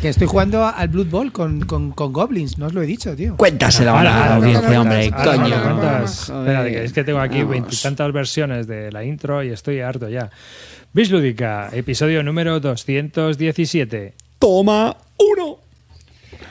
Que estoy jugando al Blood Bowl con, con, con Goblins, no os lo he dicho, tío. Cuéntaselo Ahora, a la audiencia, hombre, coño. que es que tengo aquí veintitantas versiones de la intro y estoy harto ya. Bis Lúdica, episodio número 217. Toma uno.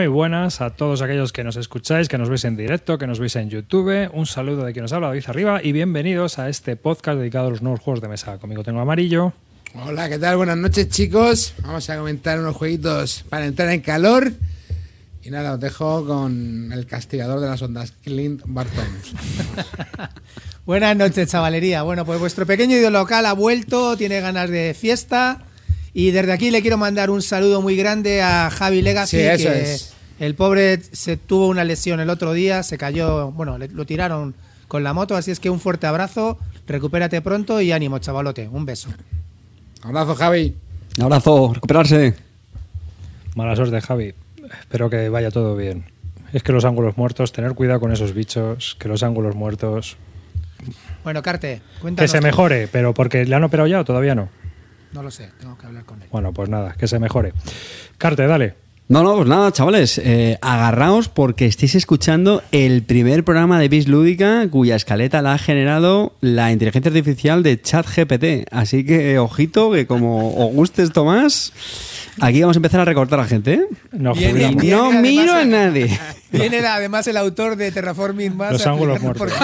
Muy buenas a todos aquellos que nos escucháis, que nos veis en directo, que nos veis en YouTube. Un saludo de quien nos habla, David Arriba, y bienvenidos a este podcast dedicado a los nuevos juegos de mesa. Conmigo tengo Amarillo. Hola, ¿qué tal? Buenas noches, chicos. Vamos a comentar unos jueguitos para entrar en calor. Y nada, os dejo con el castigador de las ondas, Clint Barton. Buenas noches, chavalería. Bueno, pues vuestro pequeño ídolo local ha vuelto, tiene ganas de fiesta. Y desde aquí le quiero mandar un saludo muy grande a Javi Legacy, Sí, eso que es. El pobre se tuvo una lesión el otro día, se cayó, bueno, le- lo tiraron con la moto, así es que un fuerte abrazo, recupérate pronto y ánimo, chavalote. Un beso. Abrazo, Javi. Un abrazo, recuperarse. Mala suerte, Javi. Espero que vaya todo bien. Es que los ángulos muertos, tener cuidado con esos bichos, que los ángulos muertos. Bueno, Carte, Que cuéntanos. se tú. mejore, pero porque le han operado ya o todavía no. No lo sé, tengo que hablar con él. Bueno, pues nada, que se mejore. Carte, dale. No, no, pues nada, chavales, eh, agarraos porque estáis escuchando el primer programa de Bis Lúdica cuya escaleta la ha generado la inteligencia artificial de ChatGPT. Así que, ojito, que como os guste esto más, aquí vamos a empezar a recortar a gente, ¿eh? No, No además, miro a nadie. Viene además el autor de Terraforming Mars. Los ángulos muertos.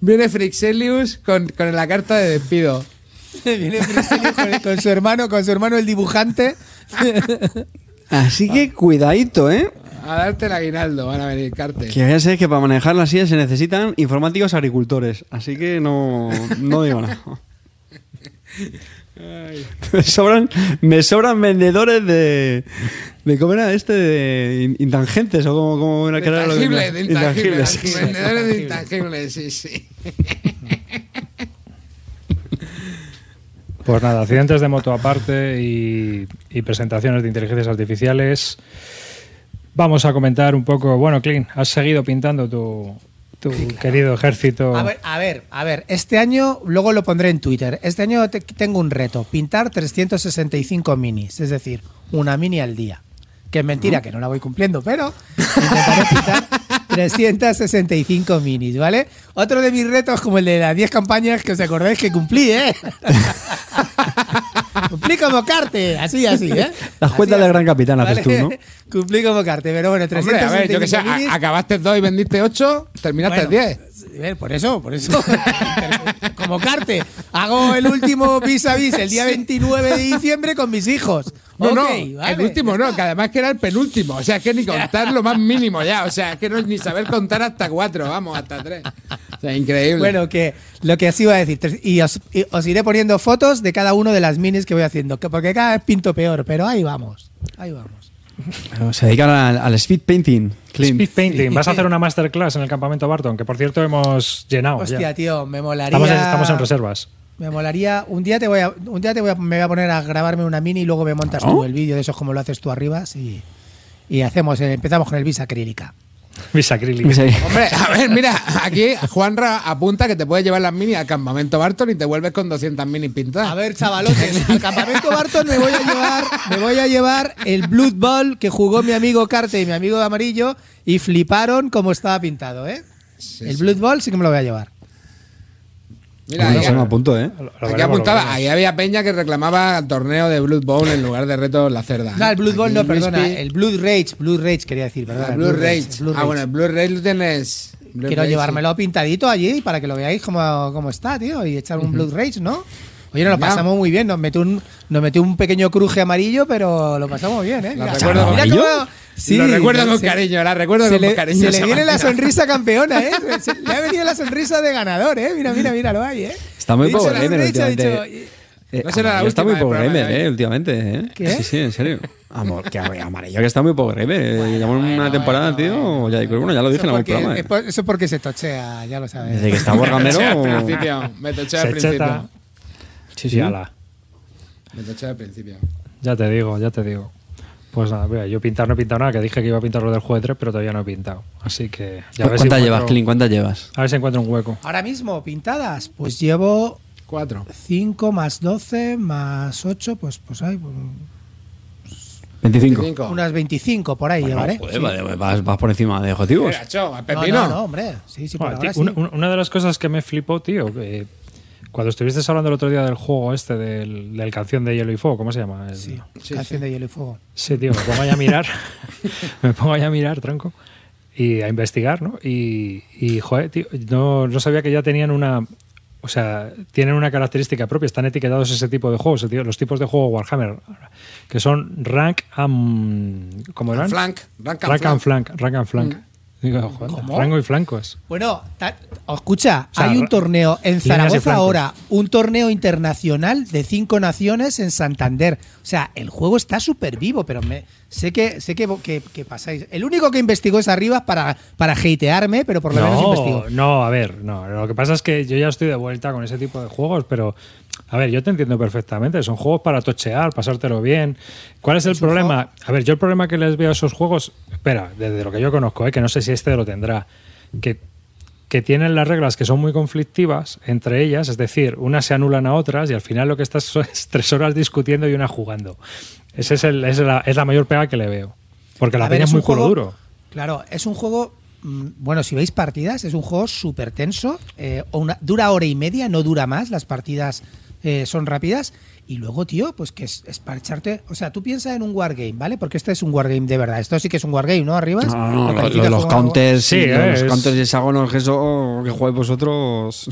Viene Frixelius con, con la carta de despido. Viene con, con su hermano, con su hermano el dibujante. Así que cuidadito, ¿eh? A darte el aguinaldo, van a venir cartes. Que ya sé que para manejar las sillas se necesitan informáticos agricultores. Así que no, no digo nada. Me sobran, me sobran vendedores de, de. ¿Cómo era este? De in- intangentes o como, como era que era lo intangibles. Intangibles. Vendedores de intangibles, sí, sí. Pues nada, accidentes de moto aparte y, y presentaciones de inteligencias artificiales. Vamos a comentar un poco. Bueno, Clint, has seguido pintando tu, tu querido ejército. A ver, a ver, a ver. Este año, luego lo pondré en Twitter. Este año te- tengo un reto: pintar 365 minis, es decir, una mini al día. Que es mentira, que no la voy cumpliendo, pero intentaré pintar 365 minis, ¿vale? Otro de mis retos, como el de las 10 campañas que os acordáis que cumplí, ¿eh? cumplí como carte, así, así, ¿eh? Las cuentas del. Gran Capitán haces tú, ¿no? cumplí como carte, pero bueno, Hombre, 365 a ver, yo que sé, minis. acabaste dos y vendiste ocho, terminaste Bueno, diez. Eh, Por eso, por eso. Como carte. Hago el último vis a vis el día 29 de diciembre con mis hijos. No, Ok, no, vale. el último no, que además que era el penúltimo. O sea, que ni contar lo más mínimo ya. O sea, que no es ni saber contar hasta cuatro, vamos, hasta tres. sea, increíble. Bueno, que lo que os iba a decir, y os, y os iré poniendo fotos de cada uno de las minis que voy haciendo, que porque cada vez pinto peor, pero ahí vamos, ahí vamos. Se dedican al, al speed painting. Clint. Speed painting. Vas a hacer una masterclass en el campamento Barton, que por cierto hemos llenado. Hostia, ya. tío, me molaría. Estamos, en, estamos en reservas. Me molaría. Un día te voy a, un día te voy a, me voy a poner a grabarme una mini y luego me montas tú el vídeo de esos como lo haces tú arriba y, y hacemos, eh, empezamos con el bis acrílica. Mis acrílicos. Ahí- Hombre, a ver, mira, aquí Juanra apunta que te puedes llevar las mini al campamento Barton y te vuelves con 200 mini pintadas. A ver, chavalotes, al campamento Barton me voy a llevar, me voy a llevar el Blood Ball que jugó mi amigo Carte y mi amigo Amarillo y fliparon como estaba pintado, ¿eh? Sí, el sí. Blood Ball sí que me lo voy a llevar. Mira, ahí, se me apunto, ¿eh? Lo- lo aquí apuntaba, ahí había Peña que reclamaba el torneo de Blood Bowl en lugar de retos la cerda. No, el Blood Aquí no, perdona, el Blood Rage, Blood Rage quería decir, Ah, perdona. el Blue Rage. Blood Ah, bueno, el Blue Rage lo tienes. Blue Quiero Rage, llevármelo pintadito allí para que lo veáis cómo, cómo está, tío, y echar un Blood Rage, ¿no? Oye, nos lo pasamos muy bien, nos metió un, nos metió un pequeño cruje amarillo, pero lo pasamos bien, ¿eh? Mira, recuerdo con- mira ¿Amarillo? cómo- Sí, lo recuerdo con se- cariño, la recuerdo se con le, cariño. se le viene la sonrisa campeona, ¿eh? Se- le ha venido la sonrisa de ganador, ¿eh? Mira, mira, mira, lo hay, ¿eh? Está muy dicho, Eh, No será la está muy programa gamer, hoy. eh, últimamente, ¿eh? ¿Qué? Sí, sí, en serio. Amor, que amarillo que está muy power gamer. eh. Llevamos una temporada, tío. ya, bueno, ya lo dije en algún programa. es eh. por- eso porque se tochea, ya lo sabes. Desde que está Me toché al Wargamero. principio. Me toché al principio. Sí, sí. ala. Me toché al principio. Ya te digo, ya te digo. Pues nada, mira, yo pintar no he pintado nada, que dije que iba a pintar lo del juego de 3, pero todavía no he pintado. Así que ya ves si ¿Cuántas llevas, Clint? ¿Cuántas llevas? A ver si encuentro un hueco. Ahora mismo, pintadas, pues llevo Cuatro. 5 más 12 más 8, pues, pues hay pues, 25. Cinco. unas 25 por ahí llevaré. Joder, Sí. vale, vas, vas por encima de objetivos. Mira, cho, al No, pepino. no, no, hombre. Sí, sí, por Joder, ahora una, sí. una- una de las cosas que me flipó, tío, eh, cuando estuviste hablando el otro día del juego este, del, del canción de Hielo y Fuego, ¿cómo se llama? El- Sí, Sí, canción sí. de hielo y fuego. Sí, tío, me pongo ahí a mirar, me pongo ahí a mirar, tronco, y a investigar, ¿no? Y, y joder, tío, no, no sabía que ya tenían una... O sea, tienen una característica propia, están etiquetados ese tipo de juegos, tío, los tipos de juego Warhammer, que son rank and... ¿Cómo eran? Flank. Rank and Rank and flank. flank, rank and flank. Digo, ¿Cómo? rango y flancos. Bueno, ta- escucha, O sea, hay un torneo en líneas Zaragoza flancos. ahora, un torneo internacional de cinco naciones en Santander. O sea, el juego está súper vivo, pero me, sé que sé que, que- que pasáis. El único que investigó es arriba para, para hatearme, pero por lo menos investigó. No, no, a ver, no. Lo que pasa es que yo ya estoy de vuelta con ese tipo de juegos, pero a ver, yo te entiendo perfectamente. Son juegos para tochear, pasártelo bien. ¿Cuál es el problema? A ver, yo el problema que les veo a esos juegos, espera, desde lo que yo conozco, ¿eh? que no sé si este lo tendrá, que, que tienen las reglas que son muy conflictivas entre ellas, es decir, unas se anulan a otras y al final lo que estás es tres horas discutiendo y una jugando. Esa es, el- es la, es la mayor pega que le veo. Porque la A ver, peña es muy culo juego- duro. Claro, es un juego. Mm, Bueno, si veis partidas, es un juego súper tenso. eh, o una- dura hora y media, no dura más. Las partidas eh, son rápidas. Y luego, tío, pues que es, es para echarte. O sea, tú piensas en un wargame, ¿vale? Porque este es un wargame de verdad. Esto sí que es un wargame, ¿no? Arriba. No, no, Lo lo- los counters, Sí, eh, los es- counters y hexágonos que eso que jugáis vosotros.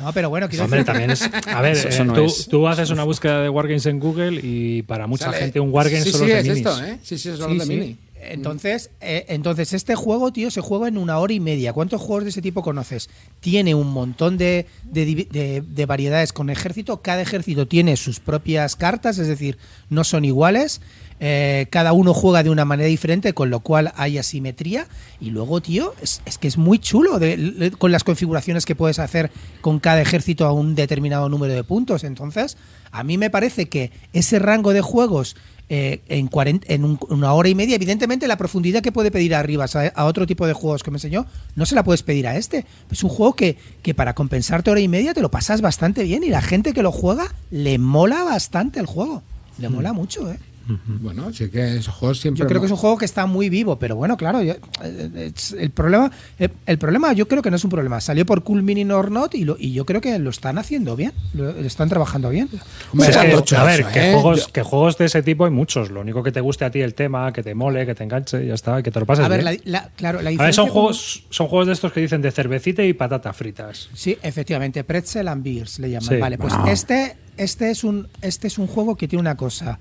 No, pero bueno, quiero Hombre, decir- también es. A ver, Eso- eso eh, no tú, es. tú haces una búsqueda de Wargames en Google y para mucha Sale- gente un Wargame sí, solo sí, es de es minis. esto, ¿eh? Sí, sí, los de sí. mini. Entonces, eh, entonces, este juego, tío, se juega en una hora y media. ¿Cuántos juegos de ese tipo conoces? Tiene un montón de, de variedades con ejército. Cada ejército tiene sus propias cartas, es decir, no son iguales. Eh, cada uno juega de una manera diferente, con lo cual hay asimetría. Y luego, tío, es, que es muy chulo de- con las configuraciones que puedes hacer con cada ejército a un determinado número de puntos. Entonces, a mí me parece que ese rango de juegos eh, en, 40 en un- una hora y media, evidentemente la profundidad que puede pedir arriba a, a otro tipo de juegos que me enseñó, no se la puedes pedir a este. Es un juego que, que para compensarte hora y media te lo pasas bastante bien y la gente que lo juega le mola bastante el juego. Le mola mucho, ¿eh? Bueno, sí que esos juegos siempre. Yo creo que es un juego que está muy vivo, pero bueno, claro, yo- eh, el problema, eh, el problema yo creo que no es un problema. Salió por Cool Mini or Not y, lo- y yo creo que lo están haciendo bien, lo, lo están trabajando bien. Hombre, que, a ver, eso, que, ¿eh? juegos, Yo- que juegos de ese tipo hay muchos. Lo único que te guste a ti el tema, que te mole, que te enganche, ya está, que te lo pases A ver, la, bien. la- claro, la A ver, diferencia son juegos, son juegos de estos que dicen de cervecita y patatas fritas. Sí, efectivamente, Pretzel and Beers le llaman. Sí. Vale, pues Wow. este, este, es un, este es un juego que tiene una cosa.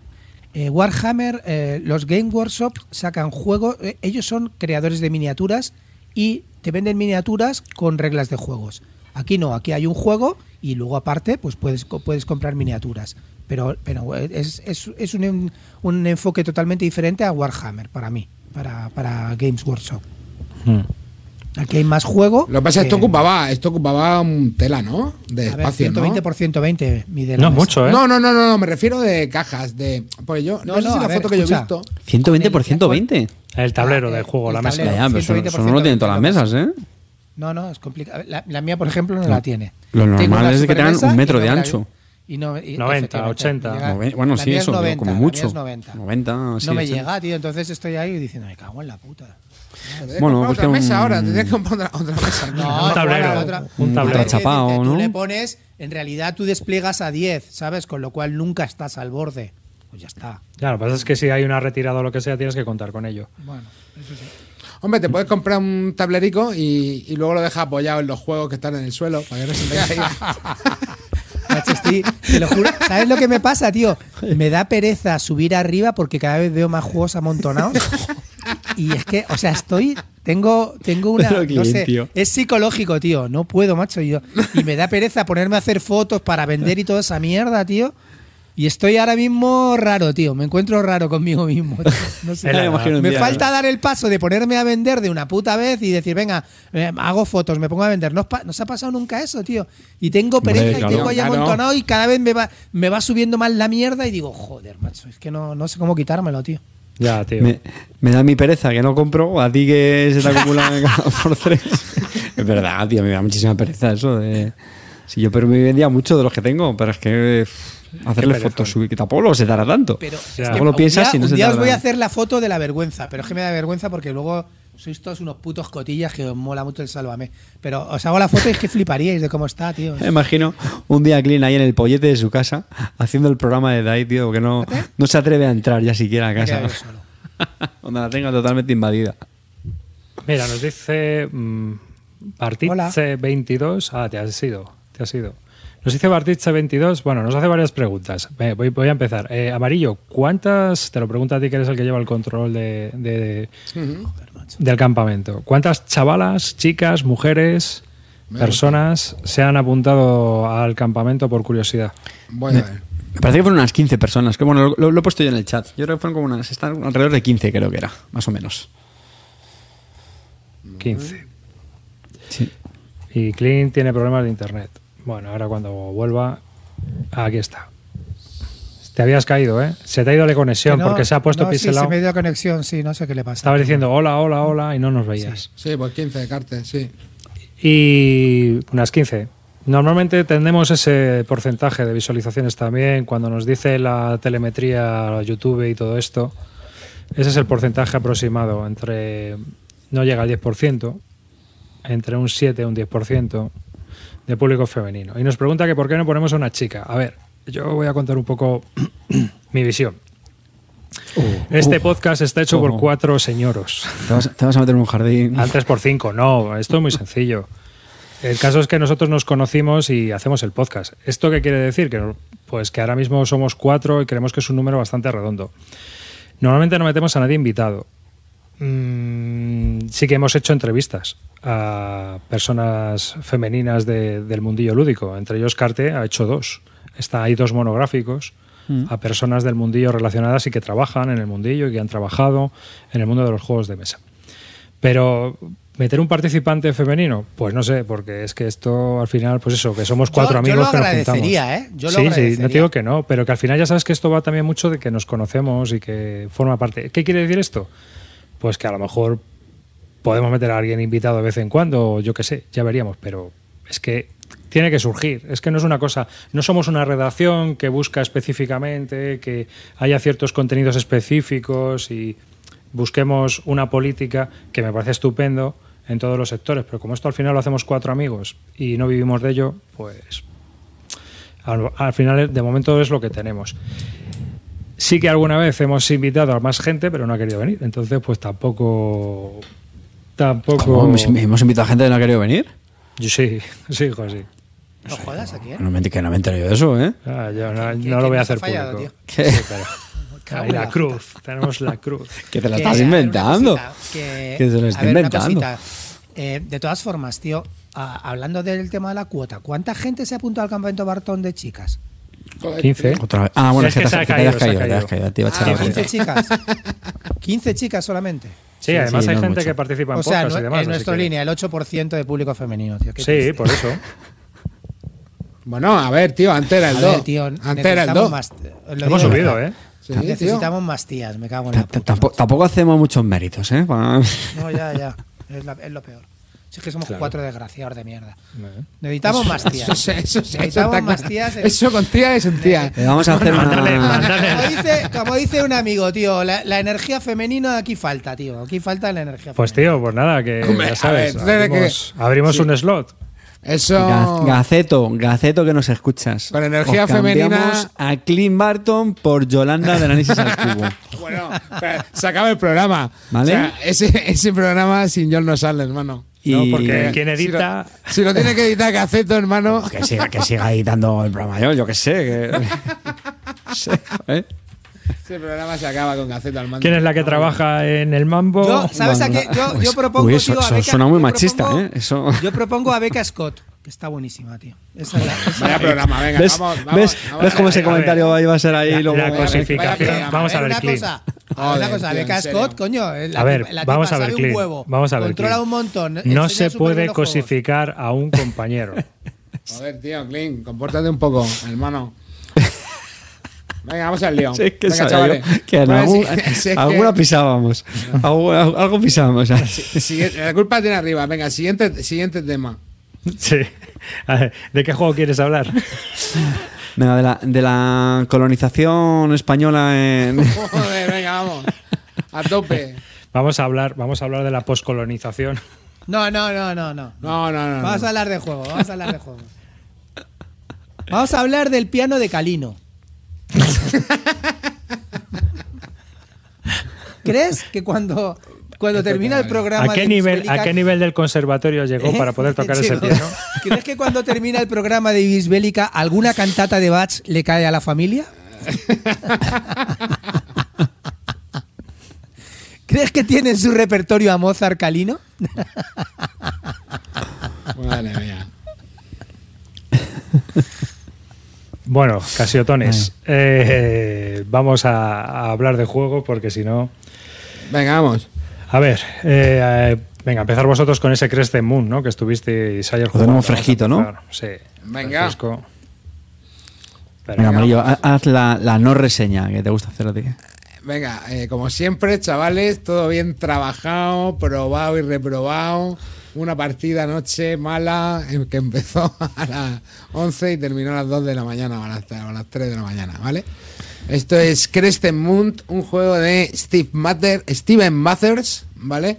Eh, Warhammer, eh, los Game Workshop sacan juegos, eh, ellos son creadores de miniaturas y te venden miniaturas con reglas de juegos. Aquí no, aquí hay un juego y luego aparte pues puedes, puedes comprar miniaturas. Pero, pero es, es, es un, un enfoque totalmente diferente a Warhammer para mí, para, para Games Workshop. Hmm. Aquí hay más juego. Lo que pasa es que esto ocupaba, esto ocupaba un tela, ¿no? De a ver, espacio, 120 ¿no? por 120 mide la No mesa. mucho, ¿eh? No, no, no, no, no, me refiero de cajas, de. Pues yo, no, No, sé no, si a la ver, foto que yo he escucha. visto. 120 por El- 120. El tablero Ah, del juego, el la mesa. tablero. Ya, ya, pero eso, 120 eso no lo tienen todas las mesas, ¿eh? No, no, es complicado. La, la mía, por ejemplo, no, la tiene. Lo normal es que tengan un metro de ancho. Y no, y 90, efectivamente, 80. me llega- bueno, sí, es eso, digo, 90, como mucho. es 90. 90, sí, no me 80. llega, tío. Entonces estoy ahí diciendo, me cago en la puta. Bueno, otra mesa un- ahora, tendría que comprar otra, otra mesa. No, Un tablero, claro, otra- un tablero. Tú ¿no? le pones, en realidad tú despliegas a 10, ¿sabes? Con lo cual nunca estás al borde. Pues ya está. Ya, lo que pasa es que si hay una retirada o lo que sea, tienes que contar con ello. Bueno, eso sí. Hombre, te puedes comprar un tablerico y, y luego lo dejas apoyado en los juegos que están en el suelo para que no se te caiga. Estoy- te lo juro. ¿Sabes lo que me pasa, tío? Me da pereza subir arriba porque cada vez veo más juegos amontonados. Y es que, o sea, estoy. Tengo, tengo una. Pero, no sé. tío. Es psicológico, tío. No puedo, macho. Yo, y me da pereza ponerme a hacer fotos para vender y toda esa mierda, tío. Y estoy ahora mismo raro, tío. Me encuentro raro conmigo mismo. tío. No sé. Me día, falta dar el paso de ponerme a vender de una puta vez y decir, venga, eh, hago fotos, me pongo a vender. No, se ha pasado nunca eso, tío. Y tengo Hombre, pereza claro. y tengo ahí Claro. amontonado y cada vez me va, me va subiendo más la mierda y digo, joder, macho, es que no, no sé cómo quitármelo, tío. Ya, tío. Me, me da mi pereza que no compro, a ti que se te acumulan cada por tres. Es verdad, tío, me da muchísima pereza eso de... Si yo pero me vendía mucho de los que tengo, pero es que pff, hacerle fotos subir que tampoco se dará tanto. Pero es que lo un piensas día, y no un se día os voy a hacer la foto de la vergüenza, pero es que me da vergüenza porque luego sois todos unos putos cotillas que os mola mucho el sálvame. Pero os hago la foto y es que fliparíais de cómo está, tío. Me imagino un día Clean ahí en el pollete de su casa haciendo el programa de Dai, tío, que no, no se atreve a entrar ya siquiera a casa. Donde la tenga totalmente invadida. Mira, nos dice mm, Bartitze22. Ah, te has ido. Te has ido. Nos dice Bartitze22. Bueno, nos hace varias preguntas. Eh, Voy, voy a empezar. Eh, Amarillo, ¿cuántas? Te lo pregunto a ti que eres el que lleva el control de, de- del campamento. ¿Cuántas chavalas, chicas, mujeres, personas se han apuntado al campamento por curiosidad? Ver. Me parece que fueron unas 15 personas. Que bueno, lo, lo he puesto yo en el chat. Yo creo que fueron como unas. Están alrededor de 15, creo que era, más o menos. 15. Sí. Y Clint tiene problemas de internet. Bueno, ahora cuando vuelva, aquí está. Te habías caído, ¿eh? Se te ha ido la conexión no- porque se ha puesto no, sí, pixelado. se me dio conexión, sí, no sé qué le pasa. Estabas diciendo hola, hola, hola y no nos veías. Sí, pues 15 de cartas, sí. Y unas 15. Normalmente tenemos ese porcentaje de visualizaciones también cuando nos dice la telemetría, YouTube y todo esto. Ese es el porcentaje aproximado entre no llega al 10%, entre un 7 y un 10% de público femenino. Y nos pregunta que por qué no ponemos a una chica. A ver, yo voy a contar un poco mi visión. Este podcast está hecho por cuatro señoros. Te vas, te vas a meter en un jardín. Antes por cinco, no, esto es muy sencillo. El caso es que nosotros nos conocimos y hacemos el podcast. ¿Esto qué quiere decir? Que, pues que ahora mismo somos cuatro y creemos que es un número bastante redondo. Normalmente no metemos a nadie invitado. Mm, sí que hemos hecho entrevistas a personas femeninas de- del mundillo lúdico. Entre ellos Carte ha hecho dos. Está, hay dos monográficos a personas del mundillo relacionadas y que trabajan en el mundillo y que han trabajado en el mundo de los juegos de mesa. Pero meter un participante femenino, pues no sé, porque es que esto al final, pues eso, que somos cuatro Yo- yo amigos lo que nos juntamos. agradecería, ¿eh? Yo lo sí, sí, no te digo que no, pero que al final ya sabes que esto va también mucho de que nos conocemos y que forma parte. ¿Qué quiere decir esto? Pues que a lo mejor podemos meter a alguien invitado de vez en cuando, yo qué sé, ya veríamos, pero es que tiene que surgir. Es que no es una cosa, no somos una redacción que busca específicamente que haya ciertos contenidos específicos y busquemos una política que me parece estupendo en todos los sectores, pero como esto al final lo hacemos cuatro amigos y no vivimos de ello, pues al, al final de momento es lo que tenemos. Sí que alguna vez hemos invitado a más gente, pero no ha querido venir. Entonces, pues tampoco. Tampoco. ¿Cómo? ¿Hemos, invitado a gente que no ha querido venir? Yo sí, sí, hijo, sí. No jodas aquí, ¿eh? No me, que no me entero yo de eso, ¿eh? Ah, yo no, ¿Qué- no qué lo voy a ha hacer fallado, público. tío? Sí, pero- Cago Ahí en la cruz, tenemos la cruz. Que te la estás inventando. cosita, que, Que se lo a está ver, una inventando. cosita. Eh, de todas formas, tío, a- hablando del tema de la cuota, ¿cuánta gente se apuntó al campamento Bartón de chicas? Joder, 15. Otra vez. Ah, bueno, Es es que, que te, caído, has se ha caído, te has caído. caído. Te iba a echar Ah, la ¿15 bronca. chicas? 15 chicas solamente. Sí, Sí, además sí, hay no gente mucho. que participa en O sea, podcast no- y demás. en así nuestra que- línea, el 8% de público femenino, tío. Sí, triste. por eso. Bueno, a ver, tío, antes era el A 2. ver, tío, antes era el necesitamos 2. más. lo Hemos subido. ¿eh? Sí, tío. Necesitamos más tías, me cago en la puta. Tampoco, tampoco hacemos muchos méritos, ¿eh? No, ya, ya. Es, la- es lo peor. Si es que somos Claro. cuatro desgraciados de mierda. Eh. Necesitamos más tías. Eso, eso, Necesitamos más tías. en- Eso con tía es un tía. Le vamos a hacer Mándale, una... mándale. Como dice, como dice un amigo, tío, la, la energía femenina aquí falta, tío. Aquí falta la energía Pues femenina. tío, pues nada, que Hombre, ya sabes, ver, desde que- abrimos, abrimos sí. un slot. Eso. Ga- Gaceto, Gaceto que nos escuchas. Con energía Os cambiamos femenina- a Clint Barton por Yolanda de Análisis al Cubo. Bueno, pero se acaba el programa. ¿Vale? O sea, ese, ese programa sin John no sale, hermano. No, Y- porque quien Si edita. lo, si lo tiene que editar Gaceto, hermano. Que siga, que siga editando el programa yo, yo que sé. Que... Sí, ¿eh? Ese programa se acaba con Gaceto al mando. ¿Quién es la que trabaja en el mambo? Yo, ¿sabes a qué? Yo, yo propongo, Uy, eso- tío, a eso Beca- suena muy machista, propongo- ¿eh? Eso- Yo propongo a Beca Scott, que está buenísima, tío. Esa es la- esa- Vaya programa, venga, ¿Ves, vamos, vamos. ¿ves, vamos ¿ves cómo ese comentario iba a ser ahí? La- luego, la cosificación. Vamos a ver, una Clint. cosa. Joder, una cosa, tío, Beca en serio. Scott, coño. La, A ver, la vamos a ver, sabe Clint. un huevo. Vamos a ver, Controla Clint. un montón. No se puede cosificar a un compañero. Joder, tío, Clint, compórtate un poco, hermano. Venga, vamos al lío. Sí, es que Venga, sabía chavales. yo que en Bueno, algún- sí, sí, es que- alguna pisábamos. Algo, algo pisábamos. La culpa tiene arriba. Venga, siguiente, siguiente tema. Sí. A ver, ¿De qué juego quieres hablar? Venga, de la, de la colonización española en... Vamos. A tope. Vamos a hablar, vamos a hablar de la poscolonización. No, no, no, no, no. No, no, no. Vamos no. a hablar de juego, vamos a hablar de juego. Vamos a hablar del piano de Calino. ¿Crees que cuando, cuando termina el programa ¿A qué, de nivel, Bisbélica- ¿A qué nivel del conservatorio llegó ¿Eh? para poder tocar ese Chicos, piano? ¿Crees que cuando termina el programa de Bisbélica alguna cantata de Bach le cae a la familia? ¿Crees que tiene en su repertorio a Mozart Calino? Madre mía. Bueno, Casiotones, eh, vamos a, a hablar de juego porque si no... Venga, vamos. A ver, eh, eh, venga, empezar vosotros con ese Crescent Moon, ¿no? Que estuvisteis ayer jugando. tenemos fresquito, ¿no? Sí. Venga. Pero Venga, Amarillo, ha- haz la, la no reseña que te gusta hacer a ti. Venga, eh, como siempre, chavales, todo bien trabajado, probado y reprobado. Una partida anoche mala eh, que empezó a las 11 y terminó a las 2 de la mañana o a las, a las 3 de la mañana, ¿vale? Esto es Crescent Moon, un juego de Steve Mather, Steven Mathers, ¿vale?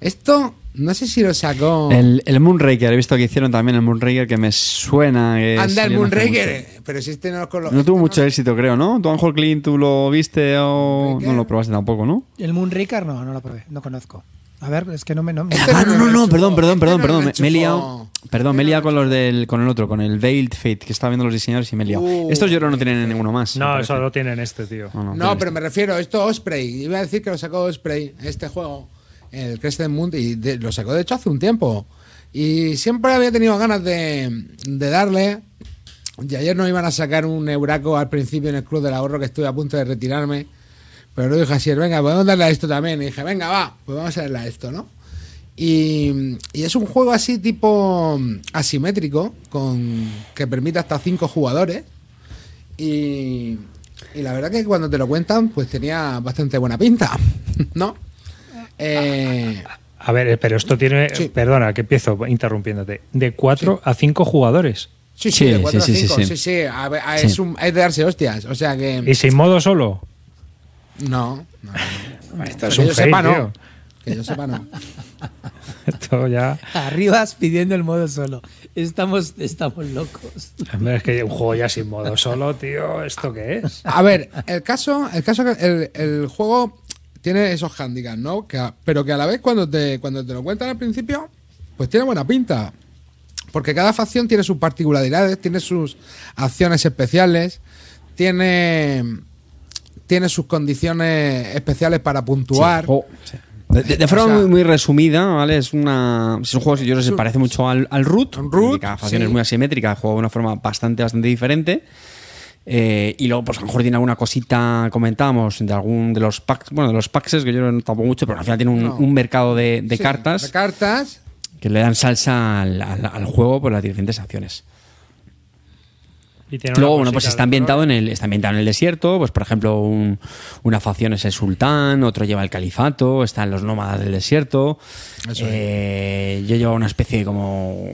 Esto, no sé si lo sacó... El, el Moonraker, he visto que hicieron también el Moonraker que me suena que Anda, el no Moonraker. Pero si este no lo. No tuvo este mucho éxito, creo, ¿no? ¿Tú, Ángel Clint, tú lo viste o Moonraker. no lo probaste tampoco, no? ¿El Moonraker? No, no lo probé, no conozco. A ver, es que no me... No, me- Este Ah, no no, no, perdón, perdón, este perdón, perdón. me he liado. Perdón, me he liado con los del, con el otro, con el Veiled Fate, que estaba viendo los diseñadores y me he liado. Uh, Estos yo creo no tienen ninguno más. No, eso lo tienen este, tío. No, no, No, tienen pero me refiero, esto Osprey. Iba a decir que lo sacó Osprey, este juego, el Crescent Moon, y lo sacó de hecho hace un tiempo. Y siempre había tenido ganas de, darle. Y ayer nos iban a sacar un Euraco al principio en el Club del Ahorro, que estuve a punto de retirarme. Pero lo dije así, venga, podemos darle a esto también. Y dije, venga, va, pues vamos a darle a esto, ¿no? Y, es un juego así tipo asimétrico, con que permite hasta cinco jugadores. Y, y la verdad que cuando te lo cuentan, pues tenía bastante buena pinta, ¿no? Eh, A ver, eh, pero esto tiene. Sí. Perdona, que empiezo interrumpiéndote. De 4 a 5 jugadores. sí, Sí, sí, de 4 sí, a sí, 5, sí, sí, sí. sí, a ver, a- Sí. Es, un, es de darse hostias, o sea que... ¿Y sin modo solo? No, no, no. Esto es que un yo sepa, no. tío. Que yo sepa, no. Esto ya. Arribas pidiendo el modo solo. Estamos, estamos locos. Es que un juego ya sin modo solo, tío. ¿Esto qué es? A ver, el caso, el caso el juego tiene esos handicaps, ¿no? Que a- pero que a la vez cuando te, cuando te lo cuentan al principio, pues tiene buena pinta. Porque cada facción tiene sus particularidades, tiene sus acciones especiales, tiene, tiene sus condiciones especiales para puntuar. Sí. Oh, sí. De, de- de forma O sea, muy, muy resumida, ¿vale? Es una. Es un juego que yo creo que se parece mucho al, al Root. Root, Cada facción sí. es muy asimétrica, el juego de una forma bastante, bastante diferente. Eh, y luego, pues a lo mejor tiene alguna cosita, comentábamos, de algún de los packs, bueno, de los packs que yo no tampoco mucho, pero al final tiene un, No. un mercado de, de sí, cartas De cartas. que le dan salsa al, al- al juego por las diferentes acciones. Y Luego, bueno, pues está ambientado en el, está ambientado en el desierto, pues por ejemplo, un- una facción es el sultán, otro lleva el califato, están los nómadas del desierto. Eso es. Eh, yo llevaba una especie de como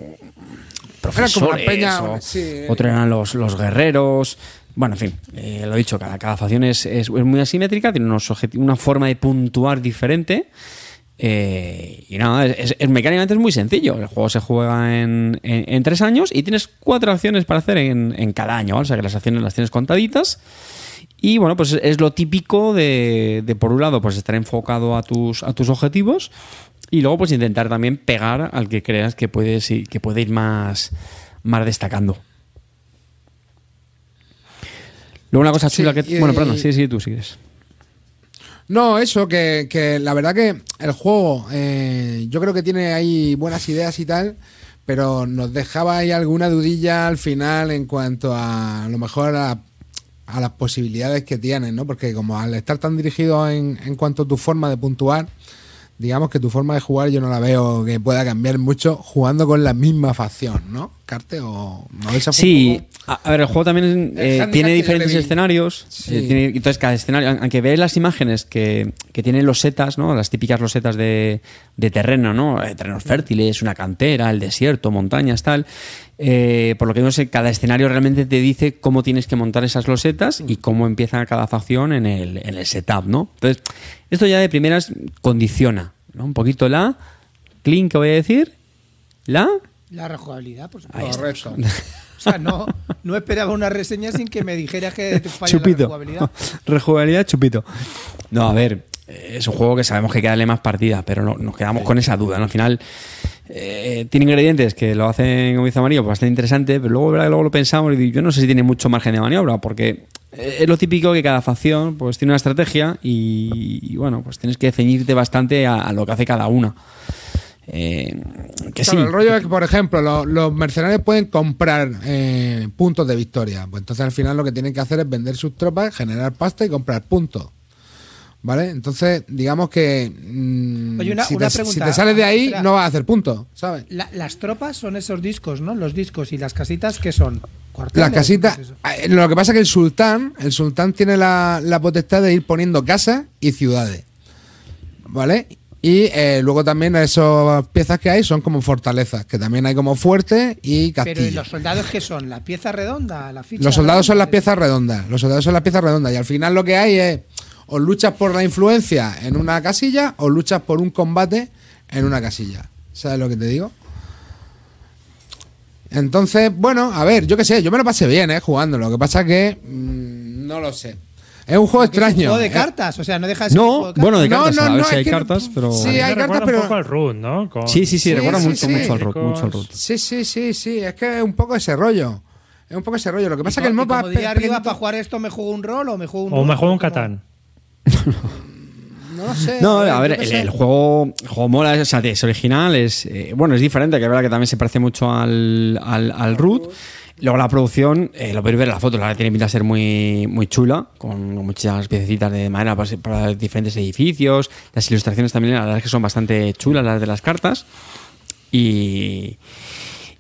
como profesores, la peña, o- sí. otro eran los, los guerreros. Bueno, en fin, eh, lo dicho, cada, cada facción es, es- muy asimétrica, tiene unos una forma de puntuar diferente. eh, y nada, es, mecánicamente es muy sencillo. El juego se juega en, en- tres años y tienes cuatro acciones para hacer en, en cada año. O sea que las acciones las tienes contaditas. Y bueno, pues es lo típico de, de, por un lado, pues estar enfocado a tus, a tus objetivos y luego pues intentar también pegar al que creas que puede, que puede ir más, más destacando. Luego una cosa Sí, chula que... y- bueno, perdón, sí, sí, tú sigues. No, eso, que, que la verdad que el juego, eh, yo creo que tiene ahí buenas ideas y tal, pero nos dejaba ahí alguna dudilla al final en cuanto a, a lo mejor a, a las posibilidades que tienen, ¿no? Porque como al estar tan dirigido en, en cuanto a tu forma de puntuar, digamos que tu forma de jugar yo no la veo que pueda cambiar mucho jugando con la misma facción, ¿no? Carte o no Sí, a, a ver, el juego también eh, tiene diferentes escenarios. Sí. eh, tiene- entonces, cada escenario, aunque veáis las imágenes que, que tienen losetas, ¿no? Las típicas losetas de, de terreno, ¿no? Eh, terrenos fértiles, una cantera, el desierto, montañas, tal. Eh, por lo que no sé, cada escenario realmente te dice cómo tienes que montar esas losetas y cómo empieza cada facción en el, en el setup, ¿no? Entonces, esto ya de primeras condiciona, ¿no? Un poquito la clean que voy a decir, la La rejugabilidad, por supuesto. Correcto. O sea, no, no esperaba una reseña sin que me dijera que te falla la chupito. rejugabilidad. Rejugabilidad, chupito. No, a ver, es un juego que sabemos que hay que darle más partida, pero no- nos quedamos con esa duda. ¿no? Al final, eh, tiene ingredientes que lo hacen, como dice Amarillo, pues bastante interesante, pero luego, ¿verdad? luego lo pensamos y yo no sé si tiene mucho margen de maniobra, porque es lo típico que cada facción pues tiene una estrategia y, y, bueno, pues tienes que ceñirte bastante a, a lo que hace cada una. Eh, que Claro, sí. el rollo es que, por ejemplo, lo- los mercenarios pueden comprar eh, puntos de victoria. Pues entonces al final lo que tienen que hacer es vender sus tropas, generar pasta y comprar puntos. ¿Vale? Entonces, digamos que mm, Oye, una- si, una te, pregunta. si te sales de ahí, Espera. no vas a hacer puntos, ¿sabes? La- las tropas son esos discos, ¿no? Los discos y las casitas que son cuarteles. Las casitas. ¿qué es eso? eh, Lo que pasa es que el sultán, el sultán tiene la, la potestad de ir poniendo casas y ciudades. ¿Vale? Y eh, luego también esas piezas que hay son como fortalezas, que también hay como fuertes y Pero ¿y los soldados qué son? ¿La pieza redonda? ¿La ficha Los soldados son las piezas redondas. Los soldados son las piezas redondas. Y al final lo que hay es o luchas por la influencia en una casilla o luchas por un combate en una casilla. ¿Sabes lo que te digo? Entonces, bueno, a ver, yo qué sé, yo me lo pasé bien, ¿eh? Jugando. Lo que pasa que mm, no lo sé. Es un juego es un extraño. juego de Eh, cartas, o sea, no deja de ser un No, juego de cartas. bueno, de No, cartas, no, a ver no, si es hay cartas, pero... Sí, hay recuerda cartas, pero- un poco al Root, ¿no? Con- Sí, sí, sí, Sí, recuerda sí, mucho, sí. mucho al root, mucho al root. Sí, sí, sí, sí. Es que es un poco ese rollo. Es un poco ese rollo. Lo que pasa es que el mapa. como diría es arriba, para jugar esto, ¿me juego un rol o me juego un O me juego un. Catán. No sé. No, a ver, el, juego, el juego mola, o sea, es original, es eh, bueno, es diferente, que es verdad que también se parece mucho al, al, al Root. Luego la producción, eh, lo podéis ver en la foto, la verdad tiene pinta de ser muy, muy chula, con muchas piececitas de madera para, diferentes edificios. Las ilustraciones también, la verdad es que son bastante chulas las de las cartas. Y,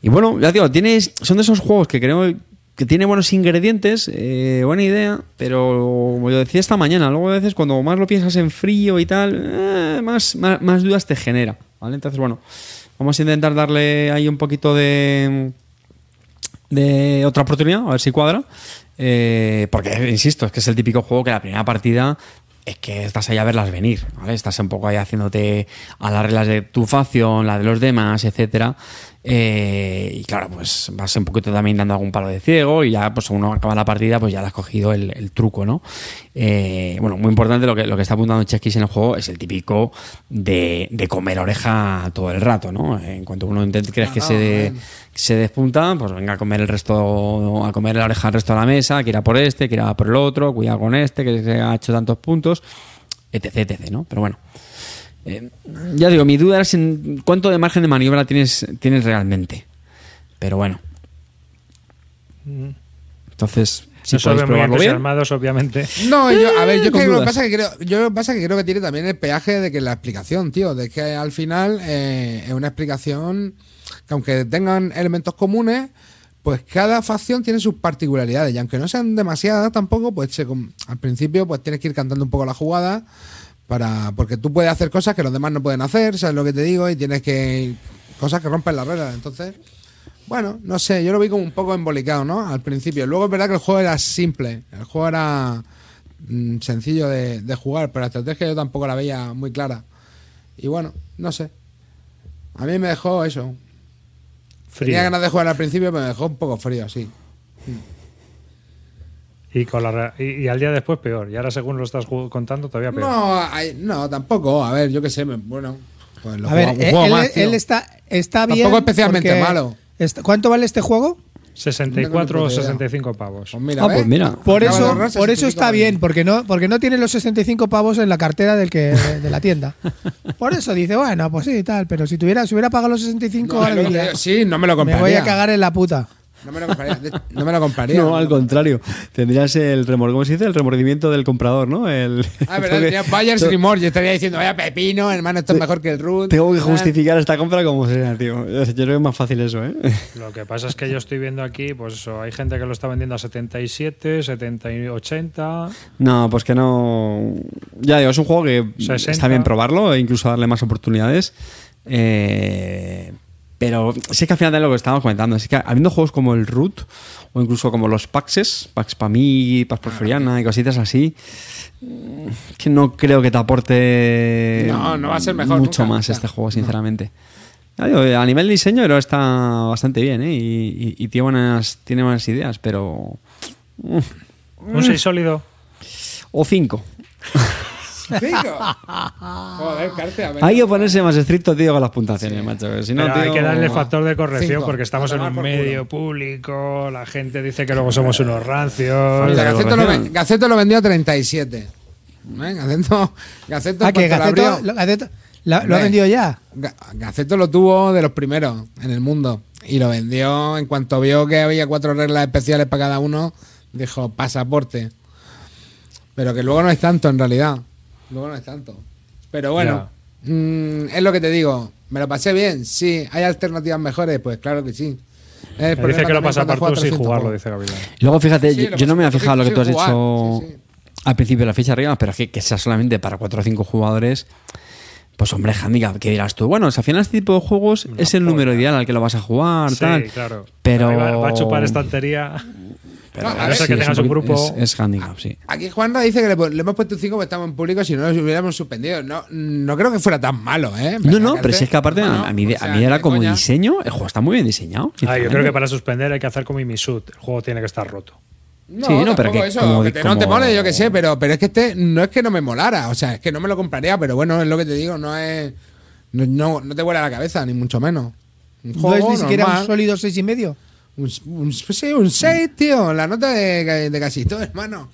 y bueno, ya digo, tienes, son de esos juegos que creo que tiene buenos ingredientes, eh, buena idea, pero como yo decía esta mañana, luego a veces cuando más lo piensas en frío y tal, eh, más, más, dudas te genera. Entonces, bueno, vamos a intentar darle ahí un poquito de, de otra oportunidad, a ver si cuadra, eh, porque, insisto, es que es el típico juego que la primera partida es que estás ahí a verlas venir, ¿vale? Estás un poco ahí haciéndote a las reglas de tu facción, la de los demás, etcétera. Eh, y claro, pues vas un poquito también dando algún palo de ciego y ya, pues uno acaba la partida, pues ya le has cogido el, el truco, ¿no? Eh, bueno, muy importante lo que, lo que está apuntando Cheskis en el juego es el típico de, de comer oreja todo el rato, ¿no? En cuanto uno intente, crees que No, se, de- bueno. se despunta, pues venga a comer el resto, a comer la oreja al resto de la mesa, que irá por este, que irá por el otro, cuidado con este, que se ha hecho tantos puntos, etc, etc, ¿no? Pero bueno. Eh, ya digo, mi duda es en cuánto de margen de maniobra tienes, tienes realmente. Pero bueno. Entonces, si no podéis probarlo bien. entusiasmados, obviamente. No, yo, a ver, yo, con creo, lo que pasa que creo, yo lo que pasa que creo que tiene también el peaje de que la explicación, tío, de que al final eh, es una explicación que aunque tengan elementos comunes, pues cada facción tiene sus particularidades y aunque no sean demasiadas tampoco, pues se com- al principio pues tienes que ir cantando un poco la jugada para porque tú puedes hacer cosas que los demás no pueden hacer, sabes lo que te digo y tienes que cosas que rompen las reglas, entonces bueno, no sé, yo lo vi como un poco embolicado, ¿no? Al principio. Luego es verdad que el juego era simple. El juego era mm, sencillo de, de jugar, pero la estrategia yo tampoco la veía muy clara. Y bueno, no sé. A mí me dejó eso. Frío. Tenía ganas de jugar al principio, pero me dejó un poco frío, sí. Y, con la, y, y al día después peor. Y ahora según lo estás contando todavía peor. No, ay, no, tampoco. A ver, yo qué sé. me- bueno, pues lo A ver, juego- él, juego él- más, tío. él está, está Tampoco bien. especialmente porque malo. está- ¿Cuánto vale este juego? 64 o No tengo ni puta idea. 65 pavos. Pues mira, Ah, pues mira. Por eso, por eso 65 está bien, porque no, porque no tiene los 65 pavos en la cartera del que, de la tienda. Por eso dice, bueno, pues sí, tal, pero si tuviera, si hubiera pagado los 65, No, ahora diría, sí, no me lo me compraría. voy a cagar en la puta. No me lo compraría. No me lo compraría. No, me al contrario. Tendrías el remordimiento, ¿cómo se dice? El remordimiento del comprador, ¿no? El, Ah, verdad, tenía Buyer's Remorse. Yo estaría diciendo, vaya pepino, hermano, esto es mejor que el root. Tengo que justificar esta compra como sea, tío. Yo creo que es más fácil eso, ¿eh? Lo que pasa es que yo estoy viendo aquí, pues eso, hay gente que lo está vendiendo a 77, 70 y 80. No, pues que no. Ya digo, es un juego que 60. está bien probarlo e incluso darle más oportunidades. Eh, pero sí que al final de lo que estábamos comentando, es que habiendo juegos como el Root o incluso como los Paxes, Pax Pami, Pax Porfiriana y cositas así, mm, que no creo que te aporte No, no va a ser mejor mucho nunca. más este juego, sinceramente. A nivel de diseño pero está bastante bien ¿eh? y, y- y tiene, buenas, tiene buenas ideas, pero... Un 6 sólido. O 5. Joder, Carte, a ver. Hay que ponerse más estricto, tío, con las puntuaciones, macho. Si no, Pero hay tío- que darle factor de corrección Cinco. porque estamos en un por medio público, la gente dice que luego somos unos rancios. Gaceto, lo, corrección. ven- Gaceto lo vendió a 37. ¿Eh? Gaceto, Gaceto, Ah, que Gaceto, lo, Gaceto- la- lo ha vendido ya. Ga- Gaceto lo tuvo de los primeros en el mundo. Y lo vendió en cuanto vio que había cuatro reglas especiales para cada uno. Dijo pasaporte. Pero que luego no es tanto en realidad. Luego no es tanto. Pero bueno, mm, es lo que te digo. ¿Me lo pasé bien? Sí. ¿Hay alternativas mejores? Pues claro que sí. Me dice que lo pasa juegas sin 300 jugarlo, dice Gavilán. Luego, fíjate, Sí, yo, no me he pasé fijado lo que tú has jugar, dicho sí, sí. al principio de la ficha arriba, pero es que, que sea solamente para 4 o 5 jugadores. Pues hombre, handicap, ¿qué dirás tú? Bueno, si al final este tipo de juegos es el número ideal al que lo vas a jugar, Sí, tal. claro. Pero. Va, va a chupar estantería. Pero No, a ver, sí, que tengas un grupo. Es, es handicap, sí. Aquí Juanra dice que le, le hemos puesto un 5 porque estamos en público, si no nos hubiéramos suspendido. No, no creo que fuera tan malo, ¿eh? No, no, pero si es que aparte, No, a mí, o a mí era como coña. diseño, el juego está muy bien diseñado. Ah, yo creo que para suspender hay que hacer como Imisut. El juego tiene que estar roto. No, Sí, no, pero que eso, como- que te, no te mole, yo que sé, pero, pero es que este no es que no me molara, o sea, es que no me lo compraría, pero bueno, es lo que te digo, no es. No, no, te vuela la cabeza, ni mucho menos. Un No es juego ni siquiera normal. un sólido seis y medio. Un, un- sí, un 6, tío, la nota de, de casi todo, hermano.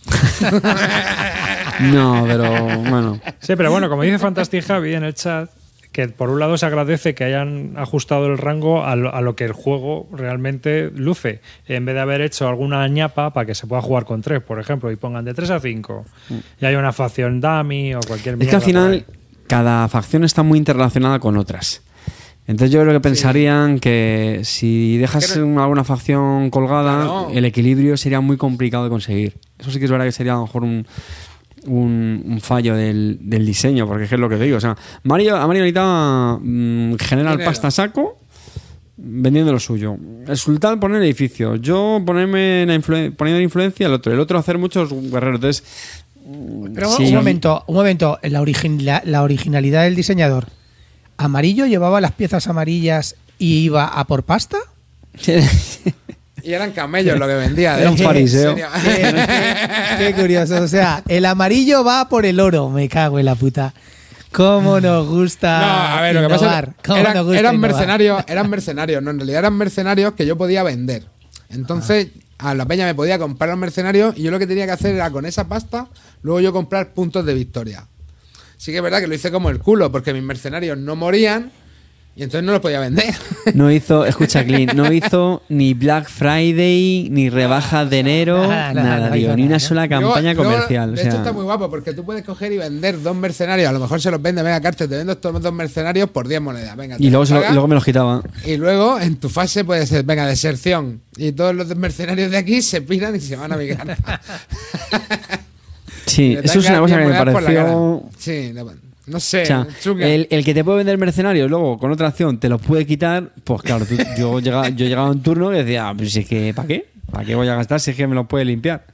No, pero bueno. Sí, pero bueno, como dice Fantastic Javi en el chat, que por un lado se agradece que hayan ajustado el rango a lo, a lo que el juego realmente luce, en vez de haber hecho alguna ñapa para que se pueda jugar con tres, por ejemplo, y pongan de 3 a 5 y hay una facción dummy o cualquier Es que al final cada facción está muy interrelacionada con otras. Entonces yo creo que pensarían que si dejas una- alguna facción colgada, el equilibrio sería muy complicado de conseguir. Eso sí que es verdad que sería a lo mejor un, un, un fallo del, del diseño, porque es lo que te digo. O sea, Mario, a Mario ahorita mm, genera el Dinero. pasta saco vendiendo lo suyo. El sultán poner edificio. Yo ponerme la influen- poniendo influencia el otro. El otro hacer muchos guerreros. Entonces, Pero Sí. un momento, un momento. La, origin- la, la originalidad del diseñador. ¿Amarillo llevaba las piezas amarillas y iba a por pasta? Y eran camellos lo que vendía. de Era un fariseo. Qué, qué curioso. O sea, el amarillo va por el oro. Me cago en la puta. ¿Cómo nos gusta No, a ver, lo que pasa eran, nos gusta eran innovar? mercenarios, eran mercenarios, no, en realidad eran mercenarios que yo podía vender. Entonces, a la peña me podía comprar los mercenarios y yo lo que tenía que hacer era con esa pasta, luego yo comprar puntos de victoria. Sí que es verdad que lo hice como el culo, porque mis mercenarios no morían y entonces no los podía vender. No hizo, escucha, Clint, no hizo ni Black Friday, ni rebaja de enero, Nada, nada, nada, tío, ni una sola Luego- campaña luego, comercial. de o sea, hecho está muy guapo, porque tú puedes coger y vender dos mercenarios, a lo mejor se los vende, venga, Carter, te vendo estos dos mercenarios por 10 monedas, venga. y luego, lo- luego me los quitaba. Y luego en tu fase puede ser, venga, deserción. Y todos los mercenarios de aquí se piran y se van a mi carta. Sí, Le eso es una cosa que me la pareció. Sí, no, no sé. O sea, chunga. el, el que te puede vender mercenarios, luego con otra acción te los puede quitar, pues claro, tú- yo, llegaba, yo llegaba a un turno y decía, "Ah, pues si es que, ¿para qué? ¿Para qué voy a gastar si es que me los puede limpiar?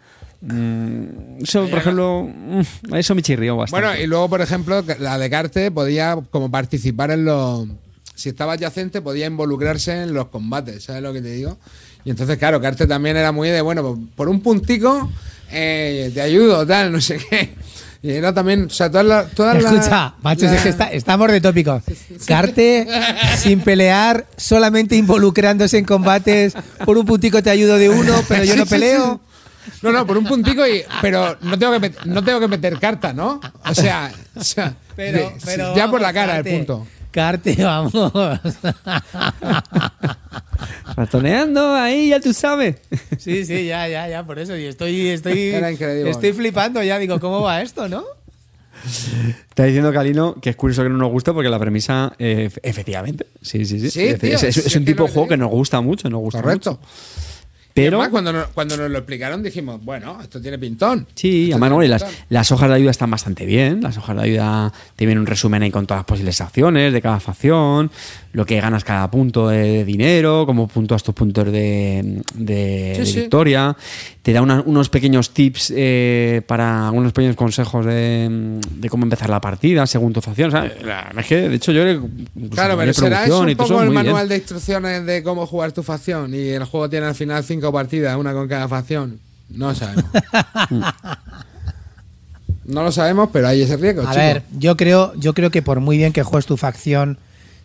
Mm, eso, por ejemplo, mm, eso me chirrió bastante. Bueno, y luego, por ejemplo, la de Carte podía como participar en los... Si estaba adyacente, podía involucrarse en los combates, ¿sabes lo que te digo? Y entonces, claro, Carte también era muy de, bueno, pues, por un puntico eh, te ayudo, tal, no sé qué. Y era también, o sea, todas las... Todas las- Escucha, machos, las- es que está- estamos de tópico. Carte sin pelear, solamente involucrándose en combates. Por un puntico te ayudo de uno, pero yo no Sí, sí, peleo. No, no, por un puntico, y, pero no tengo, que met- no tengo que meter carta, ¿no? O sea, o sea, Pero, de- pero ya por la cara el punto. Carte, vamos. Ratoneando ahí, ya tú sabes. Sí, sí, ya, ya, ya, por eso. Y estoy, estoy, Era increíble. estoy flipando ya. Digo, ¿cómo va esto, no? Está diciendo Calino que es curioso que no nos gusta porque la premisa, eh, ef- efectivamente, sí, sí, sí. Sí, es, tío, es- es sí, es un tipo de juego que nos gusta mucho, nos gusta Correcto. mucho. Pero, Además, cuando nos, cuando nos lo explicaron dijimos, bueno, esto tiene pintón. sí, además, y las, las hojas de ayuda están bastante bien. Las hojas de ayuda te vienen un resumen ahí con todas las posibles acciones de cada facción, lo que ganas cada punto de dinero, cómo puntúas tus puntos de, de- Sí, de sí. victoria. Te da una- unos pequeños tips eh, para unos pequeños consejos de, de cómo empezar la partida según tu facción. O sea, la verdad es que, de hecho, yo incluso Claro, a pero será eso un poco el bien. manual de instrucciones de cómo jugar tu facción y el juego tiene al final cinco partidas, una con cada facción. No lo sabemos. no lo sabemos, pero hay ese riesgo. A chico. ver, yo creo, yo creo que por muy bien que juegues tu facción,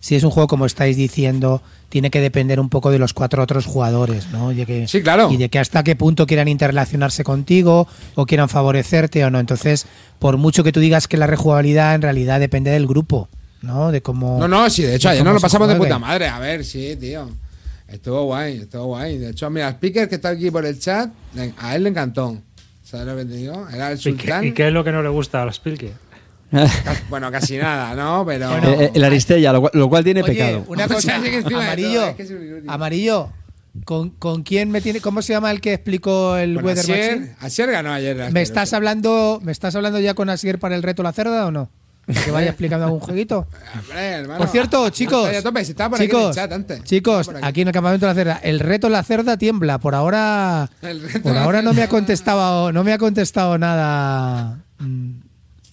si es un juego como estáis diciendo, tiene que depender un poco de los cuatro otros jugadores, ¿no? Y de que, Sí, claro. Y de que hasta qué punto quieran interrelacionarse contigo o quieran favorecerte o no. Entonces, por mucho que tú digas que la rejugabilidad en realidad depende del grupo, ¿no? De cómo. No, no, sí, de hecho, de ayer nos lo pasamos de puta madre. A ver, sí, tío. Estuvo guay, estuvo guay. De hecho, mira, Speaker que está aquí por el chat, a él le encantó. ¿Sabes lo que te digo? Era el ¿Y qué, sultán. y qué es lo que no le gusta a los Pilke? Ca- Bueno, casi nada, ¿no? Pero. Bueno, Eh, eh, el Aristella, lo, cual- lo cual tiene Oye, pecado. una O sea, cosa, sí que amarillo, todo, es que es un inútil. amarillo. ¿Con, ¿Con quién me tiene? ¿Cómo se llama el que explicó el Bueno, Weather Machine? Asier, Asier ganó ayer. ¿Me estás hablando, me estás hablando ya con Asier para el reto La Cerda o no? Que vaya explicando algún jueguito. Hombre, hermano. Por cierto, chicos, tope, si por aquí en chicos, el chat antes. chicos, Estaba por aquí. aquí en el campamento de la cerda, el reto la cerda tiembla. Por ahora, El por ahora no me ha contestado, no me ha contestado nada.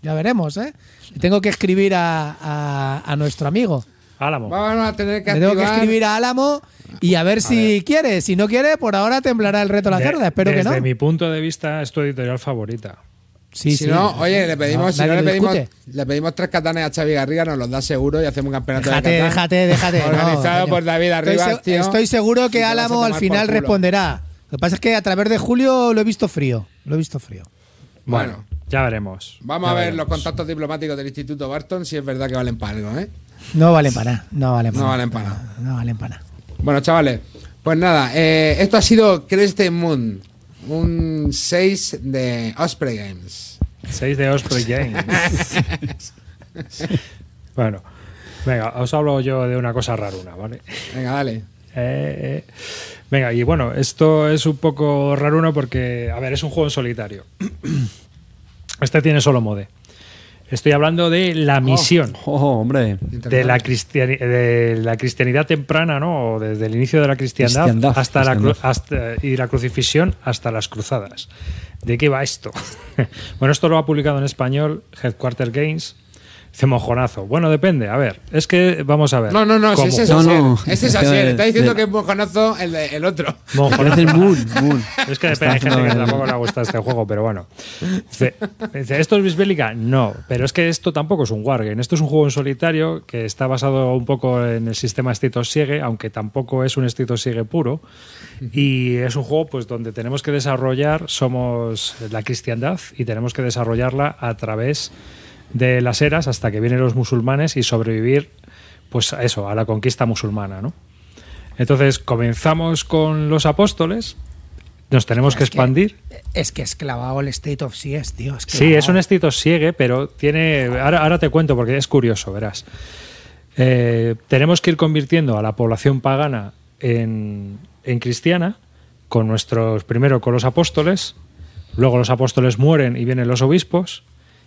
Ya veremos, ¿eh? Le Tengo que escribir a, a- a nuestro amigo. Álamo. Vamos a tener que Le tengo que escribir a Álamo y a ver si quiere. Si no quiere, por ahora temblará el reto la De- cerda. Espero que desde no. mi punto de vista, es tu editorial favorita. Sí, si sí. no, oye, le pedimos, si nadie no le pedimos, discute. le pedimos tres catanes a Xavi Garriga, nos los da seguro y hacemos un campeonato Déjate, de Catán. déjate, déjate. no, Organizado por David Estoy Arribas, tío. Estoy seguro que Álamo al final responderá. Lo que pasa es que a través de Julio lo he visto frío. Lo he visto frío. Bueno, Ya veremos. vamos Ya a ver veremos. los contactos diplomáticos del Instituto Barton si es verdad que valen para algo, ¿eh? No valen para nada. No valen para No nada. valen para nada. No valen para nada. Bueno, chavales, pues nada, eh, esto ha sido Crescent Moon, un 6 de Osprey Games. 6 de Osprey Games. bueno, venga, os hablo yo de una cosa raruna, ¿vale? Venga, dale. Eh, venga, y bueno, esto es un poco raruno porque, a ver, es un juego en solitario. Este tiene solo mode. Estoy hablando de la misión. Oh, hombre. De la, cristiani- de la cristianidad temprana, ¿no? O desde el inicio de la cristiandad, Cristiandad, hasta, La hasta- y la crucifixión hasta las cruzadas. ¿De qué va esto? bueno, esto lo ha publicado en español Headquarter Games. Dice mojonazo. Bueno, depende. A ver, es que vamos a ver. No, no, no, ese es No, Asier. no. Ese es Asier. Está diciendo de- que es mojonazo el, de- el otro. Mojonazo. El Moon. Moon. Es que depende, hay gente que tampoco le gusta este juego, pero bueno. Dice, dice, ¿esto es bisbélica? No, pero es que esto tampoco es un wargame. Esto es un juego en solitario que está basado un poco en el sistema Stitos Siege, aunque tampoco es un Stitos Siege puro. Y es un juego pues donde tenemos que desarrollar, somos la cristiandad y tenemos que desarrollarla a través de las eras hasta que vienen los musulmanes y sobrevivir pues a eso, a la conquista musulmana, ¿no? Entonces comenzamos con los apóstoles, nos tenemos que expandir. Es que es clavado el State of Siege, tío. Es Sí, es un clavado. estilo siegue, pero tiene. Ahora, ahora te cuento porque es curioso, verás. Eh, tenemos que ir convirtiendo a la población pagana en, en cristiana, con nuestros. Primero con los apóstoles, luego los apóstoles mueren y vienen los obispos,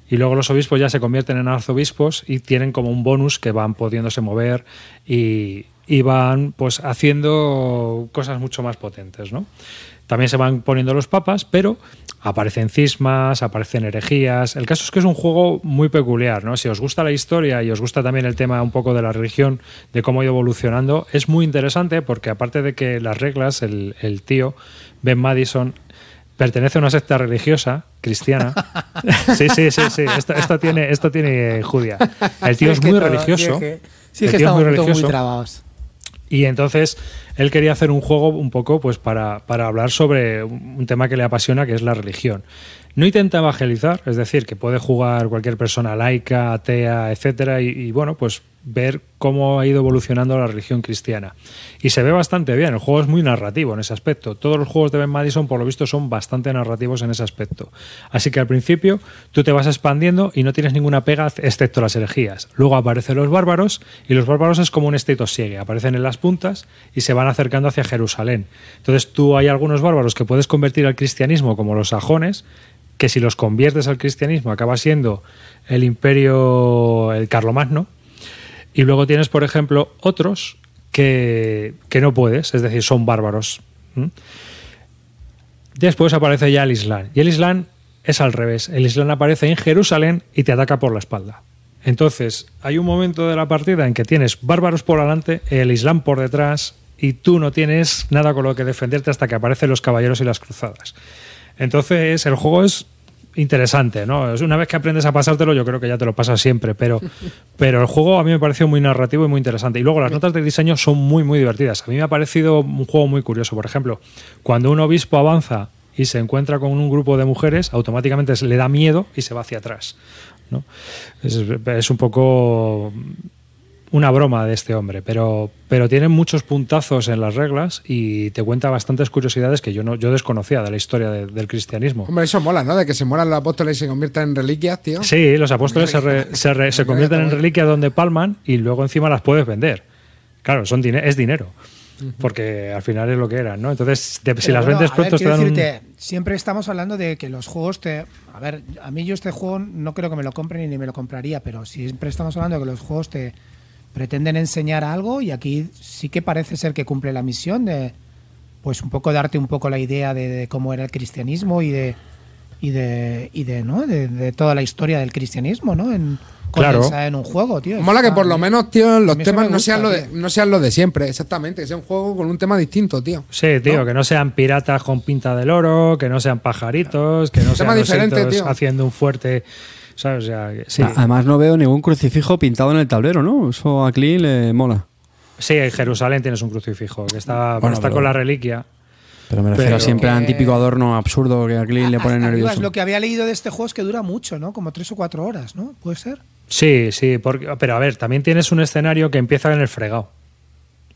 y luego los obispos ya se convierten en arzobispos y tienen como un bonus que van pudiéndose mover y, van pues haciendo cosas mucho más potentes, ¿no? También se van poniendo los papas, pero aparecen cismas, aparecen herejías. El caso es que es un juego muy peculiar, ¿no? Si os gusta la historia y os gusta también el tema un poco de la religión, de cómo ha ido evolucionando, es muy interesante porque aparte de que las reglas, el, el tío, Ben Madison, pertenece a una secta religiosa cristiana. sí, sí, sí, sí. Esto, esto tiene, esto tiene Judia. El tío es muy todo- religioso. Sí, es que, sí, es que muy estamos muy religioso. trabados. Y entonces él quería hacer un juego un poco pues para, para hablar sobre un tema que le apasiona, que es la religión. No intenta evangelizar, es decir, que puede jugar cualquier persona laica, atea, etcétera, y, y, bueno, pues ver cómo ha ido evolucionando la religión cristiana. Y se ve bastante bien, el juego es muy narrativo en ese aspecto. Todos los juegos de Ben Madison, por lo visto, son bastante narrativos en ese aspecto. Así que al principio tú te vas expandiendo y no tienes ninguna pega excepto las herejías. Luego aparecen los bárbaros y los bárbaros es como un estate sigue, aparecen en las puntas y se van acercando hacia Jerusalén. Entonces tú hay algunos bárbaros que puedes convertir al cristianismo como los sajones, que si los conviertes al cristianismo acaba siendo el imperio, el Carlomagno, y luego tienes, por ejemplo, otros que, que no puedes, es decir, son bárbaros. Después aparece ya el Islam. Y el Islam es al revés. El Islam aparece en Jerusalén y te ataca por la espalda. Entonces, hay un momento de la partida en que tienes bárbaros por delante, el Islam por detrás, y tú no tienes nada con lo que defenderte hasta que aparecen los caballeros y las cruzadas. Entonces, el juego es interesante, ¿no? Es Una vez que aprendes a pasártelo, yo creo que ya te lo pasas siempre, pero, pero el juego a mí me pareció muy narrativo y muy interesante. Y luego las notas de diseño son muy, muy divertidas. A mí me ha parecido un juego muy curioso. Por ejemplo, cuando un obispo avanza y se encuentra con un grupo de mujeres, automáticamente le da miedo y se va hacia atrás. ¿no? Es, es un poco una broma de este hombre, pero, pero tiene muchos puntazos en las reglas y te cuenta bastantes curiosidades que yo no yo desconocía de la historia de- del cristianismo. Hombre, eso mola, ¿no? De que se mueran los apóstoles y se conviertan en reliquias, tío. Sí, los apóstoles se, re- se, re- se convierten en reliquias donde palman y luego encima las puedes vender. Claro, son es dinero. Porque al final es lo que eran, ¿no? Entonces, de- si las bueno, vendes ver, pronto te dan un... Siempre estamos hablando de que los juegos te. A ver, a mí yo este juego no creo que me lo compren ni me lo compraría, pero siempre estamos hablando de que los juegos te pretenden enseñar algo y aquí sí que parece ser que cumple la misión de. Pues un poco darte un poco la idea de, de cómo era el cristianismo y de. Y de, y de, ¿no? de, de toda la historia del cristianismo, ¿no? En, Claro. en un juego, tío. Mola que por lo menos, tío, los temas no sean, lo de, tío. no sean lo de siempre, exactamente. Que sea un juego con un tema distinto, tío. Sí, tío, ¿no? que no sean piratas con pinta del oro, que no sean pajaritos, que no sean diferente, haciendo un fuerte... ¿Sabes? O sea, que- sí. A- Además no veo ningún crucifijo pintado en el tablero, ¿no? Eso a Clean le mola. Sí, en Jerusalén tienes un crucifijo que está, Bueno, está pero- con la reliquia. Pero me refiero Pero- siempre al que- típico adorno absurdo que a Clean le pone nervioso. Lo que había leído de este juego es que dura mucho, ¿no? Como tres o cuatro horas, ¿no? ¿Puede ser? Sí, sí, porque, pero a ver, también tienes un escenario que empieza en el fregado.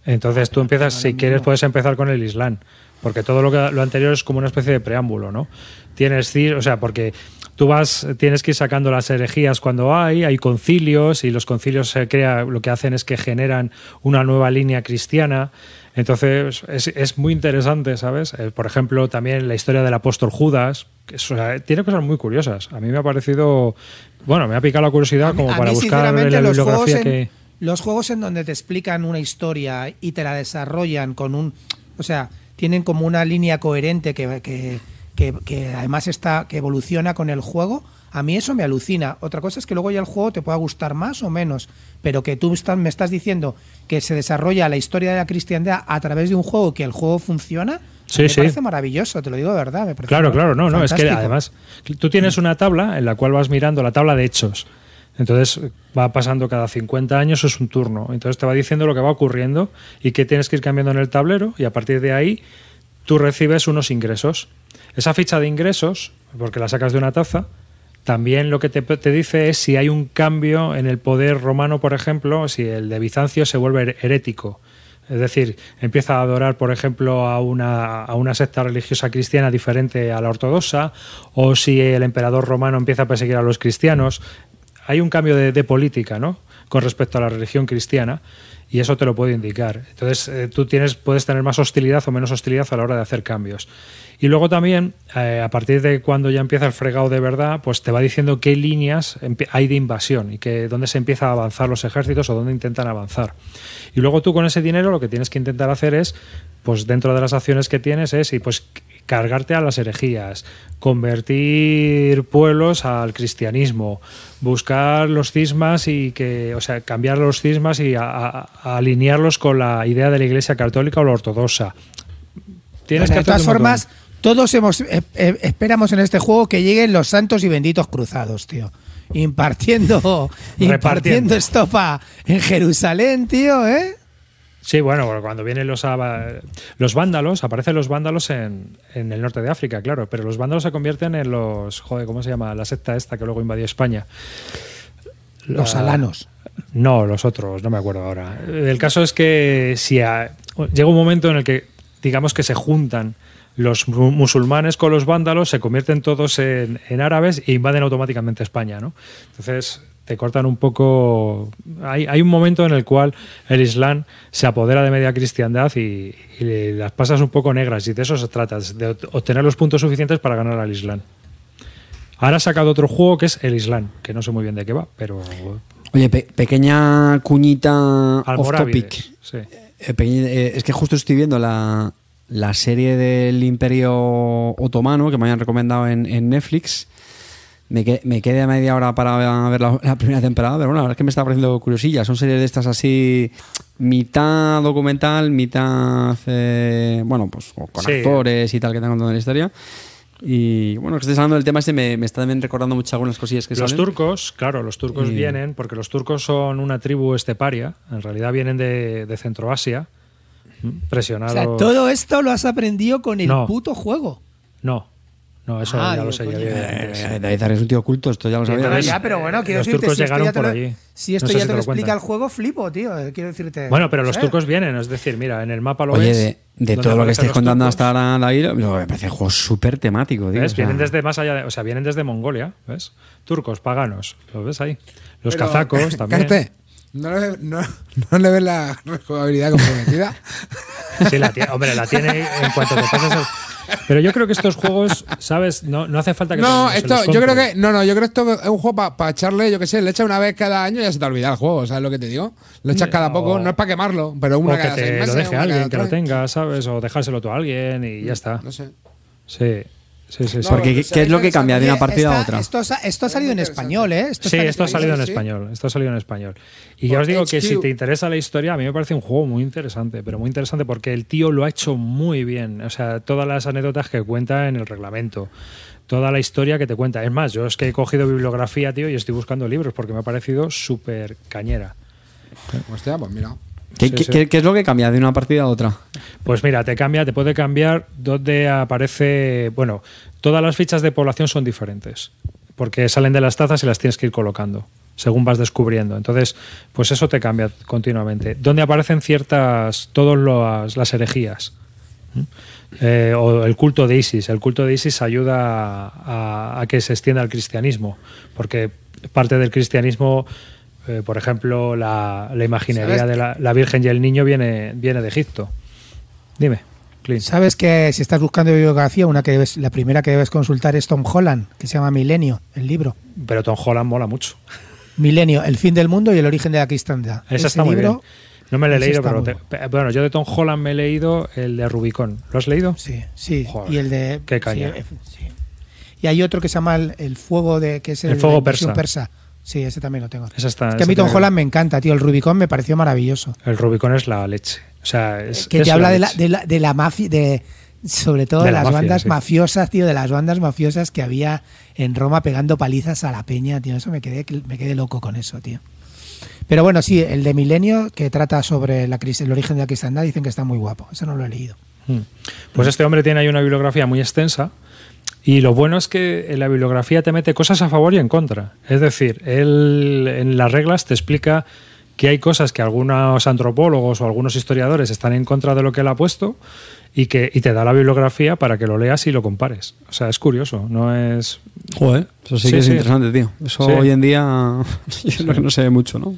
Entonces tú empiezas, si quieres, puedes empezar con el Islam, porque todo lo, que, lo anterior es como una especie de preámbulo, ¿no? Tienes, o sea, porque tú vas, tienes que ir sacando las herejías cuando hay, hay concilios y los concilios se crea, lo que hacen es que generan una nueva línea cristiana. Entonces es, es muy interesante, ¿sabes? Eh, por ejemplo, también la historia del apóstol Judas, que es- o sea, tiene cosas muy curiosas. A mí me ha parecido, bueno, me ha picado la curiosidad mí- como para mí, buscar la bibliografía en, que... los juegos en donde te explican una historia y te la desarrollan con un. O sea, tienen como una línea coherente que, que, que- que además está que evoluciona con el juego. A mí eso me alucina. Otra cosa es que luego ya el juego te pueda gustar más o menos, pero que tú estás- me estás diciendo que se desarrolla la historia de la cristiandad a través de un juego que el juego funciona. Sí, me sí. parece maravilloso, te lo digo de verdad. Me parece Claro, claro, no, no, es que además tú tienes una tabla en la cual vas mirando la tabla de hechos. Entonces va pasando cada 50 años, es un turno. Entonces te va diciendo lo que va ocurriendo y qué tienes que ir cambiando en el tablero y a partir de ahí tú recibes unos ingresos. Esa ficha de ingresos, porque la sacas de una taza, también lo que te, dice es si hay un cambio en el poder romano, por ejemplo, si el de Bizancio se vuelve herético. Es decir, empieza a adorar, por ejemplo, a una, a una secta religiosa cristiana diferente a la ortodoxa, o si el emperador romano empieza a perseguir a los cristianos. Hay un cambio de, de política, ¿no? Con respecto a la religión cristiana y eso te lo puede indicar. Entonces, eh, tú tienes, puedes tener más hostilidad o menos hostilidad a la hora de hacer cambios. Y luego también, eh, a partir de cuando ya empieza el fregado de verdad, pues te va diciendo qué líneas hay de invasión y que dónde se empieza a avanzar los ejércitos o dónde intentan avanzar. Y luego tú con ese dinero lo que tienes que intentar hacer es, pues dentro de las acciones que tienes es, y pues cargarte a las herejías, convertir pueblos al cristianismo, buscar los cismas y que, o sea, cambiar los cismas y a- a- a alinearlos con la idea de la Iglesia católica o la ortodoxa. Tienes Bueno, que de todas formas, todos hemos, eh, eh, esperamos en este juego que lleguen los santos y benditos cruzados, tío. Impartiendo, impartiendo estopa en Jerusalén, tío, ¿eh? Sí, bueno, cuando vienen los, los vándalos, aparecen los vándalos en, en el norte de África, claro, pero los vándalos se convierten en los, joder, ¿cómo se llama? La secta esta que luego invadió España. Los La- alanos. No, los otros, no me acuerdo ahora. El caso es que si a- llega un momento en el que, digamos que se juntan los mu- musulmanes con los vándalos, se convierten todos en, en árabes e invaden automáticamente España, ¿no? Entonces te cortan un poco... Hay, hay un momento en el cual el Islam se apodera de media cristiandad y, y las pasas un poco negras y de eso se trata, de obtener los puntos suficientes para ganar al Islam. Ahora ha sacado otro juego que es el Islam, que no sé muy bien de qué va, pero Oye, pe- pequeña cuñita off topic. sí. Eh, eh, es que justo estoy viendo la, la serie del Imperio Otomano que me habían recomendado en, en Netflix. Me, que- me quedé a media hora para ver la, la primera temporada, pero bueno, la verdad es que me está pareciendo curiosillas. Son series de estas así, mitad documental, mitad, eh, bueno, pues con Sí. actores y tal que están contando la historia. Y bueno, que estés hablando del tema este me, me está también recordando mucho algunas cosillas que Los salen. turcos, claro, los turcos Y- vienen, porque los turcos son una tribu esteparia, en realidad vienen de, de Centroasia, ¿m? O presionados. sea, todo esto lo has aprendido con el No. puto juego. No, no, eso Ah, ya lo sé. Eh, David es un tío oculto, esto ya lo sabía. pero ya, pero bueno, quiero los decirte, turcos si esto llegaron ya te por lo, allí. si esto No sé ya si te te lo lo explica cuentan. el juego, flipo, tío. eh, Quiero decirte. Bueno, pero los sé. turcos vienen, es decir, mira, en el mapa lo Oye, ves. de, de todo lo que estáis contando turcos. hasta ahora, David, me parece un juego súper temático. tío. ¿Ves? O sea, Vienen desde más allá, de- o sea, vienen desde Mongolia, ¿ves? Turcos, paganos, ¿lo ves ahí? Los Pero, kazacos también. Carte, ¿no le, no, no le ves la rejugabilidad comprometida? Sí, la tiene, hombre, la tiene en cuanto te pasas el... Pero yo creo que estos juegos, ¿sabes? No, no hace falta que No, se esto, yo creo que. No, no, yo creo que esto es un juego para echarle, yo qué sé, le echas una vez cada año y ya se te olvida el juego, ¿sabes lo que te digo? Lo echas cada poco, no es para quemarlo, pero una o que seis te meses, lo deje alguien que lo tenga, ¿sabes? O dejárselo tú a alguien y ya está. No sé. Sí, sí, sí. sí. Porque, ¿qué, es lo que cambia de una partida esta- a otra? Esto, sa- esto ha salido en español, ¿eh? Esto Sí, esto ha salido en sí. español. Esto ha salido en español. Y Por ya os digo que si te interesa la historia, a mí me parece un juego muy interesante, pero muy interesante porque el tío lo ha hecho muy bien. O sea, todas las anécdotas que cuenta en el reglamento, toda la historia que te cuenta. Es más, yo es que he cogido bibliografía, tío, y estoy buscando libros porque me ha parecido súper cañera. Hostia, pues mira. ¿Qué, sí, qué- sí. qué- qué es lo que cambia de una partida a otra? Pues mira, te cambia, te puede cambiar donde aparece. Bueno, todas las fichas de población son diferentes. Porque salen de las tazas y las tienes que ir colocando. Según vas descubriendo. Entonces, pues eso te cambia continuamente. Donde aparecen ciertas. todas las, las herejías. ¿Mm? Eh, o el culto de Isis. El culto de Isis ayuda a, a que se extienda el cristianismo. Porque parte del cristianismo. Eh, por ejemplo, la, la imaginería ¿Sabes? de la, la Virgen y el Niño viene, viene de Egipto. Dime, Clint. Sabes que si estás buscando bibliografía, una que debes, la primera que debes consultar es Tom Holland, que se llama Milenio, el libro. Pero Tom Holland mola mucho. Milenio, el fin del mundo y el origen de la cristiandad. Esa Ese está muy libro, bien. No me lo he leído, pero muy te- bueno, yo de Tom Holland me he leído el de Rubicon. ¿Lo has leído? Sí, sí. Joder, y el de. qué caña. sí, sí. Y hay otro que se llama El, el Fuego de. que es El Fuego Persa. Sí, ese también lo tengo. Esa está- es que a mí Tom. Holland me encanta, tío. El Rubicon me pareció maravilloso. El Rubicon es la leche. O sea, es, que es te habla de la, de la, de la mafia, de, sobre todo De de, la las mafia, bandas sí. mafiosas, tío, de las bandas mafiosas que había en Roma pegando palizas a la peña, tío. Eso me quedé, me quedé loco con eso, tío. Pero bueno, sí, el de Milenio, que trata sobre la, el origen de la cristiandad, dicen que está muy guapo. Eso no lo he leído. Mm. Pues este hombre tiene ahí una bibliografía muy extensa Y lo bueno es que en la bibliografía te mete cosas a favor y en contra. Es decir, él en las reglas te explica que hay cosas que algunos antropólogos o algunos historiadores están en contra de lo que él ha puesto y que y te da la bibliografía para que lo leas y lo compares. O sea, es curioso, no es Joder, eso sí, Sí, que es sí. interesante, tío. Eso Sí. hoy en día yo creo que no se ve mucho, ¿no?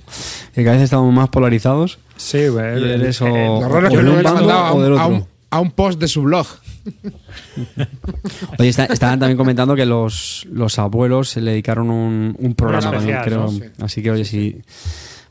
Que cada vez estamos más polarizados. Sí, el- Y eres o- eh, Lo raro es que no le mandado a un, a un post de su blog. Oye, está- estaban también comentando que los, los abuelos se le dedicaron un, un programa también, creo. ¿no? Sí. Así que, oye, sí,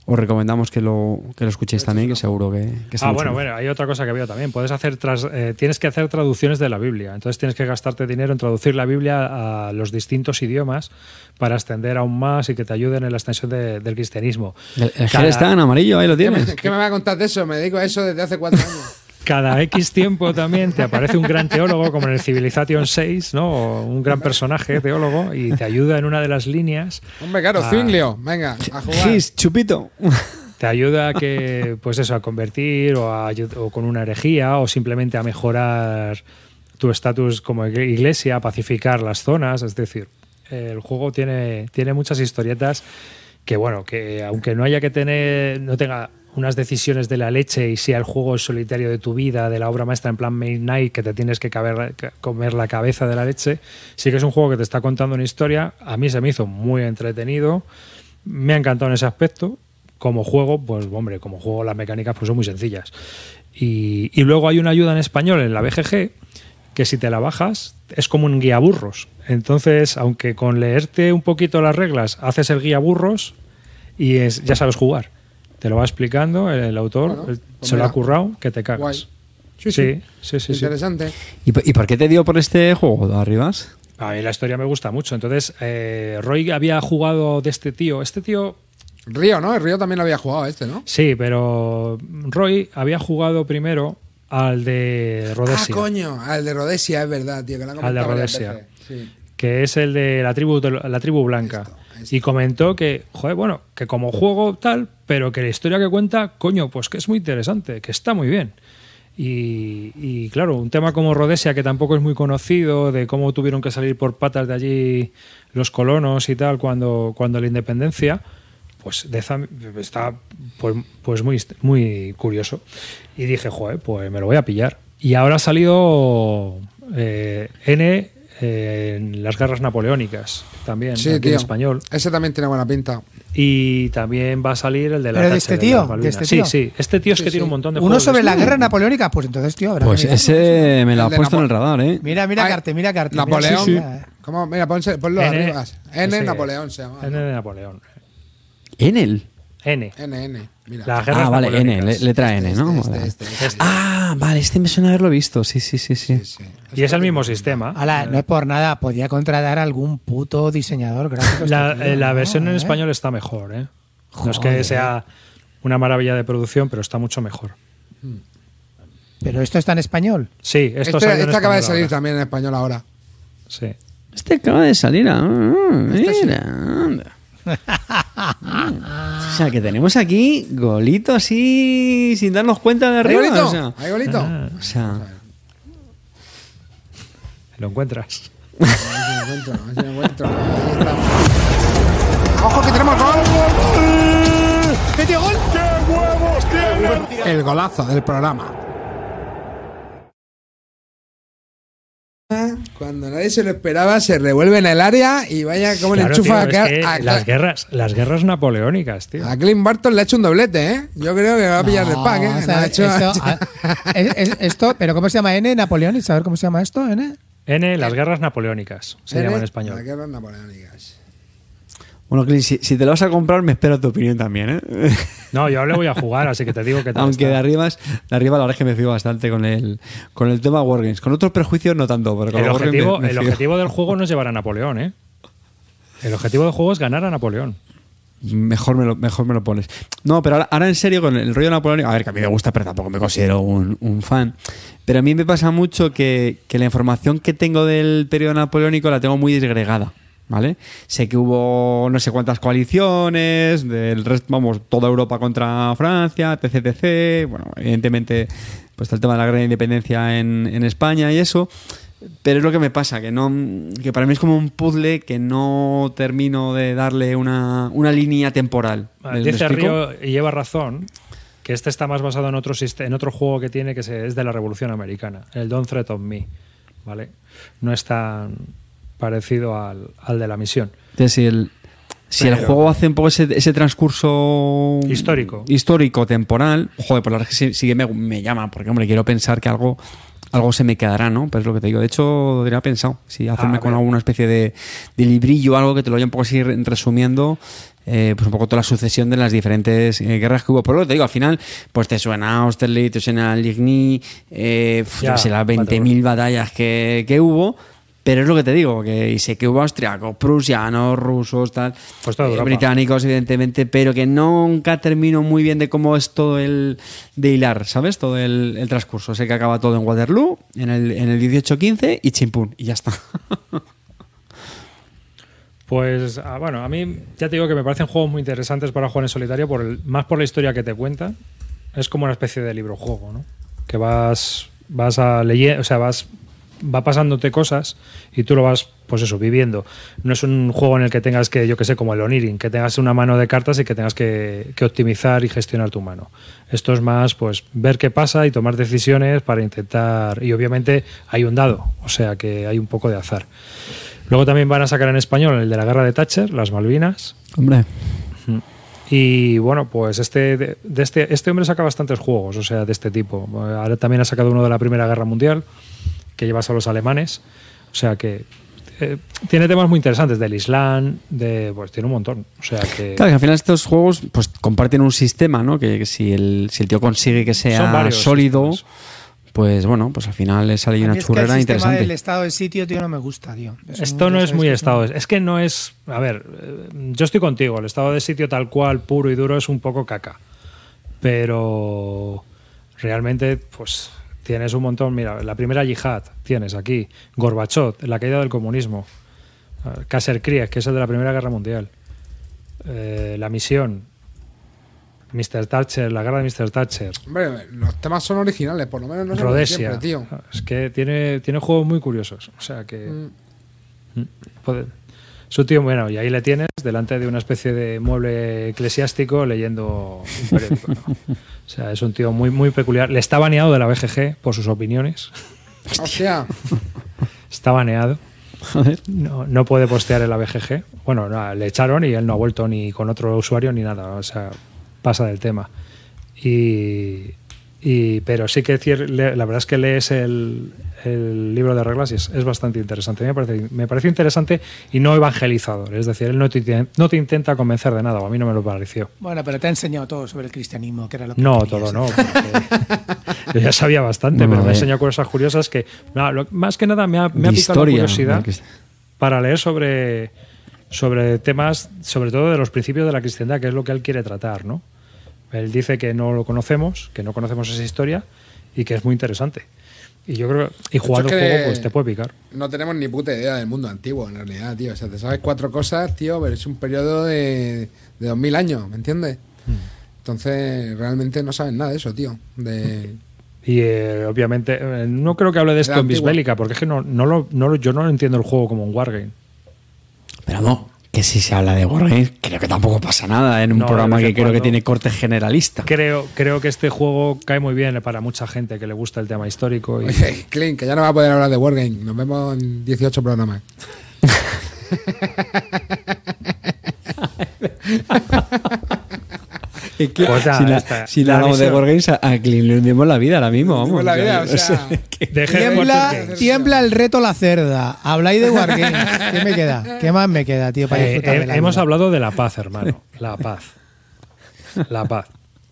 os recomendamos que lo, que lo escuchéis también, que seguro que, que está Ah, bueno, bueno, hay otra cosa que veo también. Puedes hacer tras- eh, tienes que hacer traducciones de la Biblia. Entonces tienes que gastarte dinero en traducir la Biblia a los distintos idiomas para extender aún más y que te ayuden en la extensión de- del cristianismo. El, el Cada- gel está en amarillo, ahí lo ¿Qué me, tienes. qué me va a contar de eso? Me dedico a eso desde hace cuatro años. Cada X tiempo también te aparece un gran teólogo, como en el Civilization 6, ¿no? O un gran personaje teólogo, y te ayuda en una de las líneas. Hombre, claro, Ah. Zwinglio, venga, a jugar. Gis, chupito. Te ayuda a que, pues eso, a convertir o, a o con una herejía o simplemente a mejorar tu estatus como igle- iglesia, a pacificar las zonas. Es decir, el juego tiene, tiene muchas historietas que, bueno, que aunque no haya que tener, no tenga unas decisiones de la leche y sea el juego solitario de tu vida, de la obra maestra en plan Midnight, que te tienes que comer la cabeza de la leche, sí que es un juego que te está contando una historia. A mí se me hizo muy entretenido. Me ha encantado en ese aspecto. Como juego, pues hombre, como juego las mecánicas pues son muy sencillas. Y, y luego hay una ayuda en español en la BGG que si te la bajas es como un guía burros. Entonces, aunque con leerte un poquito las reglas haces el guía burros y es, ya sabes jugar. Te lo va explicando el, el autor, Bueno, el- pues se lo ha currado, que te cagas. Guay. Sí, sí. Sí, sí, sí, sí. Interesante. ¿Y, por- y por qué te dio por este juego, Arribas? A mí la historia me gusta mucho. Entonces, eh, Roy había jugado de este tío. Este tío Río, ¿no? El Río también lo había jugado este, ¿no? Sí, pero Roy había jugado primero al de Rhodesia, Ah, coño, al de Rhodesia, es verdad, tío, que han Al de Rhodesia. Sí. que es el de la tribu, de la tribu blanca. Esto. Y comentó que, joder, bueno, que como juego tal, pero que la historia que cuenta, coño, pues que es muy interesante, que está muy bien. Y, claro, un tema como Rhodesia, que tampoco es muy conocido, de cómo tuvieron que salir por patas de allí los colonos y tal cuando, cuando la independencia, pues de está pues, pues muy, muy curioso. Y dije, joder, pues me lo voy a pillar. Y ahora ha salido eh, N eh, en las guerras napoleónicas, también, Sí, aquí tío. en español. Ese también tiene buena pinta. Y también va a salir el de la ¿Pero de este tío? las ¿De Malvinas. este Sí, tío? sí. Este tío es Sí, que tiene sí. un montón de Uno juegos. sobre la guerra napoleónica, pues entonces, tío, habrá Pues ese me lo ha puesto en el radar, ¿eh? Mira, mira, Ay, Carte, mira, Carte. Napoleón. Mira, ¿Cómo? Mira, ponse- ponlo N, arriba. N sí. Napoleón se llama. N de Napoleón. N. N, N. Mira. Guerras Ah, vale, N, le- letra N, ¿no? Este, este, este. Ah, vale, este me suena haberlo visto. Sí, sí, sí, sí. Sí, sí. Y es el mismo sistema. Ala, no es por nada, podía contratar a algún puto diseñador gráfico. La, eh, la ¿no? versión en ¿Eh? español está mejor, ¿eh? No es que sea una maravilla de producción, pero está mucho mejor. Pero esto está en español. Sí, esto Este, en este acaba de salir ahora. también en español ahora. Sí. Este acaba de salir. ah, Este mira, anda. O sea, que tenemos aquí golito así sin darnos cuenta de ¿Hay arriba. golito? O sea, ¿Hay golito? Ah. o sea, Lo encuentras. A ver si lo encuentro, a ver si lo encuentro. Ahí está. ¡Ojo que tenemos gol! ¡Metió gol! El golazo del programa. Cuando nadie se lo esperaba, se revuelve en el área y vaya como le enchufa tío, a, es que a- las guerras, las guerras napoleónicas, tío. a Clint Barton le ha hecho un doblete, ¿eh? Yo creo que va a pillar de No, pack, ¿eh? o sea, ha hecho- esto, es- es- esto, pero ¿cómo se llama? N, Napoleón, ¿y saber cómo se llama esto? N. N, las guerras napoleónicas, se N, llama en Las español. guerras napoleónicas. Bueno, Clint, si, si te lo vas a comprar, me espero tu opinión también, ¿eh? No, yo le voy a jugar, así que te digo que tal Aunque de arriba, es- de arriba la verdad es que me fío bastante con el, con el tema Wargames. Con otros prejuicios no tanto, pero con el objetivo, me- me el fío. objetivo del juego no es llevar a Napoleón, ¿eh? El objetivo del juego es ganar a Napoleón. Mejor me, lo, mejor me lo pones. No, pero ahora, ahora en serio, con el rollo napoleónico. A ver, que a mí me gusta, pero tampoco me considero un, un fan. Pero a mí me pasa mucho que, que la información que tengo del periodo napoleónico la tengo muy disgregada. ¿Vale? Sé que hubo no sé cuántas coaliciones, del resto, vamos, toda Europa contra Francia, etc, etc. Bueno, evidentemente, pues está el tema de la gran independencia en, en España y eso. Pero es lo que me pasa, que no que para mí es como un puzzle que no termino de darle una, una línea temporal. Vale, ¿Me- me Dice? Río, y lleva razón, que este está más basado en otro, en otro juego que tiene que es de la Revolución Americana, el Don't Threat of Me. ¿vale? No es tan parecido al, al de la misión. Entonces, si el, si el juego hace un poco ese, ese transcurso Histórico. histórico, temporal, joder, pues la verdad es que sí, que me, me llama, porque hombre, quiero pensar que algo, algo se me quedará, ¿no? Pero es lo que te digo. De hecho, lo tenía pensado. Si hacerme A con alguna especie de, de librillo, algo que te lo vaya un poco así re- resumiendo. eh, pues un poco toda la sucesión de las diferentes eh, guerras que hubo. Por lo que te digo, al final, pues te suena Austerlitz, te suena Ligny, eh, pf, Ya, sé, las vale, 20.000 batallas que, que hubo. Pero es lo que te digo, que y sé que hubo austriacos, prusianos, rusos, tal, Pues eh, británicos, evidentemente, pero que nunca termino muy bien de cómo es todo el de hilar, ¿sabes? Todo el, el transcurso. Sé que acaba todo en Waterloo, en el, en el 18-15 y chimpún, y ya está. Pues ah, bueno, a mí ya te digo que me parecen juegos muy interesantes para jugar en solitario, por el- más por la historia que te cuentan. Es como una especie de libro juego, ¿no? Que vas, vas a leer, o sea, vas va pasándote cosas y tú lo vas, pues eso, viviendo. No es un juego en el que tengas que, yo que sé, como el Onirin, que tengas una mano de cartas y que tengas que, que optimizar y gestionar tu mano. Esto es más, pues, ver qué pasa y tomar decisiones para intentar. Y obviamente hay un dado, o sea que hay un poco de azar. Luego también van a sacar en español el de la guerra de Thatcher, las Malvinas. Hombre, Y bueno, pues este, de, de este, este hombre saca bastantes juegos, o sea, de este tipo. Ahora también ha sacado uno de la Primera Guerra Mundial, que llevas a los alemanes. O sea que eh, tiene temas muy interesantes del Islam, de, pues tiene un montón. O sea que claro, que al final estos juegos pues comparten un sistema, ¿no? Que, que si, el, si el tío consigue que sea sólido, sistemas. pues bueno, pues al final le sale una es que el churrera interesante. del estado de sitio, tío, no me gusta, tío. Esto no es muy estado. Es que no es. A ver, eh, yo estoy contigo. El estado de sitio tal cual, puro y duro, es un poco caca. Pero realmente, pues tienes un montón. Mira, la primera yihad tienes aquí. Gorbachov, la caída del comunismo. Eh, Kasser Krieg, que es el de la Primera Guerra Mundial. Eh, la misión. Mr. Thatcher, la guerra de Mr. Thatcher. Hombre, los temas son originales, por lo menos no Rhodesia. siempre, tío. Es que tiene, tiene juegos muy curiosos. O sea que. Mm, puede- Su tío, bueno, y ahí le tienes delante de una especie de mueble eclesiástico leyendo un periódico. ¿no? O sea, es un tío muy, muy peculiar. Le está baneado de la BGG por sus opiniones. O sea, Está baneado. Joder. No, no puede postear en la BGG. Bueno, no, le echaron y él no ha vuelto ni con otro usuario ni nada. O sea, pasa del tema. Y, y- pero sí que la verdad es que lees el, el libro de reglas y es, es bastante interesante. Me parece, me pareció interesante y no evangelizador. Es decir, él no te, no te intenta convencer de nada. o A mí no me lo pareció. Bueno, pero te ha enseñado todo sobre el cristianismo, que era lo que No, querías. todo no. yo ya sabía bastante, Bueno, pero me eh. enseñó cosas curiosas que, no, lo- más que nada, me ha, me ha picado la curiosidad para leer sobre, sobre temas, sobre todo de los principios de la cristiandad, que es lo que él quiere tratar, ¿no? Él dice que no lo conocemos, que no conocemos esa historia y que es muy interesante. Y yo creo y jugando es el juego, pues te puede picar. no tenemos ni puta idea del mundo antiguo, en realidad, tío. O sea, te sabes cuatro cosas, tío, pero es un periodo de, de 2000 años, ¿me entiendes? Entonces, realmente no sabes nada de eso, tío. De... Y eh, obviamente, eh, no creo que hable de esto en. Bisbélica, porque es que no, no lo, no lo- yo no entiendo el juego como un wargame. Pero no, que si se habla de Wargame, creo que tampoco pasa nada en un No, programa que creo que tiene corte generalista. Creo, creo que este juego cae muy bien para mucha gente que le gusta el tema histórico. Y, Oye, Clint, que ya no va a poder hablar de Wargame. Nos vemos en 18 programas. Pues si la- si hablamos de. Wargames, a, a Clint le hundimos la vida ahora mismo. Vamos. La vida, o sea, Tiembla, tiembla el reto la cerda. Habláis de Wargames. ¿Qué me queda? ¿Qué más me queda, tío, para Eh, eh, hemos vida? hablado de la paz, hermano. La paz. La paz.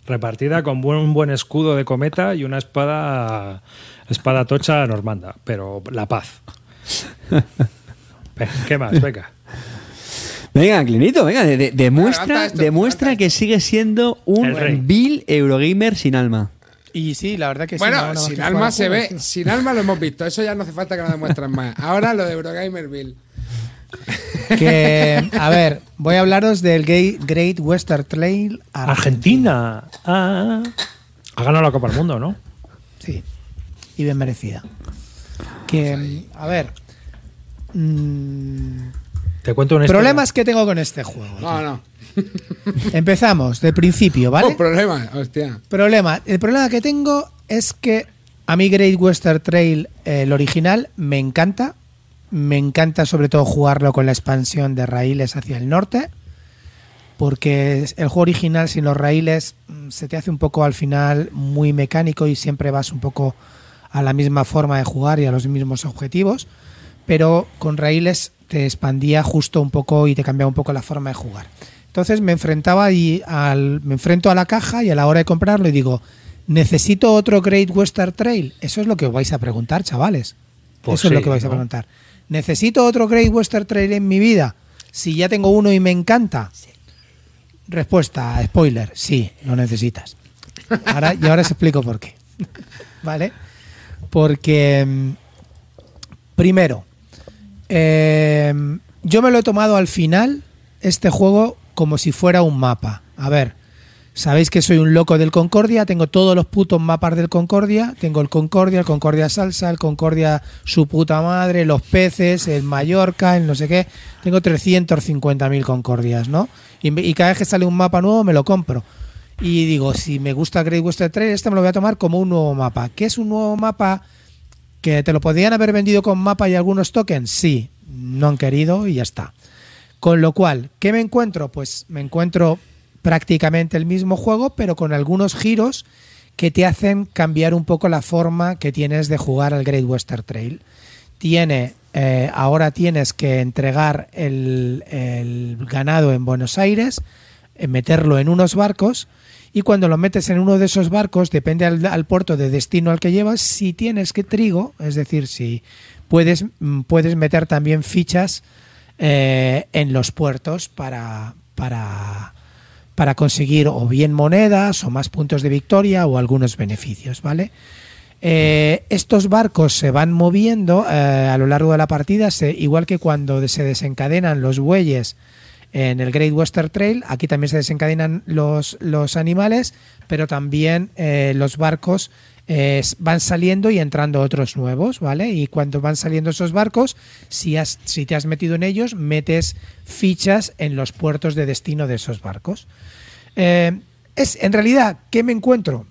Repartida con buen- un buen escudo de cometa y una espada espada tocha normanda, pero la paz. ¿Qué más? Venga. Venga, Clinito, venga, de- de- demuestra, esto, demuestra que sigue siendo un. Bill Eurogamer sin alma. Y sí, la verdad que sí. Bueno, sin alma se ve, tío. sin alma lo hemos visto. Eso ya no hace falta que nos demuestren más. Ahora lo de Eurogamerville. Que, a ver, voy a hablaros del Great Western Trail Argentina. Ah, ha ganado la Copa del Mundo, ¿no? Sí, y bien merecida. que, a ver. mm, Te cuento una historia. problemas que tengo con este juego. No, no. Empezamos de principio, ¿vale? Oh, problema, hostia. Problema. El problema que tengo es que a mí Great Western Trail, eh, el original, me encanta. Me encanta sobre todo jugarlo con la expansión de raíles hacia el norte. Porque el juego original sin los raíles mm, se te hace un poco al final muy mecánico y siempre vas un poco a la misma forma de jugar y a los mismos objetivos. Pero con raíles te expandía justo un poco y te cambiaba un poco la forma de jugar. Entonces me enfrentaba y al, me enfrento a la caja y a la hora de comprarlo y digo, ¿necesito otro Great Western Trail? Eso es lo que os vais a preguntar, chavales. Pues Eso es lo que vais a preguntar. ¿Necesito otro Great Western Trail en mi vida? Si ya tengo uno y me encanta. Respuesta, spoiler, sí, lo necesitas. Ahora, y ahora os explico por qué. ¿Vale? Porque, mm, primero, eh, yo me lo he tomado al final, este juego, como si fuera un mapa. A ver, sabéis que soy un loco del Concordia, tengo todos los putos mapas del Concordia, tengo el Concordia, el Concordia Salsa, el Concordia su puta madre, los peces, el Mallorca, el no sé qué, tengo 350.000 Concordias, ¿no? Y, cada vez que sale un mapa nuevo me lo compro. Y digo, si me gusta Great Western Trail, este me lo voy a tomar como un nuevo mapa. ¿Qué es un nuevo mapa? ¿Que te lo podrían haber vendido con mapa y algunos tokens? Sí, no han querido y ya está. Con lo cual, ¿qué me encuentro? Pues me encuentro prácticamente el mismo juego, pero con algunos giros que te hacen cambiar un poco la forma que tienes de jugar al Great Western Trail. Tiene, eh, ahora tienes que entregar el, el ganado en Buenos Aires, eh, meterlo en unos barcos y cuando lo metes en uno de esos barcos, depende al, puerto de destino al que llevas, si tienes que trigo, es decir, si puedes, mm, puedes meter también fichas eh, en los puertos para, para, para conseguir o bien monedas o más puntos de victoria o algunos beneficios, ¿vale? Eh, estos barcos se van moviendo eh, a lo largo de la partida, se- igual que cuando se desencadenan los bueyes en el Great Western Trail, aquí también se desencadenan los, los animales, pero también eh, los barcos eh, van saliendo y entrando otros nuevos, ¿vale? Y cuando van saliendo esos barcos, si, has, si te has metido en ellos, metes fichas en los puertos de destino de esos barcos. Eh, es, en realidad, ¿qué me encuentro?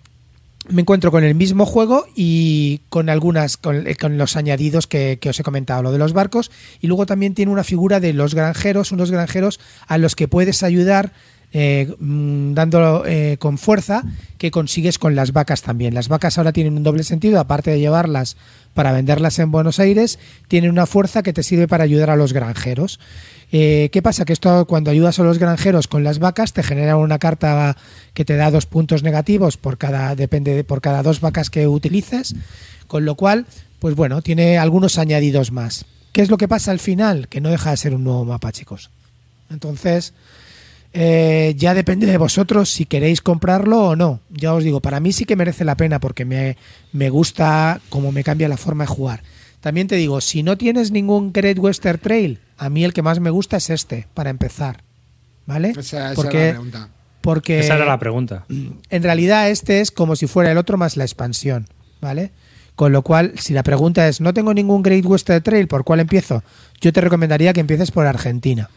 Me encuentro con el mismo juego y con algunas con, eh, los añadidos que, os he comentado, lo de los barcos y luego también tiene una figura de los granjeros, unos granjeros a los que puedes ayudar eh, mm, dando eh, con fuerza que consigues con las vacas también. Las vacas ahora tienen un doble sentido, aparte de llevarlas para venderlas en Buenos Aires, tienen una fuerza que te sirve para ayudar a los granjeros. Eh, ¿Qué pasa? Que esto cuando ayudas a los granjeros con las vacas te genera una carta que te da dos puntos negativos por cada depende de, por cada dos vacas que utilices, con lo cual, pues bueno, tiene algunos añadidos más. ¿Qué es lo que pasa al final? Que no deja de ser un nuevo mapa, chicos. Entonces, eh, ya depende de vosotros si queréis comprarlo o no. Ya os digo, para mí sí que merece la pena porque me, me gusta cómo me cambia la forma de jugar. También te digo, si no tienes ningún Great Western Trail, a mí el que más me gusta es este, para empezar. ¿Vale? Esa, esa porque, era la pregunta. porque Esa era la pregunta. en realidad este es como si fuera el otro más la expansión, ¿vale? Con lo cual, si la pregunta es, no tengo ningún Great Western Trail, ¿por cuál empiezo? Yo te recomendaría que empieces por Argentina.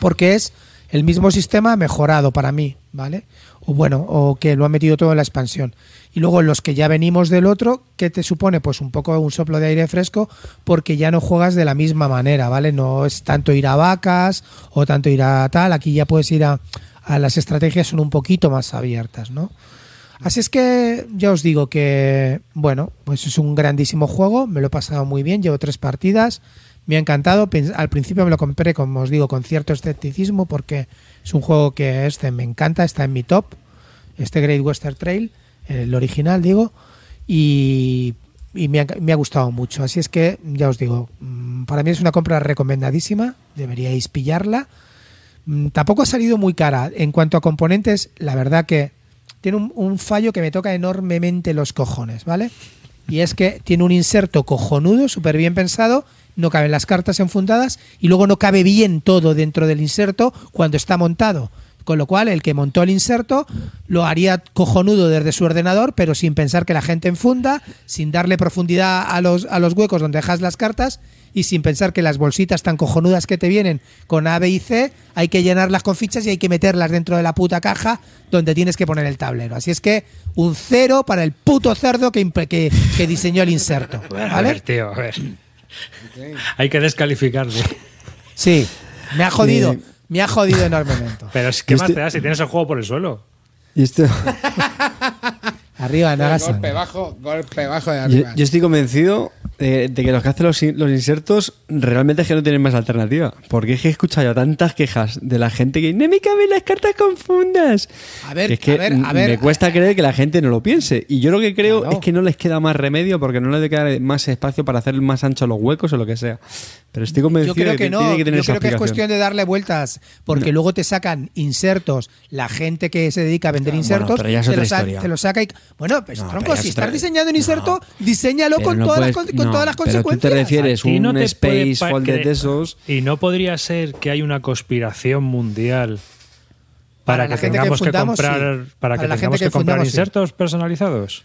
Porque es el mismo sistema mejorado para mí, ¿vale? O bueno, o que lo han metido todo en la expansión. Y luego los que ya venimos del otro, ¿qué te supone? Pues un poco un soplo de aire fresco porque ya no juegas de la misma manera, ¿vale? No es tanto ir a vacas o tanto ir a tal, aquí ya puedes ir a, a las estrategias son un poquito más abiertas, ¿no? Así es que ya os digo que, bueno, pues es un grandísimo juego, me lo he pasado muy bien, llevo tres partidas, me ha encantado, al principio me lo compré, como os digo, con cierto escepticismo porque es un juego que este me encanta, está en mi top, este Great Western Trail, el original digo, y, y me, ha, me ha gustado mucho, así es que ya os digo, mm, para mí es una compra recomendadísima, deberíais pillarla. Mm, Tampoco ha salido muy cara. En cuanto a componentes, la verdad que tiene un, un fallo que me toca enormemente los cojones, ¿vale? Y es que tiene un inserto cojonudo, súper bien pensado, no caben las cartas enfundadas y luego no cabe bien todo dentro del inserto cuando está montado. Con lo cual, el que montó el inserto lo haría cojonudo desde su ordenador, pero sin pensar que la gente enfunda, sin darle profundidad a los, a los huecos donde dejas las cartas y sin pensar que las bolsitas tan cojonudas que te vienen con A, B y C hay que llenarlas con fichas y hay que meterlas dentro de la puta caja donde tienes que poner el tablero. Así es que un cero para el puto cerdo que, que, que diseñó el inserto. A ver, tío, a ver. Hay que descalificarle. Sí, me ha jodido, me ha jodido enormemente. Pero es que más estoy- te da si tienes el juego por el suelo. Y esto, Arriba, no hagas golpe sangre. bajo, golpe bajo de arriba. yo estoy convencido eh, de que los que hacen los, in- los insertos realmente es que no tienen más alternativa. Porque es que he escuchado ya tantas quejas de la gente que no me caben las cartas con fundas. A ver, Que es que a ver, a ver. me cuesta creer que la gente no lo piense. Y yo lo que creo Claro. es que no les queda más remedio porque no les debe quedar más espacio para hacer más anchos los huecos o lo que sea. Pero estoy convencido Yo creo de que no, tiene que tener yo esa creo que es cuestión de darle vueltas, porque luego te sacan insertos, la gente que se dedica a vender Bueno, insertos, pero ya es te, otra lo sa- historia. te lo saca y... Bueno, pues No, tronco, si es estás diseñando un No. inserto, diseñalo Pero con, no todas, las, puedes- con, con no, todas las pero tú te consecuencias. refieres ¿A ti un no te Space de esos. Y no podría ser que hay una conspiración mundial para, que tengamos que, comprar sí. para, Para que tengamos que que comprar fundamos, sí. insertos personalizados.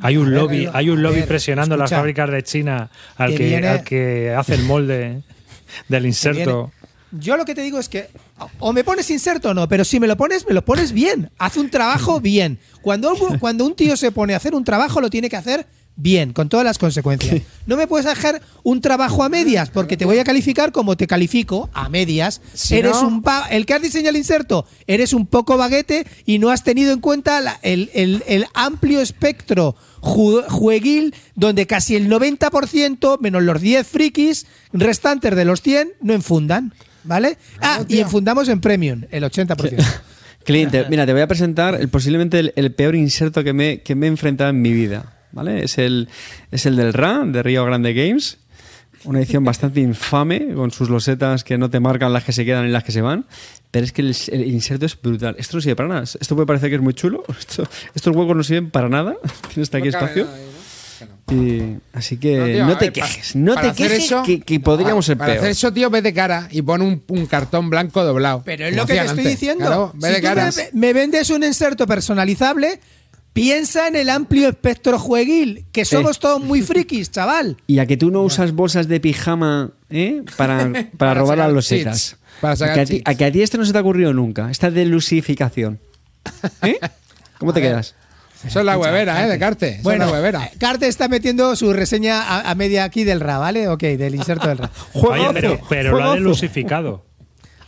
Hay un ver, lobby, a hay un lobby ver, presionando las escucha. fábricas de China al Que que, viene- al que hace el molde del Que inserto. Yo lo que te digo es que o me pones inserto o no, pero si me lo pones, me lo pones bien. Haz un trabajo bien. Cuando, un- cuando un tío se pone a hacer un trabajo, lo tiene que hacer bien, con todas las consecuencias. No me puedes dejar un trabajo a medias, porque te voy a calificar como te califico, a medias. Si eres no- un pa- el que has diseñado el inserto, eres un poco baguete y no has tenido en cuenta la- el, el- el amplio espectro ju- jueguil donde casi el 90%, menos los 10 frikis restantes de los 100, no enfundan. ¿Vale? Ah, y enfundamos en Premium, el 80%. Clint, te- mira, te voy a presentar el, posiblemente el, el peor inserto que me, que me he enfrentado en mi vida. ¿Vale? Es el, es el del RA, de Río Grande Games. Una edición bastante infame, con sus losetas que no te marcan las que se quedan y las que se van. Pero es que el, el inserto es brutal. Esto no sirve para nada. Esto puede parecer que es muy chulo. Esto- estos huecos no sirven para nada. Tienes aquí No espacio. nada ¿no? No. Así que No, no, tío, te ver, quejes. No para te hacer quejes eso- que, que podríamos ser Para peor. hacer eso, tío, ve de cara y pon un, un cartón blanco doblado. Pero es lo que te estoy diciendo. Claro, ve si de tú cara. me, me vendes un inserto personalizable, piensa en el amplio espectro jueguil, que somos todos muy frikis, chaval. Y a que tú no usas bolsas de pijama ¿eh? para, para, Para robar las losetas. a, que a, ti, a que a ti esto no se te ha ocurrido nunca. Esta delusificación. ¿Eh? ¿Cómo te ver. Eso es la huevera, ¿eh? De Carte. Eso Bueno, es la huevera. eh, Carte está metiendo su reseña a, a media aquí del RA, ¿vale? Ok, del inserto del RA. Oye, pero, pero lo ha delusificado.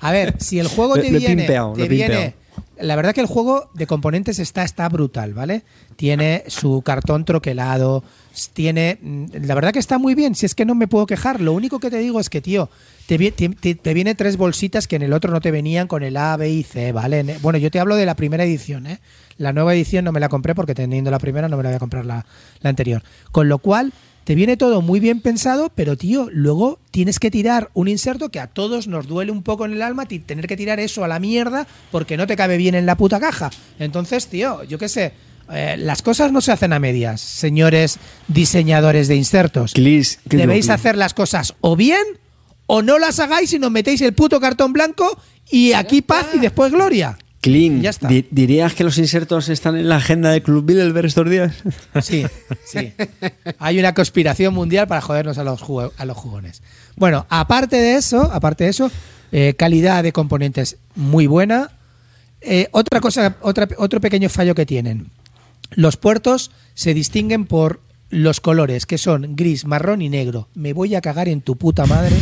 A ver, si el juego te lo he viene, pimpeado, te viene. La verdad que el juego de componentes está, está brutal, ¿vale? Tiene su cartón troquelado, tiene... mm, La verdad que está muy bien, si es que no me puedo quejar. Lo único que te digo es que, tío, te, vi- te, te- te viene tres bolsitas que en el otro no te venían con el A, B y C, ¿vale? En- Bueno, yo te hablo de la primera edición, ¿eh? La nueva edición no me la compré porque teniendo la primera no me la voy a comprar la, la anterior. Con lo cual... Te viene todo muy bien pensado, pero tío, luego tienes que tirar un inserto que a todos nos duele un poco en el alma, tener que tirar eso a la mierda porque no te cabe bien en la puta caja. Entonces, tío, yo qué sé, eh, las cosas no se hacen a medias, señores diseñadores de insertos. Clis, Clis, Debéis Clis. hacer las cosas o bien o no las hagáis y nos metéis el puto cartón blanco y aquí paz y después gloria. Clean, Ya está. di- ¿dirías que los insertos están en la agenda de Club Bilderberg estos días? Sí, sí. Hay una conspiración mundial para jodernos a los, a los jugones. Bueno, aparte de eso, aparte de eso, eh, calidad de componentes muy buena. Eh, otra cosa, otra, otro pequeño fallo que tienen. Los puertos se distinguen por los colores, que son gris, marrón y negro. Me voy a cagar en tu puta madre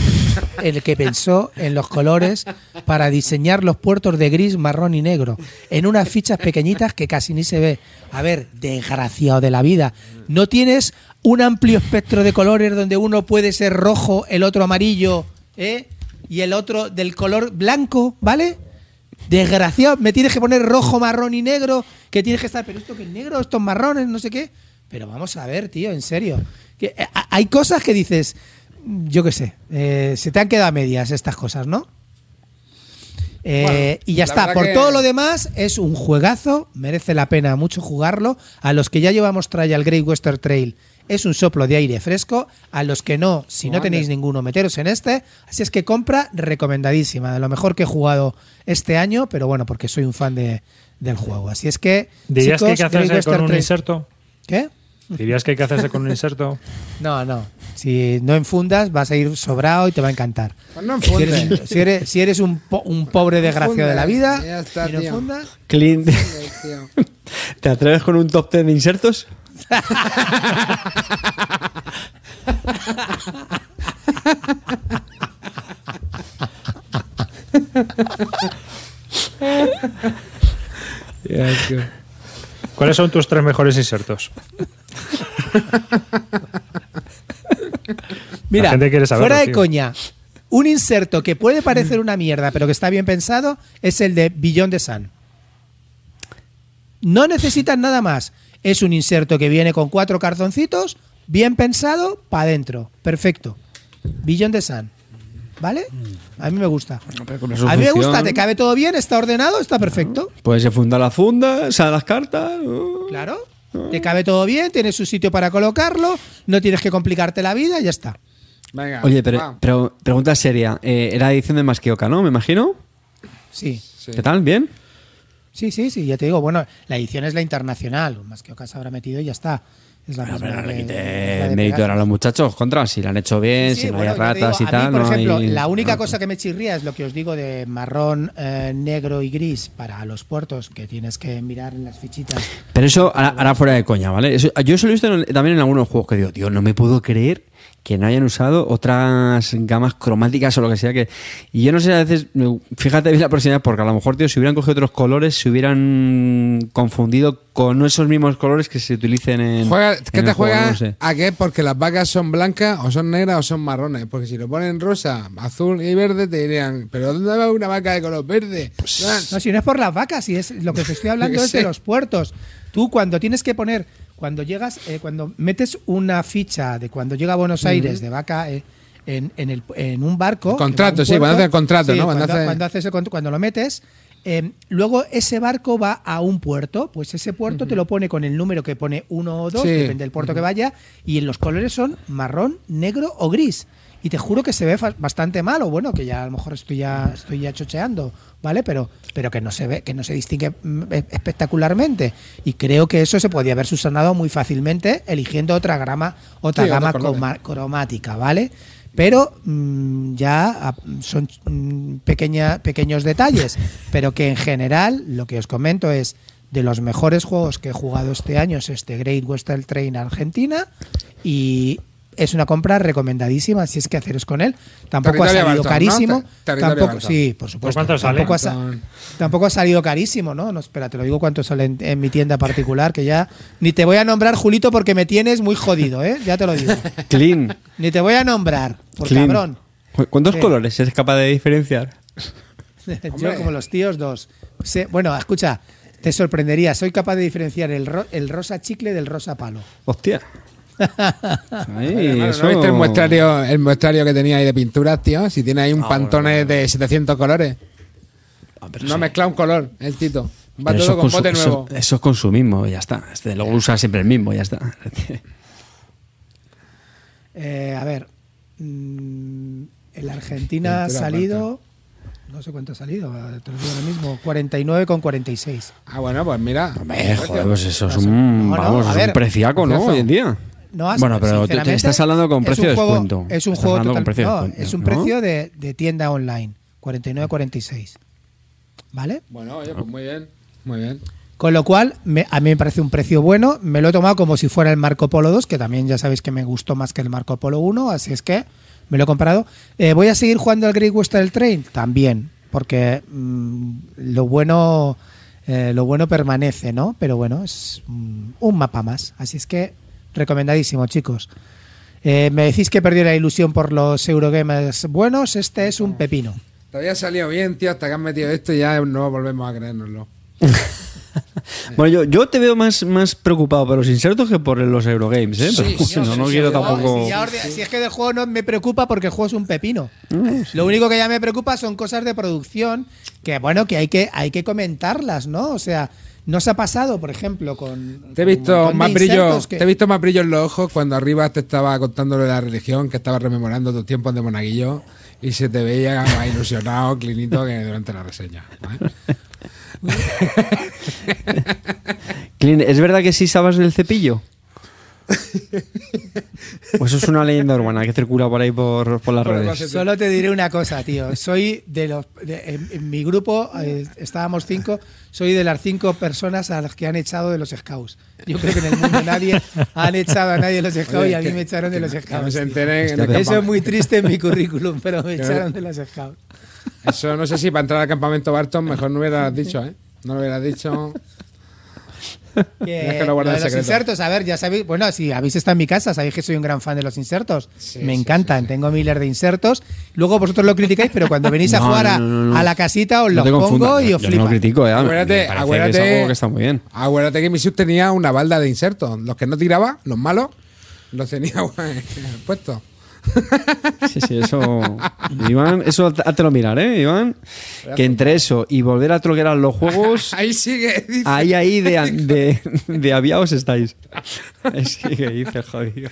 el que pensó en los colores para diseñar los puertos de gris, marrón y negro. En unas fichas pequeñitas que casi ni se ve. A ver, desgraciado de la vida. No tienes un amplio espectro de colores donde uno puede ser rojo, el otro amarillo, ¿eh? Y el otro del color blanco, ¿vale? Desgraciado, me tienes que poner rojo, marrón y negro, que tienes que estar, pero esto que es negro, estos marrones, no sé qué. Pero vamos a ver, tío, en serio. Que, eh, hay cosas que dices, yo qué sé, eh, se te han quedado a medias estas cosas, ¿no? Eh, Bueno, y ya está. Por que- todo lo demás, es un juegazo, merece la pena mucho jugarlo. A los que ya llevamos Trial Great Western Trail es un soplo de aire fresco. A los que no, si no tenéis ninguno, meteros en este. Así es que compra recomendadísima, de lo mejor que he jugado este año, pero bueno, porque soy un fan de, del juego. Así es que. ¿Dirías que hay chicos, que hacerse Great con Western un Trail- inserto? ¿Qué? ¿Dirías que hay que hacerse con un inserto? No, no. Si no enfundas, vas a ir sobrado y te va a encantar. Pues no Si eres, si eres, si eres un, po- un pobre desgraciado de la vida Ya está, y no enfundas, Clint. ¿te atreves con un top 10 de insertos? ¿Cuáles son tus tres mejores insertos? Mira, gente quiere saberlo, fuera de tío. coña, un inserto que puede parecer una mierda, pero que está bien pensado, es el de Billón de Sun. No necesitas nada más. Es un inserto que viene con cuatro cartoncitos, bien pensado, para adentro. Perfecto. Billón de Sun. ¿Vale? A mí me gusta. A mí me gusta, te cabe todo bien, está ordenado, está perfecto. Puedes se funda la funda, salen las cartas. uh. Claro. Te cabe todo bien, tienes su sitio para colocarlo, no tienes que complicarte la vida y ya está. Venga. Oye, pero, va. pero pregunta seria. eh, era edición de Masquioca, ¿no? Me imagino. Sí. Sí. ¿Qué tal? ¿Bien? Sí, sí, sí, ya te digo, bueno, la edición es la internacional, más que Ocas habrá metido y ya está. Es la Pero, misma pero no le de mérito a los muchachos, contra, si lo han hecho bien, Sí, si no bueno, hay ratas digo, y tal. Mí, por no ejemplo, hay- la única cosa que me chirría es lo que os digo de marrón, eh, negro y gris para los puertos, que tienes que mirar en las fichitas. Pero eso ahora, ahora fuera de coña, ¿vale? Eso- yo eso lo he visto en- también en algunos juegos que digo, tío, no me puedo creer que no hayan usado otras gamas cromáticas o lo que sea que y yo no sé a veces fíjate bien la proximidad porque a lo mejor tío si hubieran cogido otros colores se hubieran confundido con esos mismos colores que se utilicen en Juega- ¿Qué en te el juego, juega no sé. a qué? Porque las vacas son blancas o son negras o son marrones. Porque si lo ponen rosa, azul y verde, te dirían, ¿pero dónde va una vaca de color verde? No, si no es por las vacas, si es lo que te estoy hablando es de los puertos. Tú cuando tienes que poner, cuando llegas, eh, cuando metes una ficha de cuando llega a Buenos Aires de vaca eh, en, en el- en un barco. El contrato, un sí, cuando haces el contrato, sí, ¿no? Cuando Cuando, hace- cuando haces el cuando lo metes, eh, luego ese barco va a un puerto, pues ese puerto te lo pone con el número que pone uno o dos, Sí. depende del puerto que vaya, y en los colores son marrón, negro o gris. Y te juro que se ve bastante mal, o bueno, que ya a lo mejor estoy ya, estoy ya chocheando, ¿vale? Pero, pero que no se ve, que no se distingue mm, e- espectacularmente. Y creo que eso se podía haber subsanado muy fácilmente eligiendo otra grama, otra Sí, gama cromática, ¿vale? Pero mm, ya son mm, pequeña, pequeños detalles, pero que en general lo que os comento es de los mejores juegos que he jugado este año es este Great Western Train Argentina y es una compra recomendadísima si es que haceros con él. Tampoco ha salido Barton, carísimo. Tampoco, Barton. sí, por supuesto. cuánto sale? Tampoco ha, tampoco ha salido carísimo, ¿no? No, espera, te lo digo cuánto sale en, en mi tienda particular, que ya ni te voy a nombrar, Julito, porque me tienes muy jodido, ¿eh? Ya te lo digo. Clean, Ni te voy a nombrar, por clean. cabrón. ¿Cu- ¿Cuántos Sí. colores eres capaz de diferenciar? Yo como los tíos dos. Bueno, escucha, te sorprendería. Soy capaz de diferenciar el, ro- el rosa chicle del rosa palo. Hostia. Ahí, Hermano, eso- ¿No viste el muestrario, el muestrario que tenía ahí de pinturas, tío? Si tiene ahí un Ah, pantone de 700 colores. Ah, No sí. mezcla un color, el Tito. Va Pero todo eso, con eso- nuevo. eso es consumismo, ya está. Este, luego usa siempre el mismo, ya está. Eh, a ver, mm, el Argentina ha salido, no sé cuánto ha salido, te lo digo ahora mismo, 49 con 46. Ah, bueno, pues mira. Hombre, joder, pues eso es un, No, no, vamos, a es ver. un preciaco, ¿no? Hoy en día. No, has- bueno, pero tú te sinceramente, estás hablando con precio de juego- descuento. Es un Estás juego total- precio de no, descuento, es un ¿no? precio de, de tienda online, 49-46. ¿Vale? Bueno, oye, pues muy bien. Muy bien. Con lo cual, me- a mí me parece un precio bueno. Me lo he tomado como si fuera el Marco Polo 2, que también ya sabéis que me gustó más que el Marco Polo 1, así es que me lo he comprado. Eh, ¿Voy a seguir jugando al Great Western Train? También, porque mm, lo bueno eh, lo bueno permanece, ¿no? Pero bueno, es mm, un mapa más. Así es que recomendadísimo, chicos. Eh, me decís que perdió la ilusión por los Eurogamers buenos. Este es un pepino. Te había salido bien, tío, hasta que han metido esto y ya no volvemos a creérnoslo. Bueno, yo, yo te veo más, más preocupado por los insertos que por los Eurogames, ¿eh? Pero Sí, sí, no, sí, no sí, quiero sí, tampoco... Si, ya orde- si es que del juego no me preocupa porque el juego es un pepino. Lo único que ya me preocupa son cosas de producción que, bueno, que hay que, hay que comentarlas, ¿no? O sea, no se ha pasado, por ejemplo, con. Te he visto más brillo, que- te he visto más brillo en los ojos cuando arriba te estaba contando de la religión, que estabas rememorando tus tiempos de monaguillo y se te veía más ilusionado, clinito que durante la reseña. ¿vale? Clint, ¿es verdad que sí sabes del cepillo? Pues eso es una leyenda urbana que circula por ahí por, por las Por redes. Solo te diré una cosa, tío. Soy de los. de- en, en mi grupo eh, estábamos cinco. Soy de las cinco personas a las que han echado de los scouts. Yo creo que en el mundo nadie han echado a nadie de los scouts Oye, y a mí que- me echaron de los scouts. se Eso es muy triste en mi currículum, pero me echaron de los scouts. Eso no sé si para entrar al campamento Barton mejor no hubieras dicho, ¿eh? No lo hubieras dicho. Que, Es que lo lo en de los secreto. insertos, a ver, ya sabéis, bueno, si habéis estado en mi casa, sabéis que soy un gran fan de los insertos. Sí, me sí, encantan, sí, sí. tengo miles de insertos. Luego vosotros lo criticáis, pero cuando venís a No, jugar a, no, no, no. a la casita os No los pongo y yo os no lo flipan. critico, ¿eh? Acuérdate, acuérdate, que es algo que está muy bien. Acuérdate que mi sub tenía una balda de insertos. Los que no tiraba, los malos, los tenía puestos. Sí, sí, eso. Iván, eso háztelo mirar, ¿eh, Iván? Que entre eso y volver a troquear los juegos, Ahí sigue, dice. ahí, ahí de, de, de aviados estáis. Sí, que dice, jodido.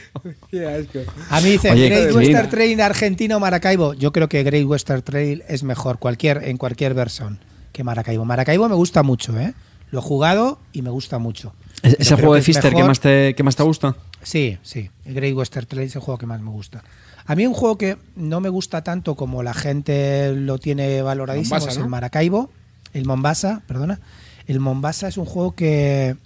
Qué asco. A mí dicen Oye, Great. Western Trail Argentina o Maracaibo. Yo creo que Great Western Trail es mejor cualquier, en cualquier versión que Maracaibo. Maracaibo me gusta mucho, ¿eh? Lo he jugado y me gusta mucho. ¿Es, Pero es el juego de Fister que más, te, que más te gusta? Sí, sí. El Great Western Trail es el juego que más me gusta. A mí un juego que no me gusta tanto como la gente lo tiene valoradísimo Mombasa, es ¿no? el Maracaibo, el Mombasa, perdona. El Mombasa es un juego que,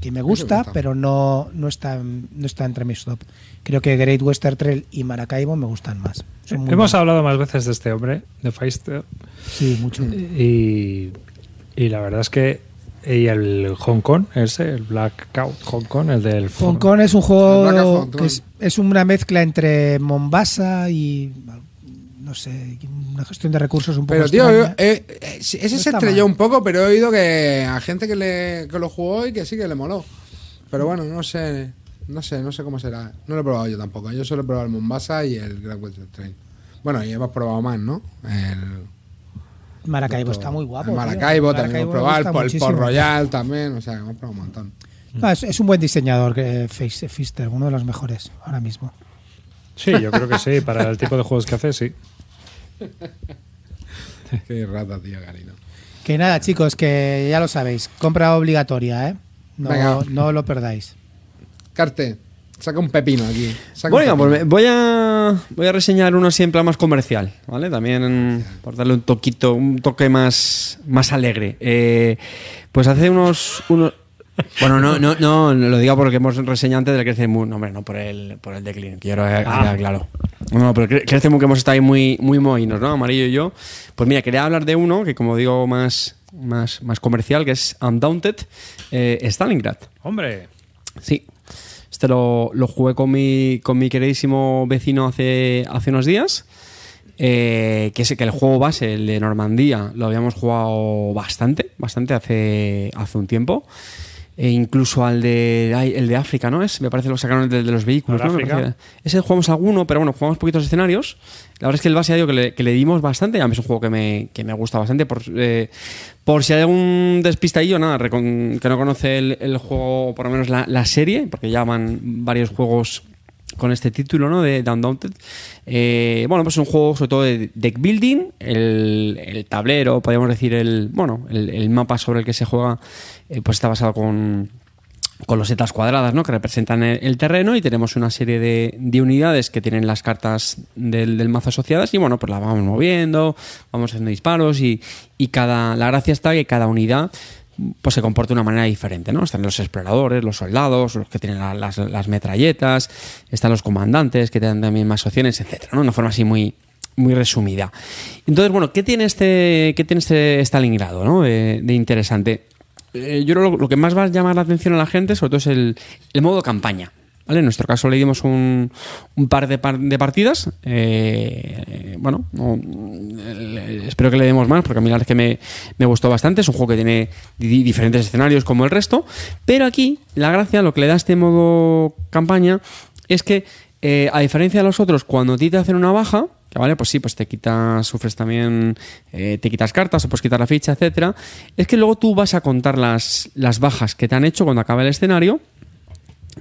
que me gusta, gusta. pero no, no, está, no está entre mis top. Creo que Great Western Trail y Maracaibo me gustan más. Son muy Hemos buenos. hablado más veces de este hombre, de Feister, Sí, mucho. y, y la verdad es que. Y el Hong Kong, ese, el Blackout Hong Kong, el del. Hong Kong es un juego que es, es una mezcla entre Mombasa y no sé, una gestión de recursos un poco Pero, tío, extraña. eh, eh, ese No se estrelló mal. un poco, pero he oído que a gente que, le, que lo jugó y que sí que le moló. Pero bueno, no sé. No sé, no sé cómo será. No lo he probado yo tampoco. Yo solo he probado el Mombasa y el Grand Western Train. Bueno, y hemos probado más, ¿no? El, Maracaibo está muy guapo. El tío. Maracaibo también Maracaibo hemos probado. El. Port Royal también. O sea, hemos probado un montón. No, es, es un buen diseñador, que Face- Fister, uno de los mejores ahora mismo. Sí, yo creo que sí, para el tipo de juegos que hace, sí. Qué rata, tío, Garino. Que nada, chicos, que ya lo sabéis, compra obligatoria, ¿eh? Venga. No, no lo perdáis. Carte, saca un pepino aquí. Saca Bueno, un pues pepino. me- voy a, voy a reseñar uno así en plan más comercial, ¿vale? También por darle un toquito, un toque más, más alegre. Eh, pues hace unos, unos bueno, no, no, no, lo digo porque hemos reseñado antes del Crece Moon, no, hombre, no por el, por el decline, quiero quedar claro. No, pero Crece Moon que hemos estado ahí muy, muy mohinos, ¿no? Amarillo y yo. Pues mira, quería hablar de uno que, como digo, más, más, más comercial, que es Undaunted eh, Stalingrad. Hombre, Sí. Este lo, lo jugué con mi, con mi queridísimo vecino hace, hace unos días. eh, que es que el juego base, el de Normandía, lo habíamos jugado bastante, bastante hace, hace un tiempo. E incluso al de el de África, ¿no? Es, me parece que lo sacaron de, de los vehículos, ¿no? Parece- Ese jugamos alguno, pero bueno, jugamos poquitos escenarios. La verdad es que el base que le, que le dimos bastante. A mí es un juego que me, que me gusta bastante. Por, eh, por si hay algún despistadillo, nada, que no conoce el, el juego, o por lo menos la, la serie, porque ya van varios juegos con este título, ¿no? De Down Daunted. Eh, bueno, pues es un juego sobre todo de deck building, el, el tablero, podríamos decir, el, bueno, el, mapa sobre el que se juega, eh, pues está basado con, con losetas cuadradas, ¿no? Que representan el, el terreno y tenemos una serie de, de unidades que tienen las cartas del, del mazo asociadas y bueno, pues las vamos moviendo, vamos haciendo disparos y, y cada, la gracia está que cada unidad pues se comporta de una manera diferente, ¿no? Están los exploradores, los soldados, los que tienen la- las, metralletas, están los comandantes que tienen también más opciones, etcétera, ¿no? Una forma así muy, muy resumida. Entonces, bueno, ¿qué tiene este, qué tiene este Stalingrado, ¿no? De, de interesante. Eh, yo creo lo, lo que más va a llamar la atención a la gente, sobre todo, es el, el modo campaña. En nuestro caso le dimos un, par de, par- de partidas. eh, bueno, no, espero que le demos más, porque a mí la verdad es que me, me gustó bastante. Es un juego que tiene di- diferentes escenarios como el resto. Pero aquí, la gracia, lo que le da este modo campaña, es que, eh, a diferencia de los otros, cuando a ti te hacen una baja, que vale, pues sí, pues te quitas, sufres también, eh, te quitas cartas o puedes quitar la ficha, etcétera. Es que luego tú vas a contar las, las bajas que te han hecho cuando acaba el escenario.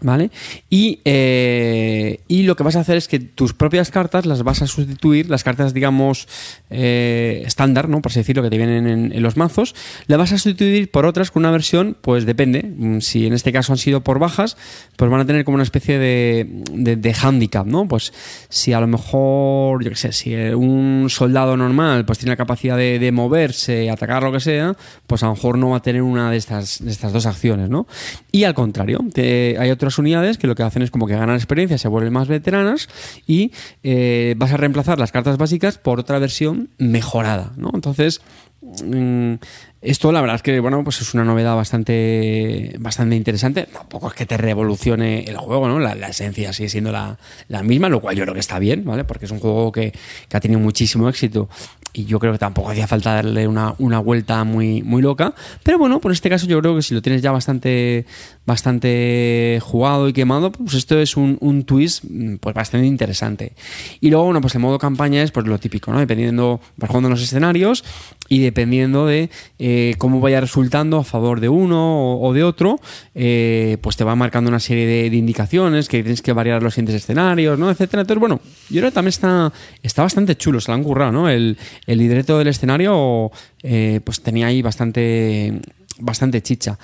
¿Vale? Y, eh, y lo que vas a hacer es que tus propias cartas las vas a sustituir, las cartas, digamos, eh, estándar, ¿no? Por así decirlo, que te vienen en, los mazos, las vas a sustituir por otras con una versión, pues depende. Mm, Si en este caso han sido por bajas, pues van a tener como una especie de, de, de handicap, ¿no? Pues si a lo mejor, yo qué sé, si un soldado normal pues tiene la capacidad de, de moverse, atacar, lo que sea, pues a lo mejor no va a tener una de estas, estas dos acciones, ¿no? Y al contrario, hay unidades que lo que hacen es como que ganan experiencia, se vuelven más veteranas y eh, vas a reemplazar las cartas básicas por otra versión mejorada, ¿no? Entonces, mm, esto la verdad es que bueno, pues es una novedad bastante, bastante interesante. Tampoco es que te revolucione el juego, ¿no? La, esencia sigue siendo la, la misma, lo cual yo creo que está bien, ¿vale? Porque es un juego que, que ha tenido muchísimo éxito y yo creo que tampoco hacía falta darle una, una vuelta muy, muy loca. Pero bueno, por este caso yo creo que si lo tienes ya bastante, bastante jugado y quemado, pues esto es un, un twist mm, pues bastante interesante. Y luego, bueno, pues el modo campaña es pues lo típico, ¿no? Dependiendo, vas jugando los escenarios y dependiendo de eh, cómo vaya resultando a favor de uno o, de otro, eh, pues te va marcando una serie de, indicaciones que tienes que variar los siguientes escenarios, ¿no? Etcétera. Entonces, bueno, yo creo que también está, está bastante chulo, se lo han currado, ¿no? El, el libreto del escenario, eh, pues tenía ahí bastante, bastante chicha.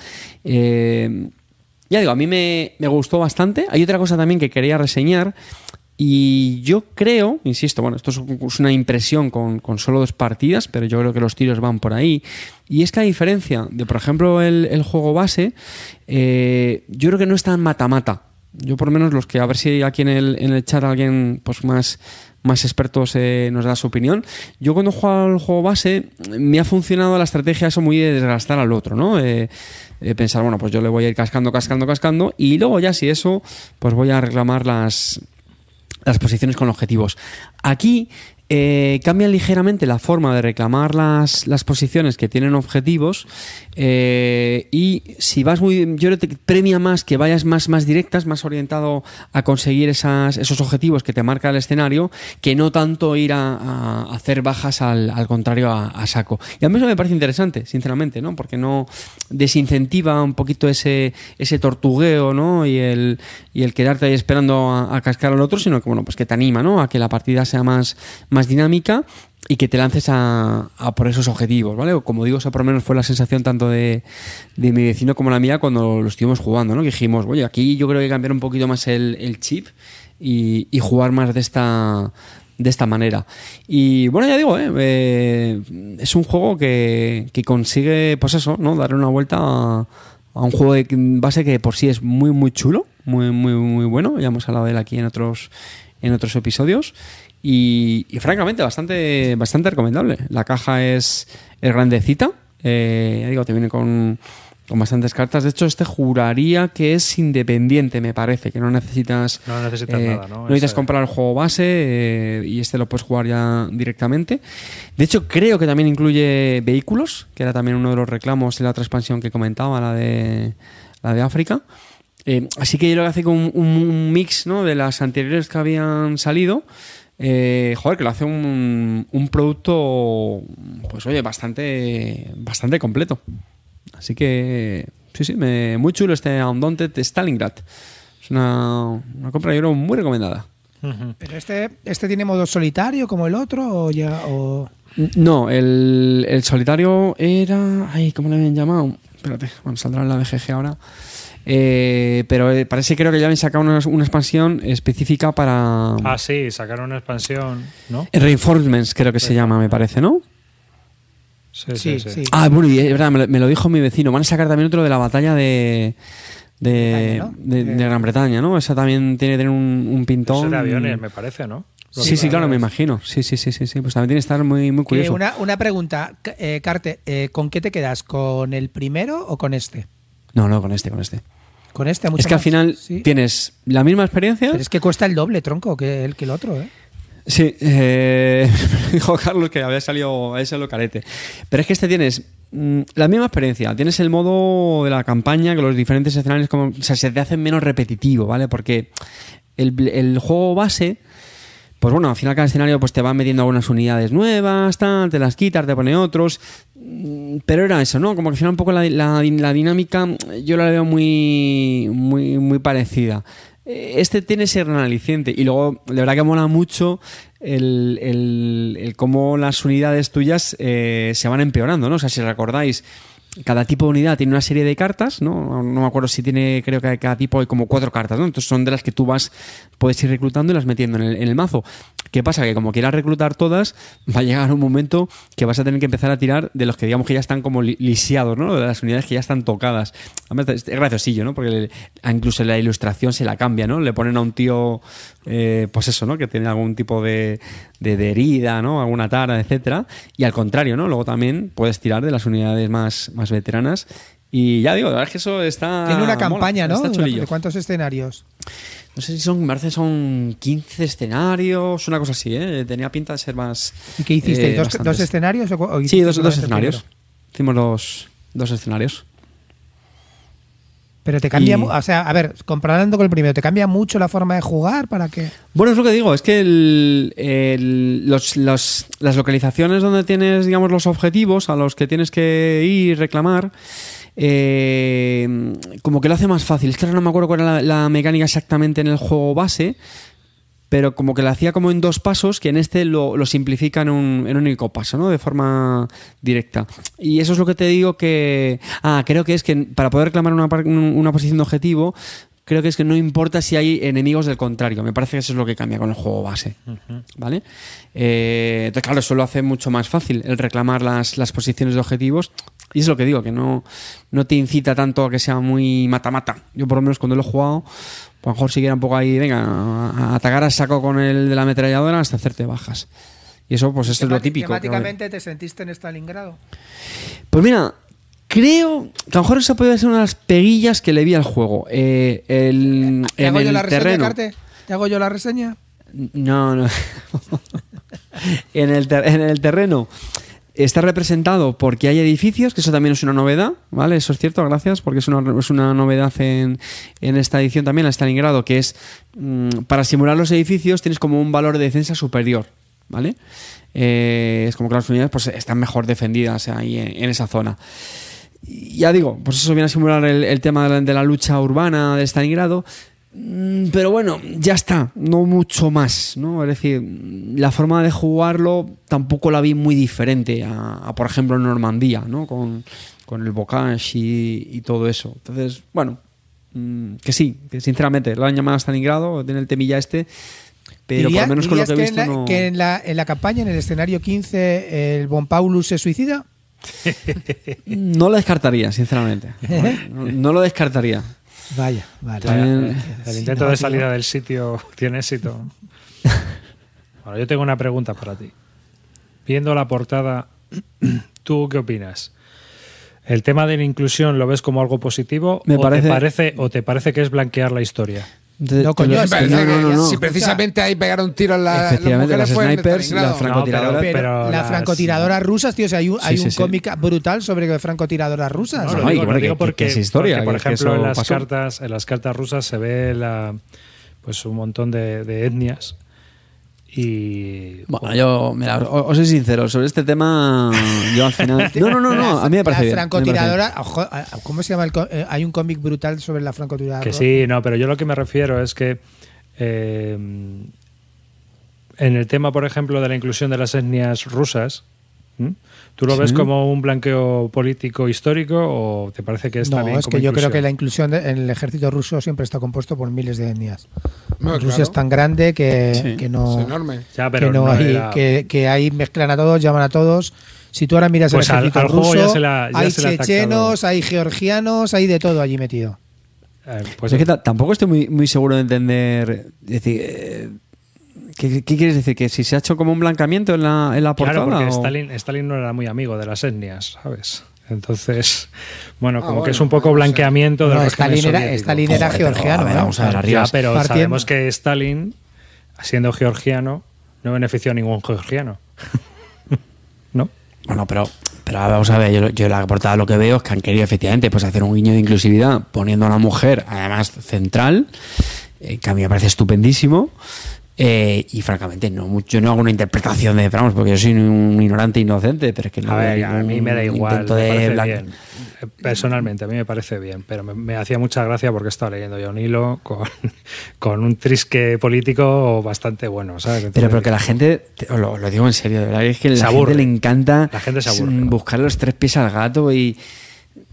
Eh, ya digo, a mí me, me gustó bastante. Hay otra cosa también que quería reseñar. Y yo creo, insisto, bueno, esto es una impresión con, con solo dos partidas, pero yo creo que los tiros van por ahí. Y es que a diferencia de, por ejemplo, el, el juego base, eh, yo creo que no es tan mata-mata. Yo por lo menos los que, a ver si aquí en el, en el chat alguien pues más, más expertos eh, nos da su opinión. Yo cuando juego al juego base me ha funcionado la estrategia eso muy de desgastar al otro, ¿no? Eh, eh, pensar, bueno, pues yo le voy a ir cascando, cascando, cascando y luego ya si eso, pues voy a reclamar las, las posiciones con objetivos. Aquí eh, cambian ligeramente la forma de reclamar las, las posiciones que tienen objetivos eh, y si vas muy yo te premia más que vayas más más directas más orientado a conseguir esos objetivos que te marca el escenario que no tanto ir a, hacer bajas al, al contrario a, saco. Y a mí eso me parece interesante sinceramente no porque no desincentiva un poquito ese ese tortugueo no y el y el quedarte ahí esperando a, cascar al otro sino que bueno pues que te anima no a que la partida sea más dinámica y que te lances a, por esos objetivos, ¿vale? O Como digo, esa por lo menos fue la sensación tanto de, mi vecino como la mía cuando lo estuvimos jugando, ¿no? Que dijimos, oye, aquí yo creo que cambiar un poquito más el, chip y, jugar más de esta de esta manera. Y bueno, ya digo, ¿eh? Eh, es un juego que, que consigue, pues eso, ¿no? Darle una vuelta a un juego de base que por sí es muy, muy chulo, muy, muy, muy bueno. Ya hemos hablado de él aquí en otros, en otros episodios. Y, y francamente, bastante, bastante recomendable. La caja es, es grandecita. Eh, ya digo, te viene con, con bastantes cartas. De hecho, este juraría que es independiente, me parece, que no necesitas. No necesitas eh, nada, ¿no? necesitas Ese- comprar el juego base eh, y este lo puedes jugar ya directamente. De hecho, creo que también incluye vehículos, que era también uno de los reclamos en la otra expansión que comentaba, la de, la de África. Eh, así que yo lo que hace con un, un mix ¿no? de las anteriores que habían salido. Eh, joder, que lo hace un, un producto, pues oye, bastante, bastante completo. Así que, sí, sí, me- muy chulo este Undaunted Stalingrad. Es una, una compra, yo creo, muy recomendada. Pero este, este tiene modo solitario como el otro o ya o No, el, el solitario era. Ay, ¿cómo le habían llamado? Espérate, bueno, saldrá en la BGG ahora. Eh, pero eh, parece creo que ya habían sacado una, una expansión específica para. Ah, sí, sacaron una expansión, ¿no? Reinforcements, creo que se llama, me parece, ¿no? Sí, sí, sí. Ah, bueno, y es verdad, me lo, me lo dijo mi vecino. Van a sacar también otro de la batalla de. De, Bretaña, ¿no? de- de Eh, Gran Bretaña, ¿no? Esa también tiene que tener un, pintón. es de aviones, me parece, ¿no? Sí, sí, claro, me imagino. Sí, sí, sí, sí, sí. Pues también tiene que estar muy, muy Que curioso. una, una pregunta, eh, Carte, eh, ¿con qué te quedas? ¿Con el primero o con este? No, no, con este, con este. Con este, mucho Es que al más. final Sí. tienes la misma experiencia. Pero es que cuesta el doble, tronco, que el, que el otro, ¿eh? Sí, eh, dijo Carlos que había salido a ese carete. Pero es que este tienes mm, la misma experiencia. Tienes el modo de la campaña, que los diferentes escenarios como, o sea, se te hacen menos repetitivo, ¿vale? Porque el, el juego base, pues bueno, al final cada escenario pues te va metiendo algunas unidades nuevas, tal, te las quitas, te pone otros. Mm, Pero era eso, ¿no? Como que al final un poco la, la- dinámica yo la veo muy, muy, muy parecida. Eh, Este tiene ese gran aliciente y luego de verdad que mola mucho el, el- el cómo las unidades tuyas eh, se van empeorando, ¿no? O sea, si recordáis, cada tipo de unidad tiene una serie de cartas, ¿no? No me acuerdo si tiene, creo que cada tipo hay como cuatro cartas, ¿no? Entonces son de las que tú vas, puedes ir reclutando y las metiendo en el, en el mazo. ¿Qué pasa? Que como quieras reclutar todas, va a llegar un momento que vas a tener que empezar a tirar de los que digamos que ya están como li- lisiados, ¿no? De las unidades que ya están tocadas. Además, es graciosillo, ¿no? Porque le- incluso la ilustración se la cambia, ¿no? Le ponen a un tío, eh, pues eso, ¿no? Que tiene algún tipo de, de, de herida, ¿no? Alguna tara, etcétera. Y al contrario, ¿no? Luego también puedes tirar de las unidades más, más veteranas. Y ya digo, la verdad es que eso está. Tiene una Ah, mola, campaña, ¿no? ¿De cuántos escenarios? No sé si son, me parece son 15 escenarios, una cosa así, ¿eh? Tenía pinta de ser más. ¿Y qué hiciste? eh, ¿Dos, escenarios? O, Sí, dos, escenarios. Hicimos los dos escenarios. Pero te cambia, Y- o sea, a ver, comparando con el primero, ¿te cambia mucho la forma de jugar para que Bueno, es lo que digo, es que el- el- los- los- las localizaciones donde tienes, digamos, los objetivos a los que tienes que ir y reclamar, eh, como que lo hace más fácil. Es que ahora no me acuerdo cuál era la, la mecánica exactamente en el juego base, pero como que lo hacía como en dos pasos, que en este lo, lo simplifica en un, en un único paso, ¿no? De forma directa. Y eso es lo que te digo que... Ah, creo que es que para poder reclamar una, una posición de objetivo, creo que es que no importa si hay enemigos del contrario. Me parece que eso es lo que cambia con el juego base. ¿Vale? Eh, entonces, claro, eso lo hace mucho más fácil, el reclamar las, las posiciones de objetivos. Y es lo que digo, que no, no te incita tanto a que sea muy mata-mata. Yo por lo menos cuando lo he jugado, pues a lo mejor siguiera un poco ahí, venga, a, atacar a saco con el de la ametralladora hasta hacerte bajas. Y eso, pues eso es lo típico. Temáticamente te sentiste en Stalingrado. Pues mira, creo que a lo mejor esa puede ser una de las peguillas que le vi al juego. Eh, el, ¿Te en hago yo el la reseña, terreno. Carte? ¿Te hago yo la reseña? No, no. en, el ter- en el terreno está representado porque hay edificios, que eso también es una novedad, ¿vale? Eso es cierto, gracias, porque es una, es una novedad en, en esta edición también, en Stalingrado, que es mm, para simular los edificios tienes como un valor de defensa superior, ¿vale? Eh, es como que las unidades pues, están mejor defendidas ahí en, esa zona. Ya digo, pues eso viene a simular el, el tema de la, de la lucha urbana de Stalingrado. Mm, Pero bueno, ya está, no mucho más, ¿no? Es decir, la forma de jugarlo tampoco la vi muy diferente a, a, por ejemplo, Normandía, ¿no? Con, con el Bocage y, y todo eso. Entonces, bueno, mm, que sí, que sinceramente lo han llamado Stalingrado, tiene el temilla este, pero ¿Diría- por lo menos con lo que he en visto la- no... que en la, en la campaña, en el escenario 15, el Bon Paulus se suicida? No lo descartaría, sinceramente. No, no lo descartaría. Vaya, vale. También- El intento de tío. salida del sitio tiene éxito. Bueno, yo tengo una pregunta para ti. Viendo la portada, ¿tú qué opinas? ¿El tema de la inclusión lo ves como algo positivo Me o, parece- te parece, o te parece que es blanquear la historia? No, coño, no, no, no. Si precisamente ahí pegaron tiro en la, Efectivamente, las snipers, las francotiradora. pero- Pero, pero las las- francotiradoras rusas, tío, o sea, hay un, Sí, un sí. cómic brutal sobre francotiradoras rusas. No, No, lo digo, bueno, lo digo que- porque, que es historia, porque, por ejemplo, en las, pasó. cartas, en las cartas rusas se ve la, pues un montón de, de etnias y Bueno, yo, mira, os, os soy sincero, sobre este tema, yo al final. No, no, no, no, a mí me parece bien. La bien. francotiradora, ojo, ¿cómo se llama? el eh, hay un cómic brutal sobre la francotiradora. Que sí, no, pero yo lo que me refiero es que eh, en el tema, por ejemplo, de la inclusión de las etnias rusas, ¿m? ¿Tú lo ves Sí. como un blanqueo político histórico o te parece que está No, bien es como que yo creo que la inclusión de- en el ejército ruso siempre está compuesto por miles de etnias. No, Rusia claro. es tan grande que, Sí. que no, Es enorme. Ya, pero que, no no hay, era- que, que ahí mezclan a todos, llaman a todos. Si tú ahora miras Pues el al- ejército al ruso, ya se la- ya hay se chechenos, hay georgianos, hay de todo allí metido. Eh, pues es que ta- tampoco estoy muy, muy seguro de entender. Es decir, eh, ¿qué, qué quieres decir? ¿Que si se ha hecho como un blancamiento en la, en la portada? Claro, porque o- Stalin, Stalin no era muy amigo de las etnias, ¿sabes? Entonces, bueno, Ah, como que es un poco no sé. blanqueamiento No, régimen Stalin era. Stalin era Joder, pero, georgiano. ¿eh? vamos a ver, Ya, Arribas. pero Partiendo- sabemos que Stalin, siendo georgiano, no benefició a ningún georgiano. ¿No? Bueno, pero, pero vamos a ver, yo, yo la portada lo que veo es que han querido efectivamente pues hacer un guiño de inclusividad poniendo a una mujer, además central, eh, que a mí me parece estupendísimo. Eh, y francamente, no, yo no hago una interpretación de, vamos, porque yo soy un ignorante inocente, pero es que no A ver, a mí me da igual. me de bien. Personalmente, a mí me parece bien, pero me, me hacía mucha gracia porque estaba leyendo yo un hilo con, con un trisque político bastante bueno, ¿sabes? Pero, Entonces, pero que la gente, te- os lo, lo digo en serio, de verdad, es que la gente le encanta La gente se buscar los tres pies al gato y.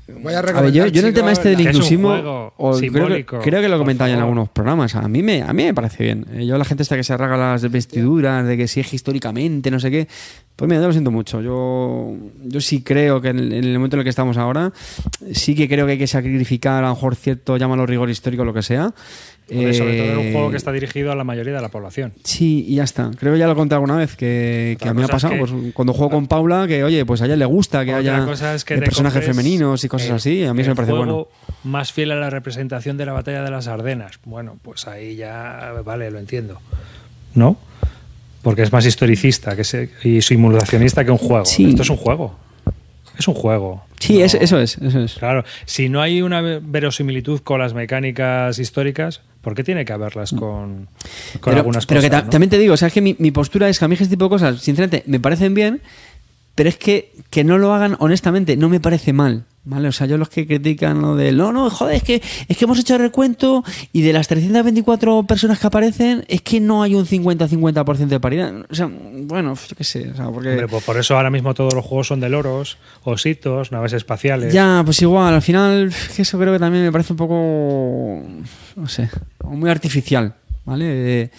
Voy a A ver, yo, yo en el tema este del es inclusivo, creo, que, simbólico, creo que lo he por comentado ya en algunos programas. A mí me, a mí me parece bien. Eh, Yo la gente esta que se arraga las vestiduras, de que si es históricamente, no sé qué, pues mira, yo lo siento mucho. Yo, yo sí creo que en el, en el momento en el que estamos ahora, sí que creo que hay que sacrificar a lo mejor cierto, llámalo rigor histórico, lo que sea. Hombre, sobre todo en un Eh, juego que está dirigido a la mayoría de la población. Sí, y ya está. Creo que ya lo conté alguna vez, que, a mí me ha pasado, pues, cuando juego con Paula, que oye, pues a ella le gusta que haya cosa es que eh, personajes femeninos y cosas el- así, a mí me parece bueno. juego Más fiel a la representación de la batalla de las Ardenas. Bueno, pues ahí ya, vale, lo entiendo. ¿No? Porque es más historicista que se- y simulacionista que un juego. Sí. Esto es un juego. Es un juego. Sí, No- es- eso es, eso es. Claro, si no hay una verosimilitud con las mecánicas históricas, ¿por qué tiene que haberlas con, con pero, algunas pero cosas? que ta- no? también te digo, o sea, es que mi, mi postura es que a mí este tipo de cosas, sinceramente, me parecen bien, pero es que que no lo hagan honestamente, no me parece mal. ¿Vale? O sea, yo los que critican lo de no, no, joder, es que, es que hemos hecho el recuento y de las 324 personas que aparecen, es que no hay un 50-50% de paridad. O sea, bueno, yo qué sé, o sea, porque. Hombre, pues por eso ahora mismo todos los juegos son de loros, ositos, naves espaciales. Ya, pues igual, al final, eso creo que también me parece un poco, no sé, muy artificial, ¿vale? Eh,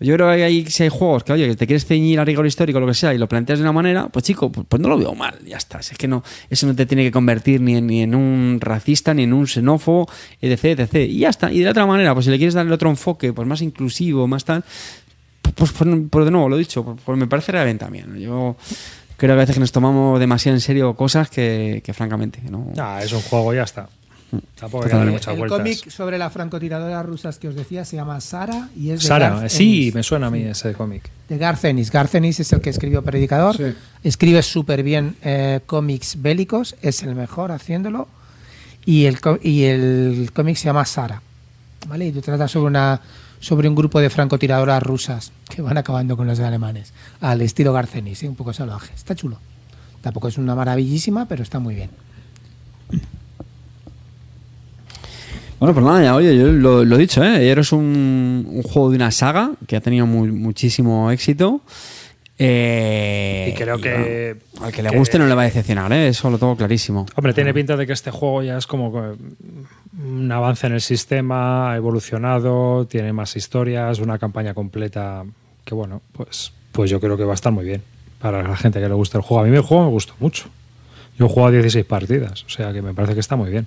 Yo creo que hay, juegos que, oye, que te quieres ceñir a rigor histórico o lo que sea y lo planteas de una manera, pues chico, pues, pues no lo veo mal, ya está. Si es que no, eso no te tiene que convertir ni en, un racista, ni en un xenófobo, etc, etc. Y ya está. Y de otra manera, pues si le quieres darle otro enfoque, pues más inclusivo, más tal, pues, pues, pues de nuevo, lo he dicho, pues, pues me parece realmente también. Yo creo que a veces nos tomamos demasiado en serio cosas que, que francamente, no... Ah, es un juego, ya está. Tampoco hay que darle Totalmente. muchas el vueltas. cómic sobre la francotiradora rusas que os decía se llama Sara y es de Sara, Garth sí, Ennis. me suena a mí ese cómic. de Garth Ennis. Garth Ennis es el que escribió Predicador. Sí. Escribe súper bien eh, cómics bélicos, es el mejor haciéndolo. Y el, y el cómic se llama Sara. ¿Vale? Y trata sobre una sobre un grupo de francotiradoras rusas que van acabando con los alemanes. Al estilo Garth Ennis, ¿eh? un poco salvaje. Está chulo. Tampoco es una maravillísima, pero está muy bien. Bueno, pues nada, ya, oye, yo lo, lo he dicho, ¿eh? Ayer es un, un juego de una saga que ha tenido mu- muchísimo éxito. Eh, Y creo que- bueno, al que le que- guste no le va a decepcionar, ¿eh? Eso lo tengo clarísimo. Hombre, tiene pinta de que este juego ya es como que un avance en el sistema, ha evolucionado, tiene más historias, una campaña completa que bueno, pues, pues yo creo que va a estar muy bien para la gente que le gusta el juego. A mí el juego me gustó mucho. Yo he jugado 16 partidas, o sea que me parece que está muy bien.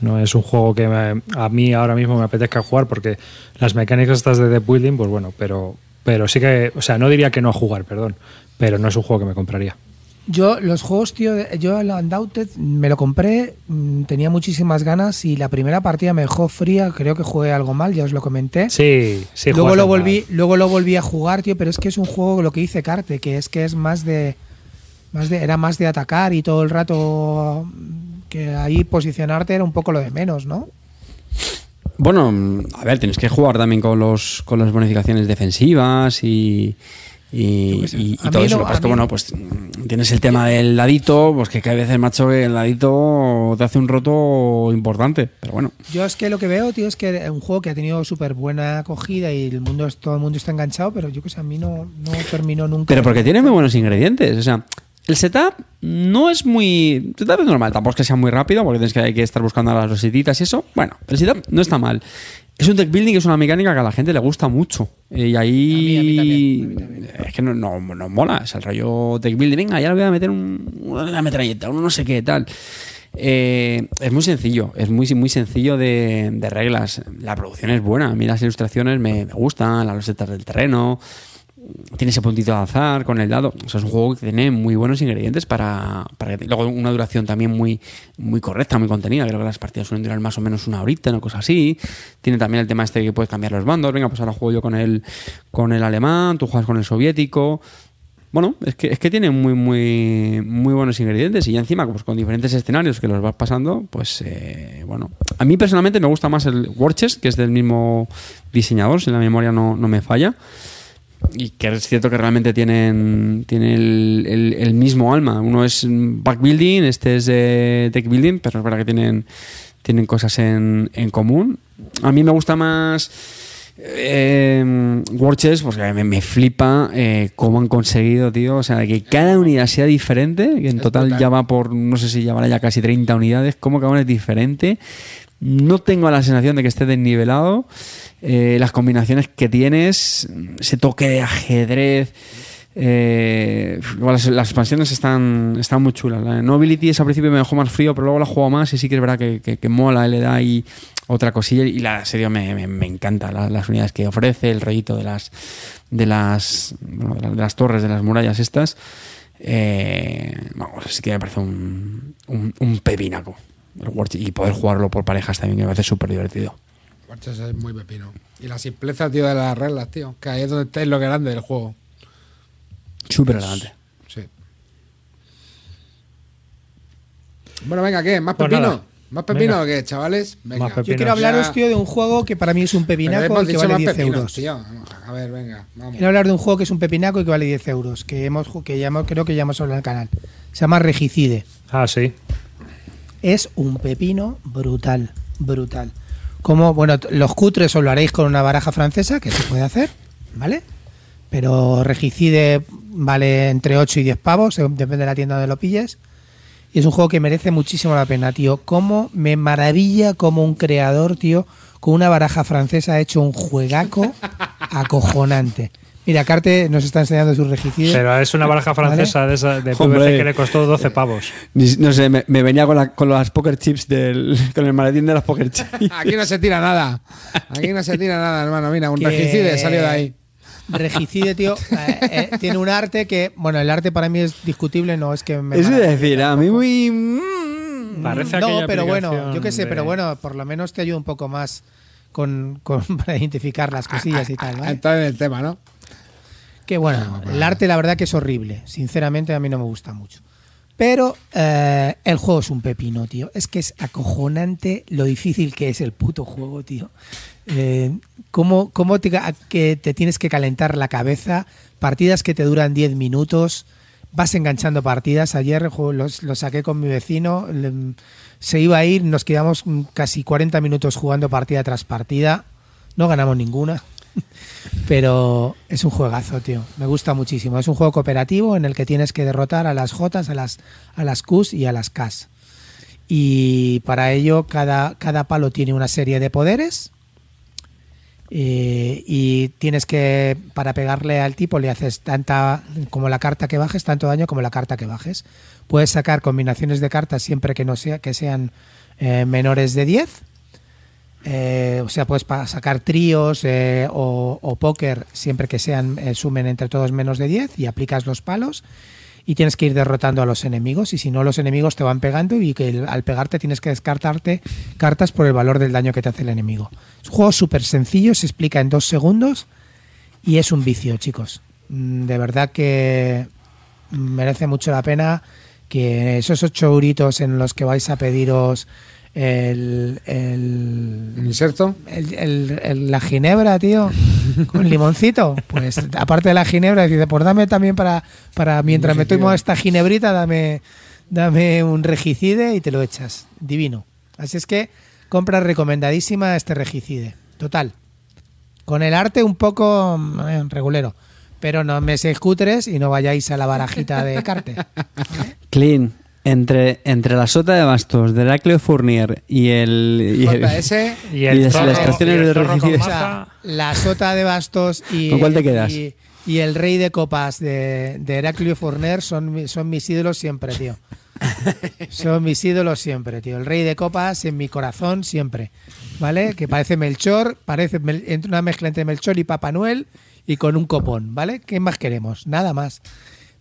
No es un juego que me- a mí ahora mismo me apetezca jugar porque las mecánicas estas de deck building, pues bueno, pero, pero sí que, o sea, no diría que no a jugar, perdón, pero no es un juego que me compraría. Yo, los juegos, tío, yo el Undoubted me lo compré, mm, tenía muchísimas ganas y la primera partida me dejó fría, creo que jugué algo mal, ya os lo comenté. Sí, sí. luego lo volví, luego lo volví a jugar, tío, pero es que es un juego lo que dice Carte, que es que es más de más de era más de atacar y todo el rato que ahí posicionarte era un poco lo de menos, ¿no? Bueno, a ver, tienes que jugar también con los con las bonificaciones defensivas y. Y, todo eso. no- Lo que pasa es a que, mí- bueno, pues tienes el tema del ladito, pues que cada vez macho, que el ladito te hace un roto importante. Pero bueno, Yo es que lo que veo, tío, es que es un juego que ha tenido súper buena acogida y el mundo es- todo el mundo está enganchado, pero yo que sé, a mí no, no terminó nunca. Pero porque tiene muy buenos ingredientes. O sea, el setup no es muy. El setup es normal, tampoco es que sea muy rápido, porque tienes que, hay que estar buscando las rosetitas y eso. Bueno, el setup no está mal. Es un deck building que es una mecánica que a la gente le gusta mucho. Y ahí. A mí- a mí también, a mí también. Es que no, no, no mola. Es el rollo deck building. Venga, ya le voy a meter un, una metralleta, uno no sé qué, tal. Eh, es muy sencillo, es muy, muy sencillo de, de reglas. La producción es buena, a mí las ilustraciones me, me gustan, las losetas del terreno. Tiene ese puntito de azar con el dado. O sea, es un juego que tiene muy buenos ingredientes para, para luego una duración también muy, muy correcta, muy contenida. Creo que las partidas suelen durar más o menos una horita, una cosa así. Tiene también el tema este que puedes cambiar los bandos. Venga, pues ahora juego yo con el, con el alemán, tú juegas con el soviético. Bueno, es que, es que tiene muy, muy, muy buenos ingredientes y ya encima, pues con diferentes escenarios que los vas pasando, pues eh, bueno. A mí personalmente me gusta más el Warchest, que es del mismo diseñador, si la memoria no, no me falla. Y que es cierto que realmente tienen, tienen el, el- el mismo alma. Uno es backbuilding, este es de deck building, pero es verdad que tienen, tienen cosas en, en común. A mí me gusta más eh, Warchest, pues que me, me flipa eh, cómo han conseguido, tío. O sea, que cada unidad sea diferente, que en Es total brutal. ya va por, no sé si llevará ya casi 30 unidades, cómo cada una es diferente. No tengo la sensación de que esté desnivelado. Eh, las combinaciones que tienes, ese toque de ajedrez. eh, las, expansiones están, están muy chulas. La Nobility es al principio me dejó más frío, pero luego la juego más y sí que es verdad que, que- mola, le da ahí otra cosilla. Y la serie me, me, encanta, la- las unidades que ofrece, el rollito de las de las, bueno, de las, torres, de las murallas estas. Eh, vamos, sí que me parece un, un, un pepinaco. El. Y poder jugarlo por parejas también que me parece súper divertido. Es muy pepino. Y la simpleza, tío, de las reglas, tío. Que ahí es donde está lo grande del juego. Súper elegante. Sí. Bueno, venga, ¿qué? ¿Más Pues pepino? nada. ¿Más pepino Venga. o qué, chavales? Venga. Yo quiero hablaros, tío, de un juego que para mí es un pepinaco y que vale más 10 pepinos, euros. tío. A ver, venga, vamos. Quiero hablar de un juego que es un pepinaco y que vale 10 euros, que hemos que ya hemos- creo que ya hemos hablado en el canal. Se llama Regicide. Ah, sí. Es un pepino brutal, brutal. Como, bueno, los cutres os lo haréis con una baraja francesa, que se puede hacer, ¿vale? Pero Regicide vale entre 8 y 10 pavos, depende de la tienda donde lo pilles. Y es un juego que merece muchísimo la pena, tío. Cómo me maravilla como un creador, tío, con una baraja francesa ha hecho un juegaco acojonante. Mira, Carte nos está enseñando su regicide. Pero es una baraja ¿Vale? francesa de, esa, de Hombre. PVC que le costó 12 pavos. No sé, me, me venía con, la- con las poker chips del, con el maletín de las poker chips. Aquí no se tira nada. Aquí no se tira nada, hermano. Mira, un regicide salió de ahí. Regicide, tío, eh, eh, tiene un arte que, bueno, el arte para mí es discutible, no es que me Es decir, a mí muy. mm, Parece no, pero bueno, yo qué sé, de- pero bueno, por lo menos te ayuda un poco más con, con- para identificar las cosillas y tal, ¿vale? entrar en el tema, ¿no? Que bueno, el arte la verdad que es horrible, sinceramente a mí no me gusta mucho. Pero eh, el juego es un pepino, tío. Es que es acojonante lo difícil que es el puto juego, tío. Eh, cómo cómo te, que te tienes que calentar la cabeza, partidas que te duran 10 minutos, vas enganchando partidas. Ayer los- lo saqué con mi vecino, se iba a ir, nos quedamos casi 40 minutos jugando partida tras partida. No ganamos ninguna. Pero es un juegazo, tío. Me gusta muchísimo. Es un juego cooperativo en el que tienes que derrotar a las J, a las, a las Qs y a las Ks. Y para ello cada, cada palo tiene una serie de poderes. Eh, y tienes que, para pegarle al tipo, le haces tanta, como la carta que bajes, tanto daño como la carta que bajes. Puedes sacar combinaciones de cartas siempre que no sea, que sean eh, menores de 10. Eh, o sea, puedes sacar tríos eh, o, póker siempre que sean eh, sumen entre todos menos de 10 y aplicas los palos y tienes que ir derrotando a los enemigos y si no los enemigos te van pegando y que al pegarte tienes que descartarte cartas por el valor del daño que te hace el enemigo. Es un juego súper sencillo, se explica en dos segundos y es un vicio, chicos. Mm, De verdad que merece mucho la pena que esos ocho euritos en los que vais a pediros el, el, ¿Un inserto? el- el- el- la ginebra, tío, con limoncito. Pues aparte de la ginebra, dice, pues dame también para, para mientras me tomo esta ginebrita, dame, dame un regicide y te lo echas. Divino. Así es que compra recomendadísima este regicide. Total. Con el arte un poco eh, regulero. Pero no me seis cutres y no vayáis a la barajita de carte. Clean. Entre, entre la sota de bastos de Heraclio Fournier y el. y el- JS. Y Y el las y el de. O sea, la sota de bastos y, ¿Con cuál te quedas? y, y el rey de copas de, de Heraclio Fournier son, son mis ídolos siempre, tío. Son mis ídolos siempre, tío. El rey de copas en mi corazón siempre. ¿Vale? Que parece Melchor, parece mel- entre una mezcla entre Melchor y Papá Noel y con un copón, ¿vale? ¿Qué más queremos? Nada más.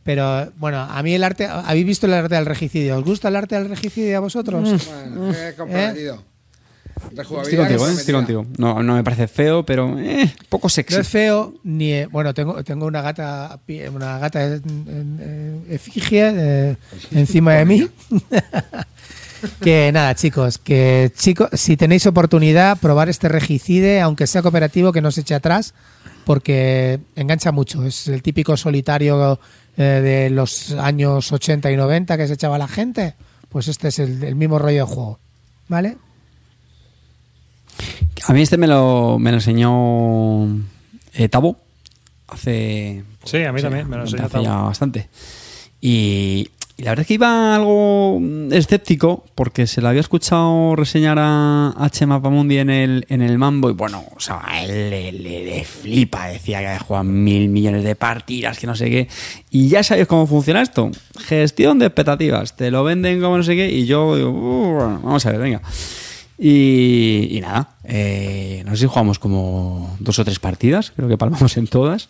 Pero bueno, a mí el arte, ¿habéis visto el arte del regicidio? ¿Os gusta el arte del regicidio a vosotros? Bueno, qué comprometido. Estoy contigo, ¿eh? Estoy contigo. No, no me parece feo, pero eh, poco No sexy. es feo ni eh, bueno tengo tengo una gata una gata en, en- en efigie eh, encima de mí que nada chicos que chicos si tenéis oportunidad probar este regicide aunque sea cooperativo que no se eche atrás porque engancha mucho es el típico solitario eh, de los años 80 y 90 que se echaba la gente pues este es el, el mismo rollo de juego vale A mí este me lo, me lo enseñó eh, Tabo hace. Sí, a mí también me lo enseñó hace Tabo. ya bastante. Y, y la verdad es que iba algo mm, escéptico porque se lo había escuchado reseñar a, a Chema Pamundi en el, en el Mambo y bueno, o sea, él le, le- le flipa, decía que había jugado mil millones de partidas, que no sé qué. Y ya sabéis cómo funciona esto. Gestión de expectativas. Te lo venden como no sé qué y yo digo, "Uh, vamos a ver, venga. Y, y nada, eh, no sé si jugamos como dos o tres partidas, creo que palmamos en todas.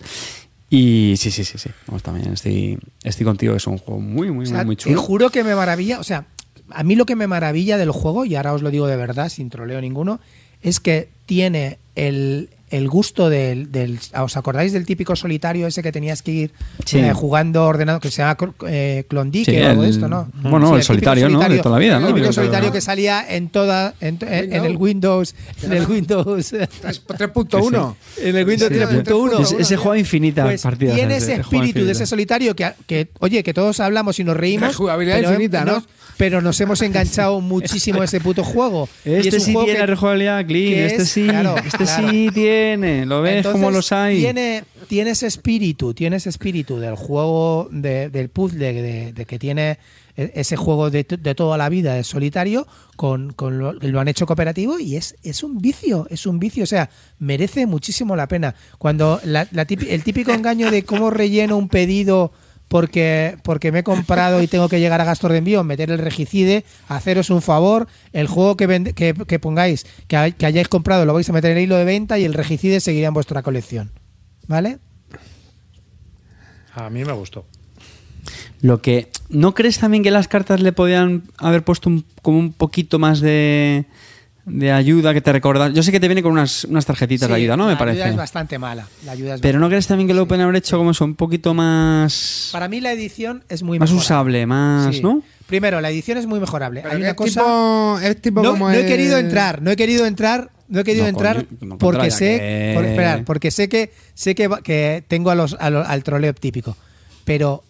Y sí, sí, sí, sí. Vamos, también estoy, estoy contigo, es un juego muy, muy, O sea, muy, muy te chulo. juro que me maravilla, o sea, a mí lo que me maravilla del juego, y ahora os lo digo de verdad, sin troleo ninguno, es que tiene el, el gusto del, del- ¿Os acordáis del típico solitario ese que tenías que ir Sí. eh, jugando ordenado, que se llama eh, Klondike Sí, o algo de esto, ¿no? bueno, el solitario, ¿no? De toda la vida, ¿no? El típico solitario que salía en toda, en, en- en el Windows, en el Windows... Tres- 3.1. En el Windows Sí, 3.1. Ese- ese juega infinitas Pues partidas, Tiene ese, espíritu de ese solitario que, que, oye, que todos hablamos y nos reímos. Rejugabilidad pero, infinita, ¿no? Pero nos hemos enganchado muchísimo a ese puto juego. Y es Este un sí juego tiene que- rejugabilidad clean, este es- sí, claro, este claro. sí tiene, lo ves Entonces, como los hay. Tiene, tiene ese espíritu, tiene ese espíritu del juego, de- del puzzle, de, de que tiene e- ese juego de, de toda la vida, de solitario, con, con lo, lo han hecho cooperativo y es, es un vicio, es un vicio, o sea, merece muchísimo la pena. Cuando la- el típico engaño de cómo relleno un pedido porque, porque me he comprado y tengo que llegar a gastos de envío, meter el regicide, haceros un favor, el juego que, vende- que, que pongáis, que, hay- que hayáis comprado, lo vais a meter en el hilo de venta y el regicide seguirá en vuestra colección. ¿Vale? A mí me gustó. Lo que ¿no crees también que las cartas le podían haber puesto un- como un poquito más de, de ayuda que te recordan? Yo sé que te viene con unas, unas tarjetitas de ayuda, ¿no? Me la parece. ayuda es bastante mala. La ayuda es Pero ¿no crees también que lo pueden haber hecho como eso, un poquito más Para mí la edición es muy más mejorable. usable, más, Sí. ¿no? Primero, la edición es muy mejorable. Pero Hay una es cosa... tipo, es tipo no, como no he el- querido entrar, no he querido entrar, no he querido No, entrar porque sé, que- por- esperad, porque sé que sé que, que tengo a los, a al troleo típico, pero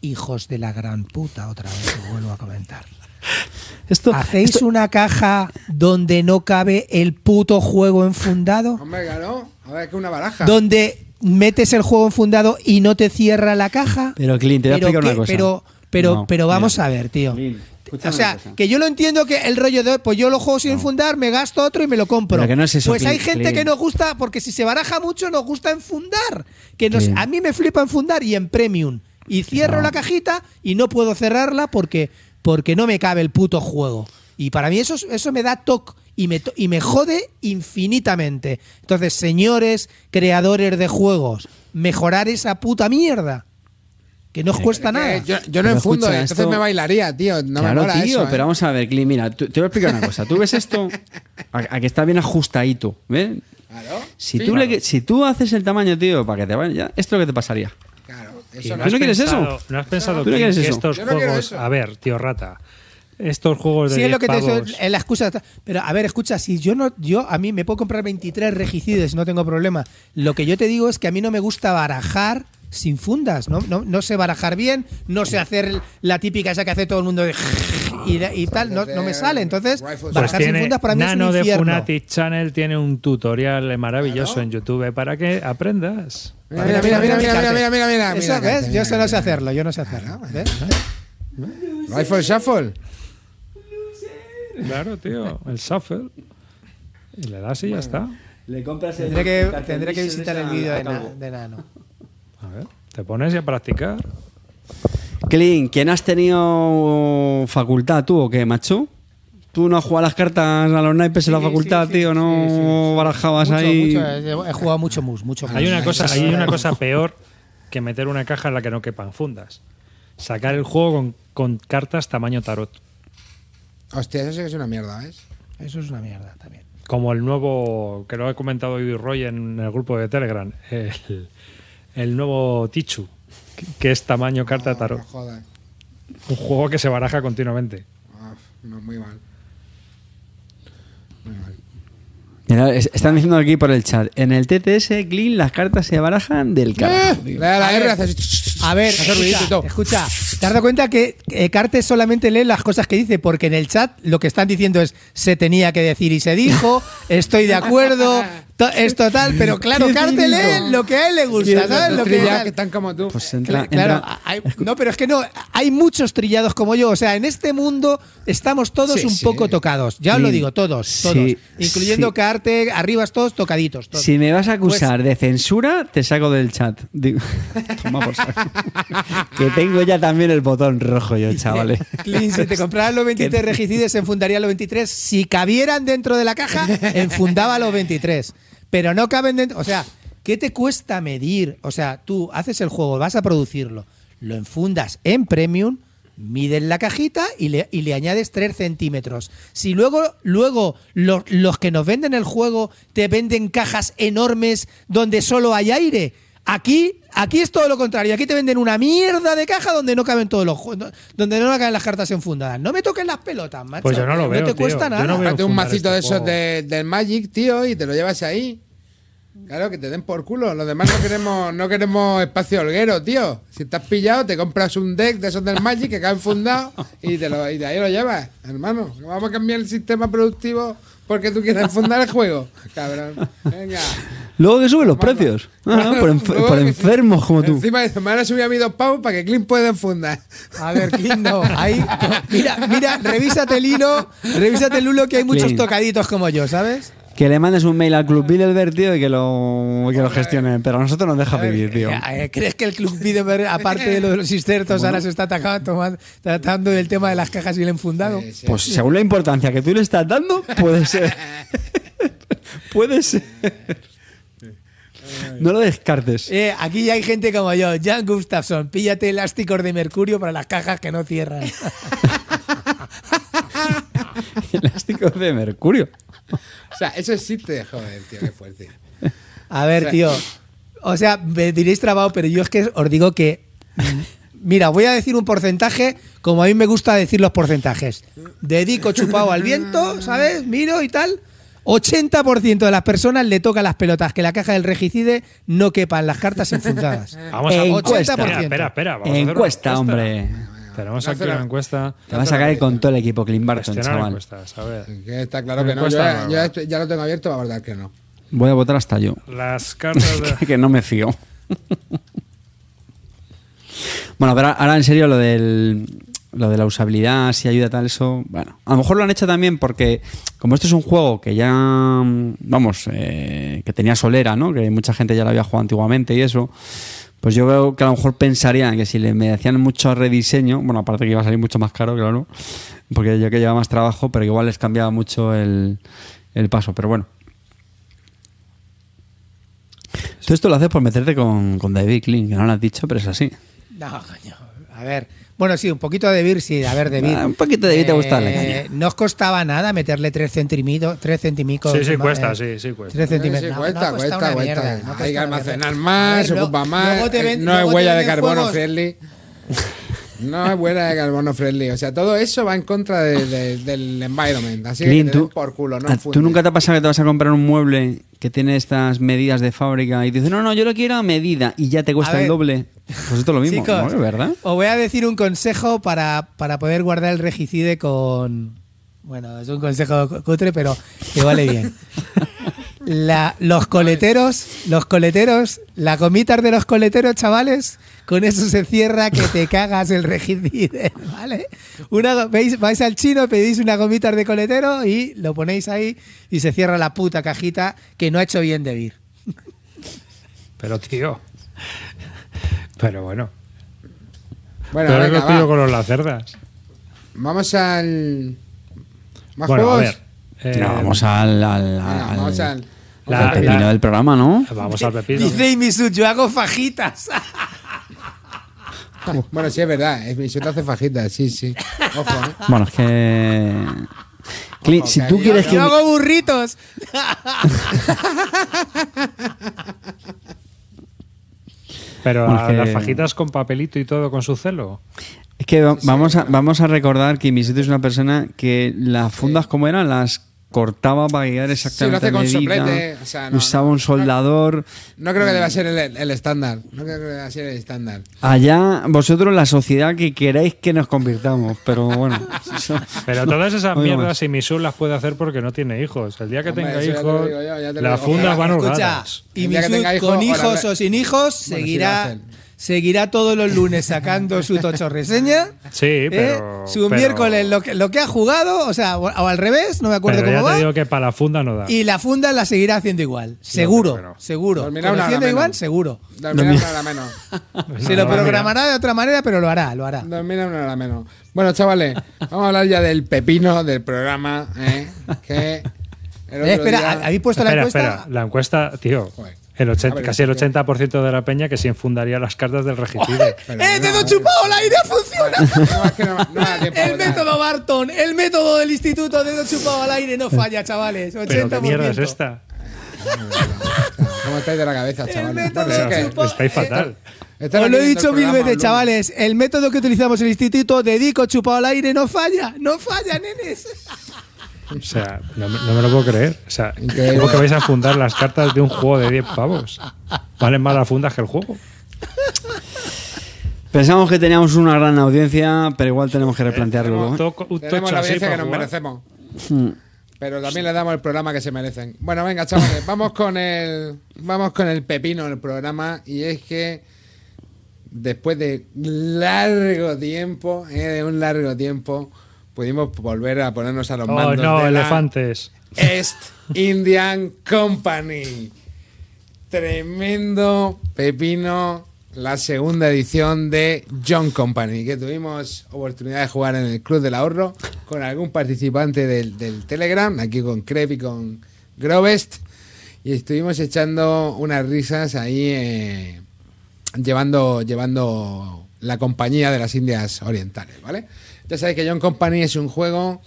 hijos de la gran puta otra vez lo vuelvo a comentar. Esto, ¿Hacéis esto- una caja donde no cabe el puto juego enfundado? Hombre, claro. A ver, que una baraja. Donde metes el juego enfundado y no te cierra la caja. Pero, Clint, te voy a Pero explicar una cosa. Pero, pero, No, pero vamos mira. a ver, tío. Clint, O sea, que yo lo entiendo que el rollo de, pues yo lo juego sin enfundar, me gasto otro y me lo compro. Pero que no es eso, pues hay gente Clint. que nos gusta, porque si se baraja mucho, nos gusta enfundar. Que nos, a mí me flipa enfundar y en premium. Y cierro No. la cajita y no puedo cerrarla porque, porque no me cabe el puto juego. Y para mí eso, eso me da toque y me, y me jode infinitamente. Entonces, señores creadores de juegos, mejorar esa puta mierda. Que no os cuesta nada. yo, yo no Pero enfundo, escucha, entonces esto- me bailaría, tío. No me claro, mola tío, eso, ¿eh? pero vamos a ver, Clint, mira, tú- te voy a explicar una cosa. Tú ves esto, a, a que está bien ajustadito, ¿ves? Claro. Si, Sí, tú claro. le- si tú haces el tamaño, tío, para que te vaya, esto es lo que te pasaría. Eso no no ¿Tú no quieres pensado- eso? ¿No has pensado ¿Tú no que, eso? estos Yo no quiero juegos... eso. A ver, tío rata. Estos juegos de Sí, es lo que 10 te pavos- es la excusa. Pero a ver, escucha, si yo no, yo a mí me puedo comprar 23 regicides, no tengo problema. Lo que yo te digo es que a mí no me gusta barajar sin fundas, no, no, no sé barajar bien, no sé hacer la típica esa que hace todo el mundo de y, y tal, no, no me sale. Entonces, Pues barajar sin fundas para mí Nano es un de. Funatic Channel tiene un tutorial maravilloso Claro. en YouTube para que aprendas. Mira, mira, mira, mira, mira, mira, mira, mira, Eso, mira, ¿ves? mira, Yo no sé hacerlo, yo no sé hacerlo. ¿ves? Rifle Shuffle. Claro, tío. El shuffle. Y le das y ya está. Le compras Tendré que, tendré que visitar el vídeo de, Na- de Nano. A ver, te pones y a practicar. Clint, ¿quién has tenido facultad tú o qué, macho? ¿Tú no has jugado las cartas a los naipes en la facultad, sí, sí, tío? ¿No sí, sí. barajabas Mucho, ahí? mucho, he jugado mucho mus, mucho mus. Hay una cosa, hay una cosa peor que meter una caja en la que no quepan fundas. Sacar el juego con, con cartas tamaño tarot. Hostia, eso sí que es una mierda, ¿ves? Eso es una mierda también. Como el nuevo, que lo he comentado hoy Roy en el grupo de Telegram, el, el nuevo Tichu, que- es tamaño carta No, tarot. Un juego que se baraja continuamente. Ah, no, muy mal. Muy mal. Mira, es- están diciendo aquí por el chat. En el TTS, Clean, las cartas se barajan del carajo. La A R, ver. A escucha, ¿te has dado cuenta que eh, Cartes solamente lee las cosas que dice? Porque en el chat lo que están diciendo es se tenía que decir y se dijo, estoy de acuerdo, to- es total, pero claro, cínico. lee lo que a él le gusta, ¿sabes? Lo que, que están como tú. Pues entra, Claro, entra- hay- no, pero es que no, hay muchos trillados como yo. O sea, en este mundo estamos todos Sí, un sí. poco tocados. Ya os lo digo, todos, sí, todos. Incluyendo. Carte, arriba todos tocaditos. todos. Si me vas a acusar Pues- de censura, te saco del chat. Digo- Toma por saco. que tengo ya también el botón rojo yo, chavales. Si te compraras los 23 regicides, enfundaría los 23. Si cabieran dentro de la caja, enfundaba los 23. Pero no caben dentro. O sea, ¿qué te cuesta medir? O sea, tú haces el juego, vas a producirlo, lo enfundas en premium, mides la cajita y le, y le añades 3 centímetros. Si luego, luego los, los que nos venden el juego te venden cajas enormes donde solo hay aire. Aquí, aquí es todo lo contrario. Aquí te venden una mierda de caja donde no caben todos los juegos, donde no caben las cartas enfundadas. No me toques las pelotas, macho. Pues yo no lo veo, No te tío. cuesta nada. no un macito este de esos de- del Magic, tío, y te lo llevas ahí. Claro, que te den por culo. Los demás no queremos, no queremos espacio holguero, tío. Si estás pillado, te compras un deck de esos del Magic que caen fundados y, te lo, y de ahí lo llevas, hermano. No Vamos a cambiar el sistema productivo porque tú quieres fundar el juego. Cabrón. Venga. Luego que suben los precios. Ah, por, enfer- enfermos como tú. Encima me van a subir a mí dos pavos para que Clint pueda fundar. A ver, Clint, no. Ahí, mira, mira, revísate el hilo, revísate el hilo que hay muchos tocaditos como yo, ¿sabes? Que le mandes un mail al Club Bilderberg, tío, y que lo, que lo gestione. Pero a nosotros nos deja vivir, tío. Eh, eh, ¿Crees que el Club Bilderberg, aparte de lo de los insertos, ahora se está atacando, tomando- tratando del tema de las cajas y el enfundado? Sí, sí. Pues según la importancia que tú le estás dando, puede ser. puede ser. No lo descartes. Eh, aquí ya hay gente como yo, Jan Gustafsson, píllate elásticos de mercurio para las cajas que no cierran. Elástico de mercurio. O sea, eso existe, joder, tío, qué fuerte. A ver, tío. O sea, me diréis trabado, pero yo es que os digo que. Mira, voy a decir un porcentaje como a mí me gusta decir los porcentajes. Dedico chupado al viento, ¿sabes? Miro y tal. 80% de las personas le toca las pelotas que la caja del regicide no quepan las cartas enfundadas. Vamos a Encuesta. Espera, espera, espera. Vamos a hacer una Encuesta, hombre. Tenemos aquí Hacer una encuesta. Te vas a caer con todo el equipo Clean Barton, chaval. A ver. Que está claro que no. Yo, ya- yo nueva. ya, ya lo tengo abierto, va a verdad que no. Voy a votar hasta yo. Las cartas de. que no me fío. bueno, pero ahora en serio lo del lo de la usabilidad, si ayuda tal eso, bueno, a lo mejor lo han hecho también porque como esto es un juego que ya vamos, eh, que tenía solera, ¿no? Que mucha gente ya lo había jugado antiguamente y eso. Pues yo veo que a lo mejor pensarían que si le me hacían mucho rediseño, bueno, aparte que iba a salir mucho más caro, claro, porque ya que lleva más trabajo, pero igual les cambiaba mucho el, el paso, pero bueno. Tú esto lo haces por meterte con, con David Clean, que no lo has dicho, pero es así. No, coño. A ver. Bueno, sí, un poquito de Vir, sí. A ver, de Vir. Ah, un poquito de Vir te gusta la caña. No os costaba nada meterle 3 centímetros. Tres centímicos Sí, sí, ma- cuesta, eh, sí, sí, cuesta. tres centímetros. Sí, cuesta, no cuesta, cuesta. mierda, no Hay que almacenar más, ver, ocupa más. luego te eh, ven- no es huella de carbono juegos- friendly. No es huella de carbono friendly. O sea, todo eso va en contra de- de- del environment. Así que Clean, que te den tú, por culo, no ah. ¿tú nunca te ha pasado que te vas a comprar un mueble que tiene estas medidas de fábrica y dices, no, no, yo lo quiero a medida y ya te cuesta el doble? Pues esto es lo mismo, Chicos, ¿no? ¿verdad? Os voy a decir un consejo para, para poder guardar el regicide con. Bueno, es un consejo cutre, pero que vale bien. La- los coleteros, los coleteros, la gomitas de los coleteros, chavales, con eso se cierra que te cagas el regicide, ¿vale? Una, veis, vais al chino, pedís una gomita de coletero y lo ponéis ahí y se cierra la puta cajita que no ha hecho bien de vir. Pero, tío. Pero bueno. Bueno, Pero venga, lo va. con los lacerdas. Vamos al. ¿Más Bueno, a ver. eh, No, vamos al, al, al- vamos al- la- al pepino la- del programa, ¿no? Vamos al pepino. Dice Imisu, yo hago fajitas. Bueno, sí, es verdad. Es mi te hace fajitas, sí, sí. Ojo, ¿eh? Bueno, es que. Clint, Ojo, si que tú yo- quieres que. Yo hago burritos. Pero Bueno, a es que- las fajitas con papelito y todo con su celo. Es que va- vamos, a, vamos a recordar que Miseto es una persona que las fundas, como eran, las cortaba para llegar exactamente hace a con medida. soplete, o sea, no, usaba no, un soldador. No creo que deba ser el, el estándar. No creo que deba ser el estándar. Allá, vosotros, la sociedad que queréis que nos convirtamos. Pero bueno. eso- Pero todas esas mierdas más. y Misul las puede hacer porque no tiene hijos. El día que Hombre, tenga lo hijos, yo, lo las fundas van Escucha, holgadas. y El día que Misut, tenga hijos, con hijos o sin hijos, Bueno, sí lo seguirá. Seguirá todos los lunes sacando su tocho reseña. Sí, ¿eh? pero. Su pero- miércoles lo que, lo que ha jugado, o sea, o, o al revés, no me acuerdo pero ya cómo te va. digo que para la funda no da. Y la funda la seguirá haciendo igual. Seguro, pero- seguro. Dormirá una hora Conociendo igual, menos. seguro. Dormirá una hora menos. Se lo programará de otra manera, pero lo hará, lo hará. Dormirá una hora menos. Bueno, chavales, vamos a hablar ya del pepino del programa. ¿eh? Que Eh, espera, día- ¿habéis puesto la encuesta? espera. La encuesta, tío. Joder. El 80 A ver, casi el ¿qué? 80% de la peña que sí enfundaría las cartas del regicide. ¡Eh, dedo no, chupado al aire funciona! No. El método Barton, el método del instituto dedo chupado al aire no falla, chavales. 80%. Pero qué mierda es esta. ¿Cómo estáis de la cabeza, El chavales? Bueno, Estáis fatal. están Os lo he dicho mil veces, chavales. El método que utilizamos en el instituto, dedico chupado al aire, no falla. No falla, nenes. O sea, no, me- no me lo puedo creer. O sea, Increíble. ¿cómo que vais a fundar las cartas de un juego de 10 pavos? Valen más las fundas que el juego. Pensamos que teníamos una gran audiencia, pero igual tenemos que replantearlo. Tenemos- ¿eh? Todo- un Tenemos la audiencia que nos merecemos. Hmm. Pero también le damos el programa que se merecen. Bueno, venga, chavales, vamos con el vamos con el pepino del programa y es que después de largo tiempo, eh, de un largo tiempo, pudimos volver a ponernos a los Oh, mandos no, de la elefantes. East Indian Company. Tremendo pepino, la segunda edición de John Company, que tuvimos oportunidad de jugar en el Club del Ahorro con algún participante del, del Telegram, aquí con Crep y con Grovest, y estuvimos echando unas risas ahí eh, llevando, llevando la compañía de las Indias Orientales, ¿vale? Ya sabéis que John Company es un juego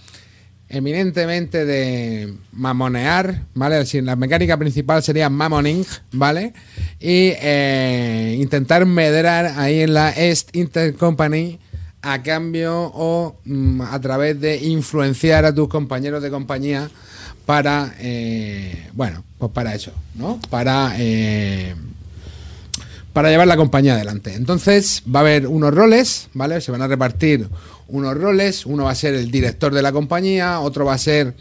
eminentemente de mamonear, ¿vale? Si la mecánica principal sería mamoning, ¿vale? Y eh, intentar medrar ahí en la East Intercompany a cambio o mm, a través de influenciar a tus compañeros de compañía para, eh, bueno, pues para eso, ¿no? Para... eh, para llevar la compañía adelante. Entonces va a haber unos roles, ¿vale? Se van a repartir unos roles. Uno va a ser el director de la compañía, otro va a ser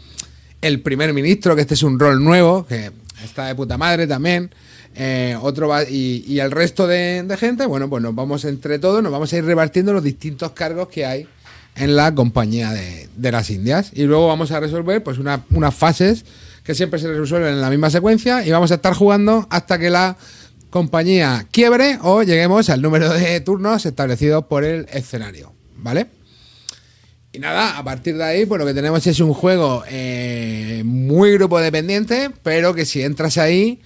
el primer ministro, que este es un rol nuevo, que está de puta madre también. Eh, otro va, y, el resto de, de gente, bueno, pues nos vamos entre todos, nos vamos a ir repartiendo los distintos cargos que hay en la compañía de, de las Indias. Y luego vamos a resolver pues una- unas fases que siempre se resuelven en la misma secuencia y vamos a estar jugando hasta que la compañía quiebre o lleguemos al número de turnos establecidos por el escenario. ¿Vale? Y nada, a partir de ahí, pues lo que tenemos es un juego eh, muy grupo dependiente, pero que si entras ahí,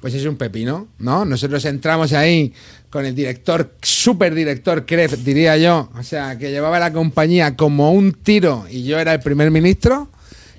pues es un pepino, ¿no? Nosotros entramos ahí con el director, super director Kref, diría yo, o sea, que llevaba la compañía como un tiro y yo era el primer ministro,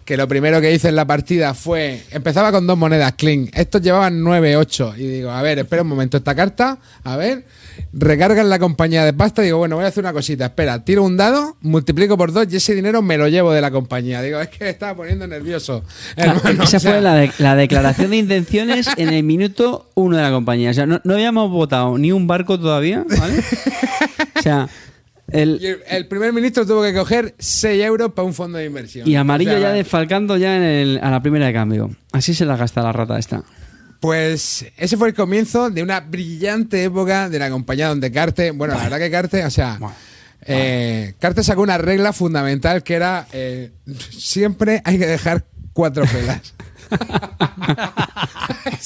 que lo primero que hice en la partida fue, empezaba con dos monedas clean, estos llevaban 9, 8, y digo, a ver, espera un momento, esta carta, a ver, recargan la compañía de pasta, digo, bueno, voy a hacer una cosita, espera, tiro un dado, multiplico por dos y ese dinero me lo llevo de la compañía. Digo, es que me estaba poniendo nervioso. hermano, Esa o sea, fue la, de- la declaración de intenciones en el minuto uno de la compañía. O sea, no, no habíamos votado ni un barco todavía, ¿vale? O sea, el, el, el primer ministro tuvo que coger 6 euros para un fondo de inversión. y amarillo O sea, ya desfalcando ya en el- a la primera de cambio. Así se la gasta la rata esta. Pues ese fue el comienzo de una brillante época de la compañía donde Carte, bueno, la verdad que Carte, o sea, eh, Carte sacó una regla fundamental que era eh, siempre hay que dejar cuatro pelas.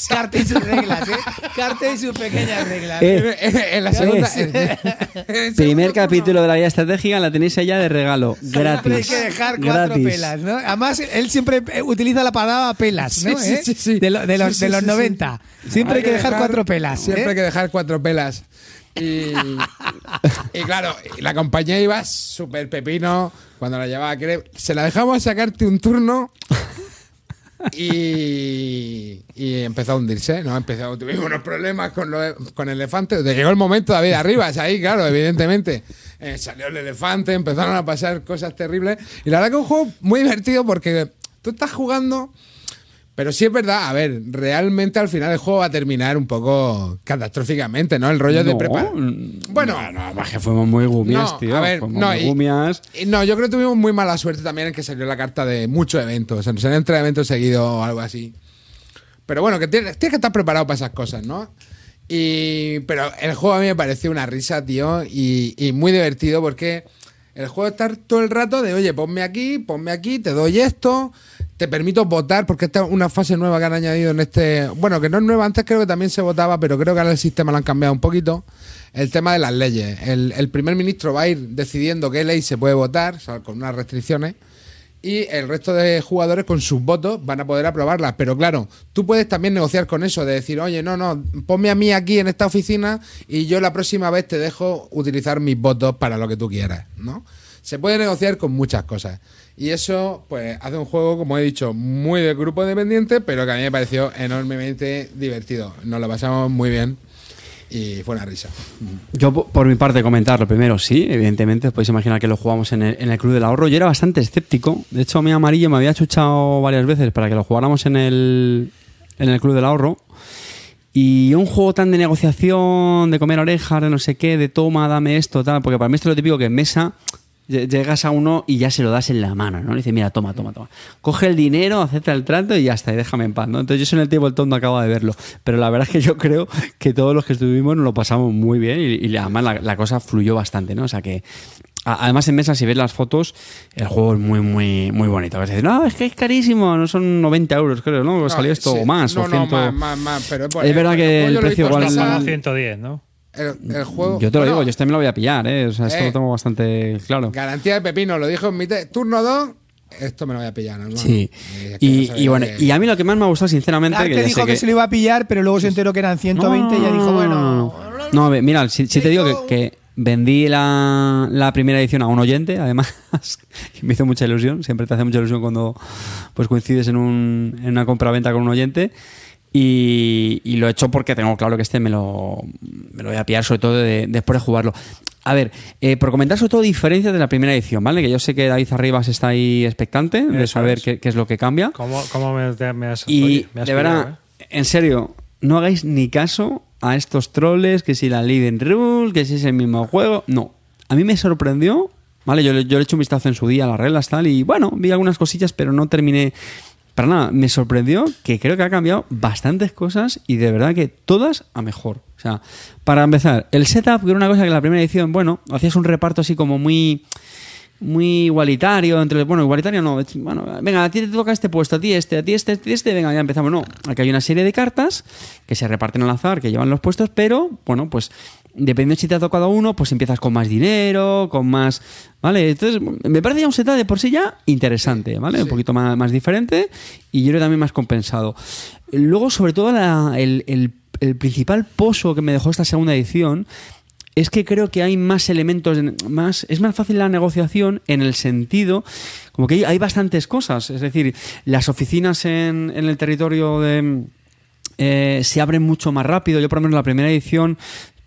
Carta y sus reglas, ¿eh? Carta y sus pequeñas reglas. Eh, en la segunda. Es- en- en el Primer capítulo de la guía estratégica la tenéis allá de regalo, Siempre gratis. hay que dejar cuatro gratis. pelas, ¿no? Además, él siempre eh, utiliza la palabra pelas, ¿no? Sí, sí, ¿Eh? sí, sí. De, lo- de los, Sí, sí, de los sí, sí. 90. Siempre hay que dejar, cuatro pelas. Siempre ¿eh? hay que dejar cuatro pelas. Y, y claro, la compañía iba súper pepino cuando la llevaba. que Se la dejamos sacarte un turno y, y empezó a hundirse, ¿no? Empezó, tuvimos unos problemas con, lo- con el elefante. Llegó el momento David arriba, es ahí, claro, evidentemente. Eh, salió el elefante, empezaron a pasar cosas terribles. Y la verdad que es un juego muy divertido porque tú estás jugando. Pero sí es verdad, a ver, realmente al final el juego va a terminar un poco catastróficamente, ¿no? El rollo de No, mm, Bueno, no, no, más que fuimos muy gumias, no, tío. a ver, no, muy y- gumias. y no, yo creo que tuvimos muy mala suerte también en que salió la carta de muchos eventos. O sea, nos salieron tres eventos seguidos o algo así. Pero bueno, que tienes, tienes que estar preparado para esas cosas, ¿no? Y, pero el juego a mí me pareció una risa, tío, y, y muy divertido porque el juego estar todo el rato de, oye, ponme aquí, ponme aquí, te doy esto, te permito votar, porque esta es una fase nueva que han añadido en este. Bueno, que no es nueva, antes creo que también se votaba, pero creo que ahora el sistema lo han cambiado un poquito. El tema de las leyes. El, primer ministro va a ir decidiendo qué ley se puede votar, o sea, con unas restricciones y el resto de jugadores con sus votos van a poder aprobarlas. Pero claro, tú puedes también negociar con eso, de decir, oye, no, no, ponme a mí aquí en esta oficina y yo la próxima vez te dejo utilizar mis votos para lo que tú quieras, ¿no? Se puede negociar con muchas cosas. Y eso, pues, hace un juego, como he dicho, muy de grupo independiente, pero que a mí me pareció enormemente divertido. Nos lo pasamos muy bien y fue una risa. Yo, po- por mi parte, comentarlo primero, sí, evidentemente, os podéis imaginar que lo jugamos en el, en el Club del Ahorro. Yo era bastante escéptico. De hecho, mi amarillo me había chuchado varias veces para que lo jugáramos en el, en el Club del Ahorro. Y un juego tan de negociación, de comer orejas, de no sé qué, de toma, dame esto, tal, porque para mí esto es lo típico que en mesa llegas a uno y ya se lo das en la mano, ¿no? Le dice, mira, toma, toma, toma. Coge el dinero, acepta el trato y ya está, y déjame en paz, ¿no? Entonces yo en el Tabletop no acabo de verlo. Pero la verdad es que yo creo que todos los que estuvimos nos lo pasamos muy bien y, y además la, la cosa fluyó bastante, ¿no? O sea que... a- Además, en mesa, si ves las fotos, el juego es muy, muy, muy bonito. A veces, no, es que es carísimo, no son 90 euros, creo, ¿no? Salió No, esto sí. o más. No, o no, 100. más, más, más, pero por- Es verdad que el precio igual- hasta- Costaba 110, ¿no? El, el juego. Yo te lo bueno, digo, yo este me lo voy a pillar, ¿eh? O sea, esto Eh. lo tengo bastante claro. Garantía de pepino, lo dijo en mi turno 2. Esto me lo voy a pillar, ¿no? Sí. que Y, no y bueno, que- y a mí lo que más me ha gustado, sinceramente, Clark que te ya dijo sé que, se lo iba a pillar, pero luego se enteró que eran 120 y ya dijo, bueno. No, a ver, mira, si, si te digo Digo- que, que vendí la, la primera edición a un oyente, además, que me hizo mucha ilusión. Siempre te hace mucha ilusión cuando pues coincides en, un, en una compra-venta con un oyente. Y, y lo he hecho porque tengo claro que este me lo, me lo voy a pillar, sobre todo de- después de jugarlo. A ver, eh, por comentar sobre todo diferencias de la primera edición, ¿vale? Que yo sé que David Arribas está ahí expectante de saber es. qué, qué es lo que cambia. ¿Cómo, cómo me, me has, Y oye, me has de verdad, eh? en serio, no hagáis ni caso a estos troles, que si la Leading Rule, que si es el mismo juego. No. A mí me sorprendió, ¿vale? Yo, le- yo le he hecho un vistazo en su día a las reglas tal, y bueno, vi algunas cosillas, pero no terminé. Nada, me sorprendió que creo que ha cambiado bastantes cosas y de verdad que todas a mejor. O sea, para empezar, el setup, que era una cosa que en la primera edición, bueno, hacías un reparto así como muy muy igualitario entre bueno igualitario no bueno venga a ti te toca este puesto a ti este a ti este a ti este venga ya empezamos no aquí hay una serie de cartas que se reparten al azar que llevan los puestos pero bueno pues dependiendo si te ha tocado uno pues empiezas con más dinero con más vale entonces me parece ya un setup de por sí ya interesante vale un poquito más, más diferente y yo creo también más compensado. Luego sobre todo la- el, el el principal pozo que me dejó esta segunda edición es que creo que hay más elementos, en- más es más fácil la negociación en el sentido, como que hay, hay bastantes cosas, es decir, las oficinas en, en el territorio de, eh, se abren mucho más rápido. Yo, por lo menos, en la primera edición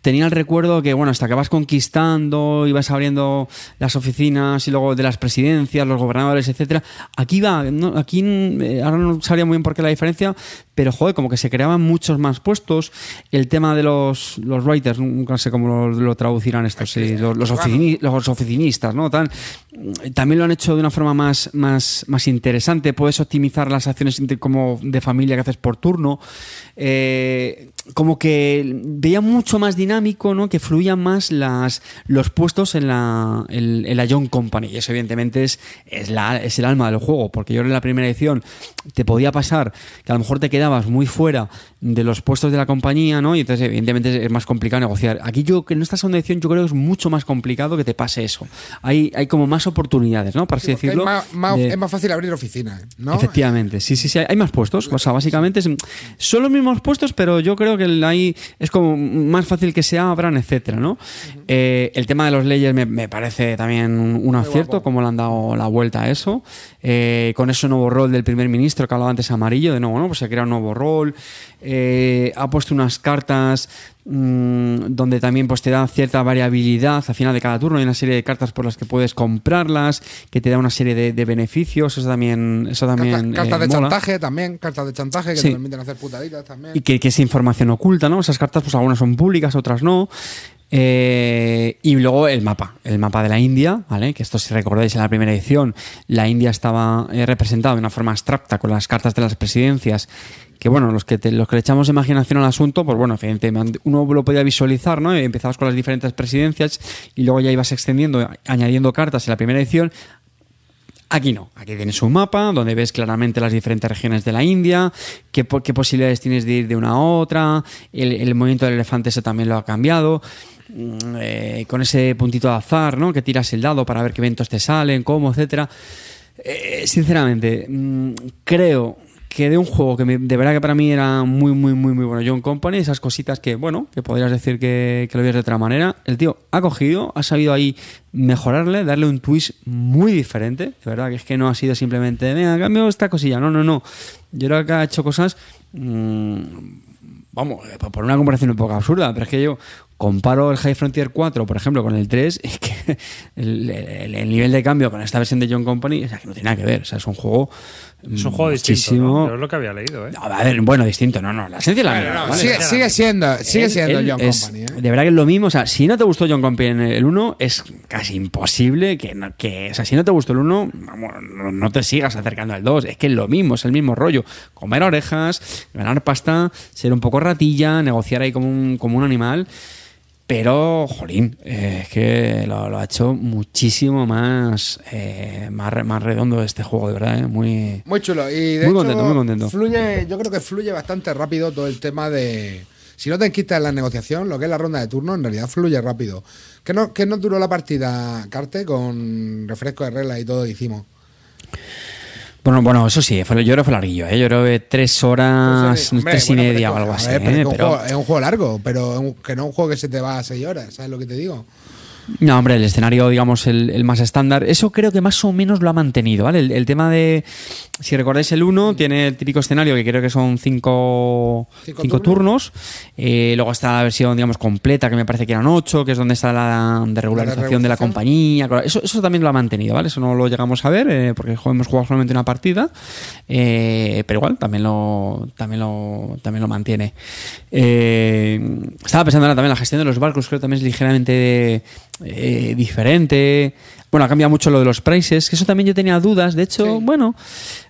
tenía el recuerdo que, bueno, hasta que vas conquistando y vas abriendo las oficinas y luego de las presidencias, los gobernadores, etcétera. Aquí va, no, aquí eh, ahora no sabría muy bien por qué la diferencia, pero joder, como que se creaban muchos más puestos. El tema de los, los writers, nunca sé cómo lo, lo traducirán estos, sí, los, los, oficini- los oficinistas, ¿no? También lo han hecho de una forma más, más, más interesante. Puedes optimizar las acciones como de familia que haces por turno. Eh, como que veía mucho más dinámico, ¿no? Que fluían más las, los puestos en la, en, en la Young Company. Y eso, evidentemente, es, es, la, es el alma del juego. Porque yo en la primera edición te podía pasar que a lo mejor te quedabas muy fuera de los puestos de la compañía, ¿no? Y entonces, evidentemente, es más complicado negociar. Aquí yo, que en esta segunda edición, yo creo que es mucho más complicado que te pase eso. Hay, hay como más oportunidades, ¿no? Para así decirlo. Es más, más- de- es más fácil abrir oficinas, ¿no? Efectivamente, sí, sí, sí, hay más puestos. O sea, básicamente es- son los mismos puestos, pero yo creo que ahí es como más fácil que se abran, etcétera, ¿no? Eh, el tema de los leyes me, me parece también un, un acierto, como le han dado la vuelta a eso. Eh, con ese nuevo rol del primer ministro que hablaba antes amarillo, de nuevo, ¿no? Pues se crea un nuevo rol. Eh, ha puesto unas cartas mm, donde también pues te da cierta variabilidad al final de cada turno. Hay una serie de cartas por las que puedes comprarlas, que te da una serie de, de beneficios. Eso también, eso también cartas eh, de mola. chantaje también, cartas de chantaje que Sí. te permiten hacer putaditas también. Y que, que es información oculta, ¿no? Esas cartas, pues algunas son públicas, otras no. Eh, y luego el mapa, el mapa de la India, ¿vale? Que esto si recordáis en la primera edición, la India estaba eh, representada de una forma abstracta con las cartas de las presidencias. Que bueno, los que, los que le echamos imaginación al asunto, pues bueno, evidentemente uno lo podía visualizar, ¿no? Empezabas con las diferentes presidencias y luego ya ibas extendiendo, añadiendo cartas en la primera edición Aquí no, aquí tienes un mapa donde ves claramente las diferentes regiones de la India, qué, po- qué posibilidades tienes de ir de una a otra, el, el movimiento del elefante ese también lo ha cambiado, mm, eh, con ese puntito de azar, ¿no? Que tiras el dado para ver qué eventos te salen, cómo, etcétera. Eh, sinceramente, mm, creo que de un juego que de verdad que para mí era muy, muy, muy, muy bueno, John Company, esas cositas que, bueno, que podrías decir que, lo ves de otra manera, el tío ha cogido, ha sabido ahí mejorarle, darle un twist muy diferente, de verdad que es que no ha sido simplemente, venga, cambio esta cosilla, no, no, no, yo creo que ha hecho cosas... mm, Vamos, eh, por una comparación un poco absurda, pero es que yo comparo el High Frontier 4, por ejemplo, con el 3, y que el, el- el nivel de cambio con esta versión de John Company, o sea, que no tiene nada que ver. O sea, es un juego. Es un juego distinto. ¿no? Es lo que había leído, ¿eh? No, a ver, bueno, distinto, no, no, la esencia es la misma. no, ¿vale? sigue, sigue siendo, sigue Él- siendo él John es- Company. ¿eh? De verdad que es lo mismo. O sea, si no te gustó John Company en el 1, es casi imposible que, no- que. O sea, si no te gustó el 1, vamos, no, no te sigas acercando al 2. Es que es lo mismo, es el mismo rollo. Comer orejas, ganar pasta, ser un poco ratilla, negociar ahí como un, como un animal. Pero, jolín, eh, es que lo, lo ha hecho muchísimo más, eh, más, más redondo este juego, de verdad, ¿eh? Muy. Muy chulo. Y de Muy hecho, contento, muy contento. Fluye, yo creo que fluye bastante rápido todo el tema de. Si no te enquistas en la negociación, lo que es la ronda de turno, en realidad fluye rápido. ¿Qué no, qué no duró la partida, Carte? Con refresco de reglas y todo hicimos. Bueno, bueno, eso sí, fue, yo creo que fue larguillo, ¿eh? Yo creo que tres horas, Pues, hombre, tres y media es o algo así, ver, pero es ¿eh? que un Pero- juego- es un juego largo, pero es que no es un juego que se te va a seis horas, ¿sabes lo que te digo? No, hombre, el escenario, digamos, el, el más estándar, eso creo que más o menos lo ha mantenido, ¿vale? El, el tema de, si recordáis el 1, tiene el típico escenario que creo que son cinco, ¿Cinco cinco turnos. Eh, luego está la versión, digamos, completa, que me parece que eran ocho, que es donde está la de regularización de la compañía. Eso, eso también lo ha mantenido, ¿vale? Eso no lo llegamos a ver, eh, porque hemos jugado solamente una partida, eh, pero igual también lo, también lo, también lo mantiene. Eh, estaba pensando ahora también la gestión de los barcos, creo que también es ligeramente eh, diferente. Bueno, ha cambiado mucho lo de los prices, que eso también yo tenía dudas. De hecho, Sí. bueno,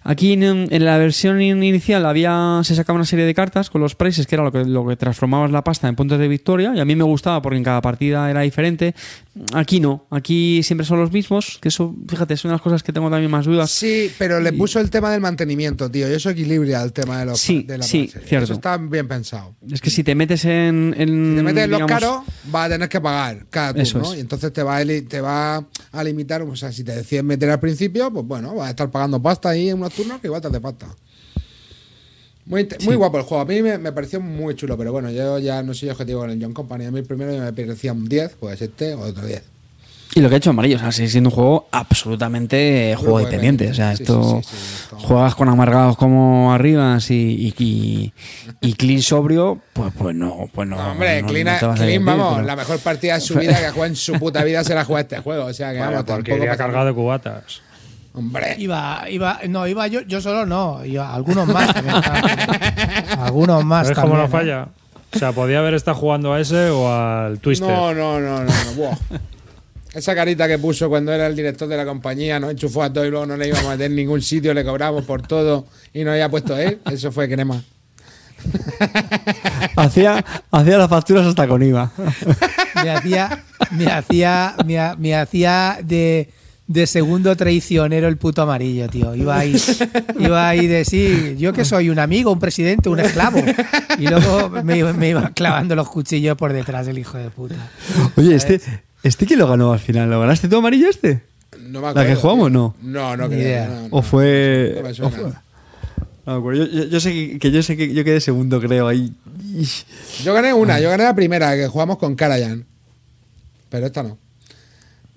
aquí en, en la versión in- inicial había se sacaba una serie de cartas con los prices, que era lo que, lo que transformabas la pasta en puntos de victoria, y a mí me gustaba porque en cada partida era diferente. Aquí no, aquí siempre son los mismos, que eso, fíjate, es una de las cosas que tengo también más dudas. Sí, pero le puso el tema del mantenimiento, tío, y eso equilibra el tema de los Sí, de la sí, base. cierto. Eso está bien pensado. Es que si te metes en. en, Si te metes en digamos, caros, vas a tener que pagar cada Eso turno. Y entonces te va, a, te va a limitar. O sea, si te decides meter al principio, pues bueno, vas a estar pagando pasta ahí en unos turnos que igual te hace falta. Muy, muy guapo el juego. A mí me, me pareció muy chulo, pero bueno, yo ya no soy objetivo con el John Company. A mí primero me parecía un 10, pues este o otro 10. Y lo que ha hecho Amarillo, o sea, sigue siendo un juego absolutamente juego dependiente. O sea, sí, esto sí, sí, sí, esto- juegas con amargados como arriba y, y, y, y clean sobrio, pues, pues no, pues no. No, hombre, no- Clean, no Clean, divertir, vamos, pero- la mejor partida de su vida que ha jugado en su puta vida será jugar este juego. O sea, que Bueno, vamos, porque tampoco cargado de cubatas. Hombre, Iba, iba, no, iba yo, yo solo no, iba algunos más también. algunos más ¿Ves cómo también, no ¿eh? falla? O sea, podía haber estado jugando a ese o al Twister. No, no, no, no. no. Buah. Esa carita que puso cuando era el director de la compañía, nos enchufó a todo y luego no le íbamos a meter en ningún sitio, le cobramos por todo y nos había puesto él. Eso fue crema. Hacía, hacía las facturas hasta con IVA. me hacía, me hacía, me, ha- me hacía de, de segundo traicionero el puto amarillo, tío. Iba ahí, iba ahí de sí, yo que soy un amigo, un presidente, un esclavo. Y luego me, iba- me iba clavando los cuchillos por detrás el hijo de puta. Oye, este, ¿este quién lo ganó al final? ¿Lo ganaste tú amarillo este? No me ¿La que acuerdo, jugamos, no? No, no creo. idea. no, no. ¿O fue.? No me o fue- No me acuerdo. Yo, yo- yo sé que, que yo sé que yo quedé segundo, creo. Ahí. Yo gané una, yo gané la primera, que jugamos con Karajan. Pero esta no.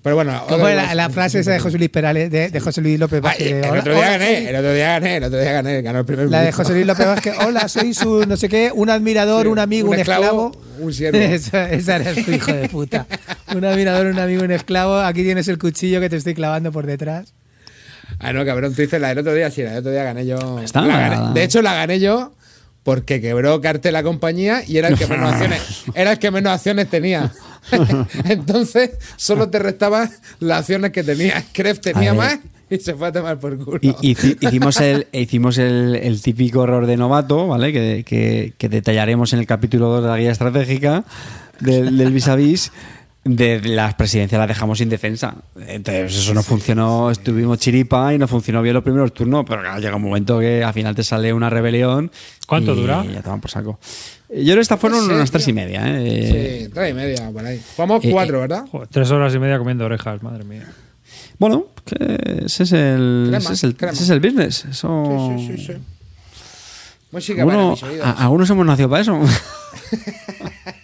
Pero bueno. ¿Cómo otra era igual. la, la frase esa de José Luis Perales, de, de José Luis López Vázquez? el "Hola, otro día hola, gané, soy-". el otro día gané, el otro día gané, ganó el primer La de. José Luis López Vázquez, hola, soy su no sé qué, un admirador, Sí, un amigo, un un, esclavo, esclavo. un siervo. Esa, esa era tu hijo de puta. Un admirador, un amigo, un esclavo. Aquí tienes el cuchillo que te estoy clavando por detrás. Ah, no, cabrón, tú dices la del otro día, sí, la del otro día gané yo. Está La gané- de hecho, la gané yo porque quebró cartel la compañía y era el que menos acciones, era el que menos acciones tenía. Entonces, solo te restaba las acciones que tenía. Kref tenía más y se fue a tomar por culo. Y, hici- hicimos el, hicimos el, el típico error de novato, ¿vale? Que, que- que detallaremos en el capítulo 2 de la guía estratégica del, del vis a vis. De las presidencias las dejamos sin defensa. Entonces, eso no funcionó. Estuvimos chiripa y no funcionó bien los primeros turnos. Pero claro, llega un momento que al final te sale una rebelión. ¿Cuánto y dura? Ya te van por saco. Yo creo que estas fueron No sé, unas tres y media, ¿eh? Sí, tres y media por ahí. Jugamos Eh, cuatro, ¿verdad? Joder, tres horas y media comiendo orejas, madre mía. Bueno, que ese es el, Crema, ese es el, crema. ese es el business. Eso. Sí, sí, sí, sí. Música para Algunos- mis oídos. a- algunos hemos nacido para eso.